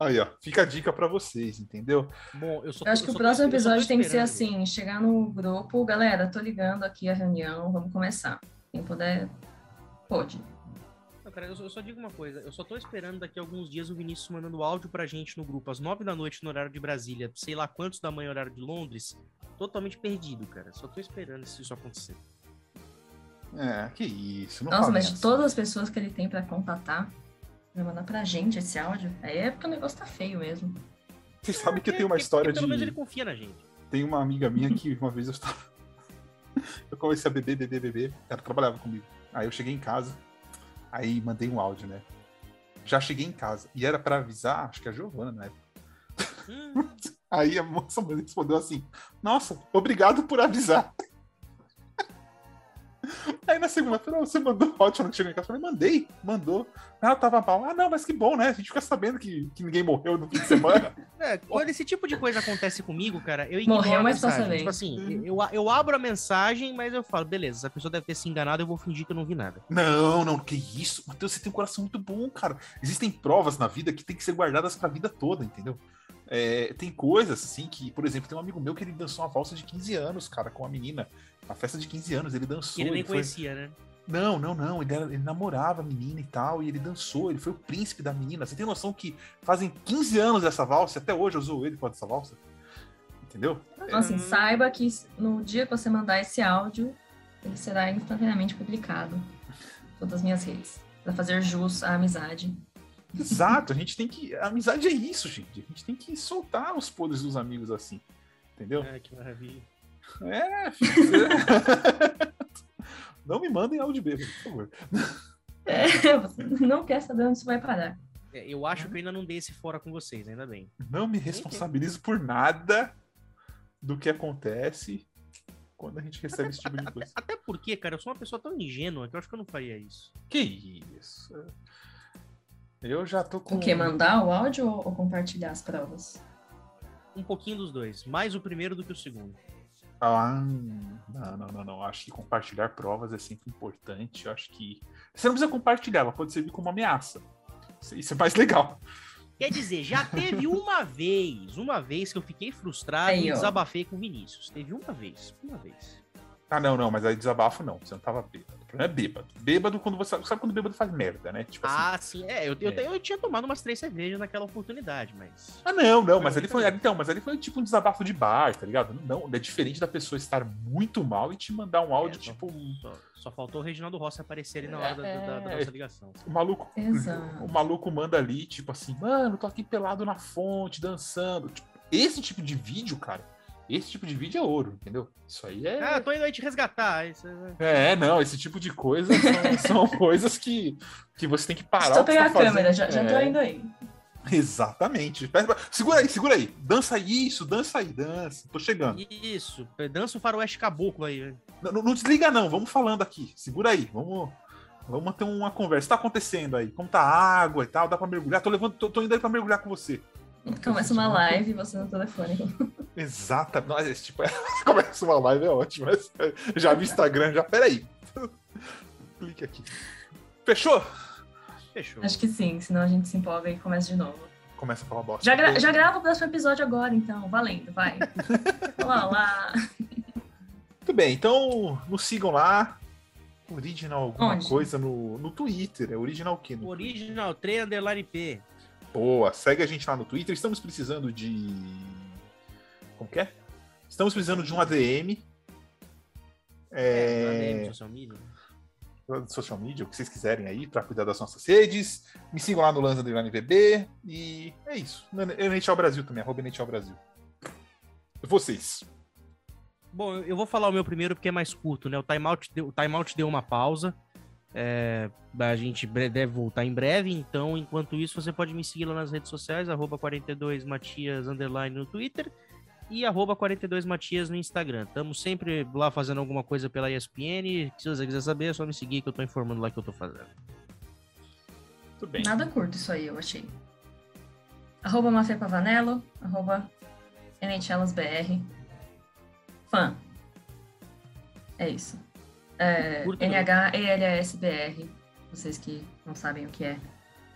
Aí, ó, fica a dica pra vocês, entendeu? Bom, eu só Eu acho tô- que eu o próximo eu tô episódio tem que ser assim: chegar no grupo, galera, tô ligando aqui a reunião, vamos começar. Quem puder, pode. Cara, eu só, eu só digo uma coisa, eu só tô esperando daqui a alguns dias o Vinícius mandando áudio pra gente no grupo, às nove da noite no horário de Brasília, sei lá quantos da manhã horário de Londres, totalmente perdido, cara. Só tô esperando se isso acontecer. É, que isso. Não Nossa, mas de todas as pessoas que ele tem pra contatar, vai mandar pra gente esse áudio, aí é porque o negócio tá feio mesmo. Vocês sabem que É, tem uma porque- história porque Pelo menos de. ele confia na gente. Tem uma amiga minha que uma vez eu estava. [LAUGHS] Eu comecei a beber, beber, beber. Ela trabalhava comigo. Aí eu cheguei em casa. Aí mandei um áudio, né? Já cheguei em casa. E era pra avisar, acho que a Giovana, né? Hum, [LAUGHS] Aí a moça respondeu assim: Nossa, obrigado por avisar. Aí na segunda-feira você mandou áudio quando chegou em casa. Eu falei, mandei, mandou. Ah, tava mal. Ah, não, mas que bom, né? A gente fica sabendo que, que ninguém morreu no fim de semana. [LAUGHS] é, quando esse tipo de coisa acontece comigo, cara, eu ignoro Morreu, a mas mensagem. Tipo assim, eu, eu abro a mensagem, mas eu falo, beleza, essa pessoa deve ter se enganado, eu vou fingir que eu não vi nada. Não, não, que isso? Matheus, você tem um coração muito bom, cara. Existem provas na vida que tem que ser guardadas pra vida toda, entendeu? É, tem coisas, assim, que, por exemplo, tem um amigo meu que ele dançou uma valsa de 15 anos, cara, com uma menina. Na festa de 15 anos, ele dançou. Ele nem ele foi- conhecia, né? Não, não, não. Ele, era- ele namorava a menina e tal, e ele dançou, ele foi o príncipe da menina. Você tem noção que fazem 15 anos essa valsa, e até hoje eu usou ele com essa valsa? Entendeu? Então, assim, Hum. saiba que no dia que você mandar esse áudio, ele será instantaneamente publicado em todas as minhas redes. Pra fazer jus à amizade. Exato, a gente tem que. A amizade é isso, gente. A gente tem que soltar os podres dos amigos assim. Entendeu? Ah, que maravilha. É, [LAUGHS] Não me mandem áudio bêbado, por favor. É, [LAUGHS] não quer saber onde isso vai parar. É, eu acho que eu ainda não dei esse fora com vocês, ainda bem. Não me responsabilizo por nada do que acontece quando a gente recebe esse tipo de coisa. Até porque, cara, eu sou uma pessoa tão ingênua que eu acho que eu não faria isso. Que isso? Eu já tô com. O que? Mandar o áudio ou compartilhar as provas? Um pouquinho dos dois. Mais o primeiro do que o segundo. Ah, não, não, não, não. Acho que compartilhar provas é sempre importante. Eu acho que. Você não precisa compartilhar, ela pode servir como ameaça. Isso é mais legal. Quer dizer, já teve uma vez, uma vez que eu fiquei frustrado Aí, e desabafei com o Vinícius. Teve uma vez, uma vez. Ah, não, não, mas aí desabafo não. Você não tava bêbado. O problema é bêbado. Bêbado quando você. Sabe quando bêbado faz merda, né? Tipo assim. Ah, sim, é eu, eu, É. eu tinha tomado umas três cervejas naquela oportunidade, mas. Ah, não, não, mas ali foi. Então, mas ali foi tipo um desabafo de bar, tá ligado? Não, é diferente da pessoa estar muito mal e te mandar um áudio, É, só- tipo. um- Só, só faltou o Reginaldo Rossi aparecer ali na hora da, da- da É. nossa ligação. O maluco, Exato. o maluco manda ali, tipo assim, mano, tô aqui pelado na fonte, dançando. Tipo, esse tipo de vídeo, cara, esse tipo de vídeo é ouro, entendeu? Isso aí é. Ah, tô indo aí te resgatar. Isso, É, não, esse tipo de coisa são, [LAUGHS] são coisas que, que você tem que parar. Deixa eu o que pegar a tá câmera, já, já tô É, indo aí. Exatamente. Segura aí, segura aí. Dança isso, dança aí, dança. Tô chegando. Isso, dança o faroeste caboclo aí. Não, não- desliga, não. Vamos falando aqui. Segura aí. Vamos, vamos manter uma conversa. O que tá acontecendo aí? Como tá a água e tal? Dá pra mergulhar? Tô, levando, tô, tô indo aí pra mergulhar com você. Começa uma live e você no telefone. Exata. Nossa, esse tipo, [LAUGHS] começa uma live, é ótimo. mas, é, Já vi Instagram, já. Pera aí. Clique aqui. Fechou? Fechou. Acho que sim, senão a gente se empolga e começa de novo. Começa a falar bosta. Já, gra já grava o próximo episódio agora, então. Valendo, vai. [LAUGHS] Olá, olá. Muito bem, então nos sigam lá. Original alguma Onde? coisa no, no Twitter. É original o quê? No Original 3 Underline P. Boa, segue a gente lá no Twitter. Estamos precisando de. Como que é? Estamos precisando de um ADM. É, É, social media. social media, o que vocês quiserem aí, para cuidar das nossas redes. Me sigam lá no Lanza Underline VB. E é isso. NHL Brasil também, arroba NHL Brasil. Vocês. Bom, eu eu vou falar o meu primeiro porque é mais curto, né? O timeout deu, o timeout deu uma pausa. É, a gente deve voltar em breve, então enquanto isso você pode me seguir lá nas redes sociais, arroba 42matias underline no Twitter e arroba 42matias no Instagram. Estamos sempre lá fazendo alguma coisa pela ESPN. Se você quiser saber, é só me seguir que eu tô informando lá o que eu tô fazendo. Tudo bem. Nada curto isso aí, eu achei. Arroba Mafia Pavanello, arroba NHLasBR. Fã. É isso. É, NHELSBR. Vocês que não sabem o que é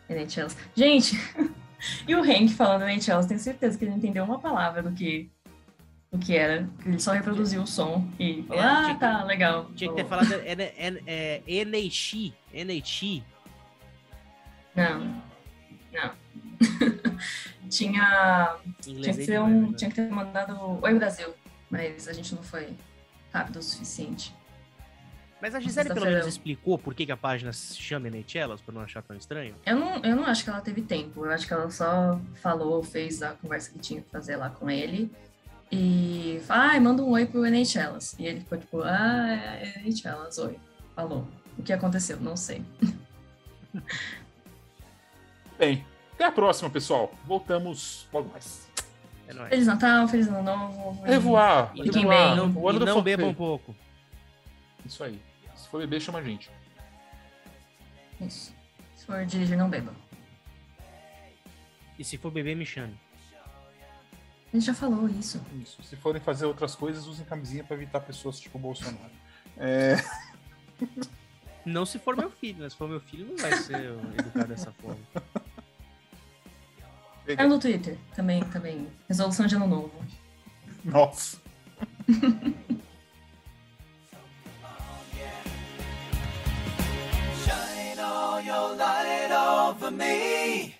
NHLs. Gente, [LAUGHS] e o Hank falando NHLs, tenho certeza que ele não entendeu uma palavra do que, do que era. Ele só reproduziu o som e falou, É, ah, que- tá, legal. Tinha que ter falado é, NHI, NHI. Não. Não. [LAUGHS] tinha Tinha que, é ser demais, um, né? tinha que ter mandado Oi Brasil, mas a gente não foi rápido o suficiente. Mas a Gisele pelo Sexta-feira. menos explicou por que, que a página se chama NHLas, pra não achar tão estranho. Eu não, eu não acho que ela teve tempo, eu acho que ela só falou, fez a conversa que tinha que fazer lá com ele e falou, ah, manda um oi pro NHLas. E ele ficou tipo, ah, é NHLas, oi. Falou. O que aconteceu? Não sei. [LAUGHS] Bem, até a próxima, pessoal. Voltamos logo mais. É nóis. Feliz Natal, Feliz Ano Novo. Revoar. E Fiquem revoar. bem. não, O ano e do não beba um pouco. Isso aí. Se for beber, chama a gente. Isso. Se for dirigir, não beba. E se for beber, me chame. A gente já falou isso. Isso. Se forem fazer outras coisas, usem camisinha para evitar pessoas tipo o Bolsonaro. É... Não se for meu filho, né? Se for meu filho, não vai ser educado dessa forma. É no Twitter, também, também. Resolução de ano novo. Nossa. [LAUGHS] your light over me.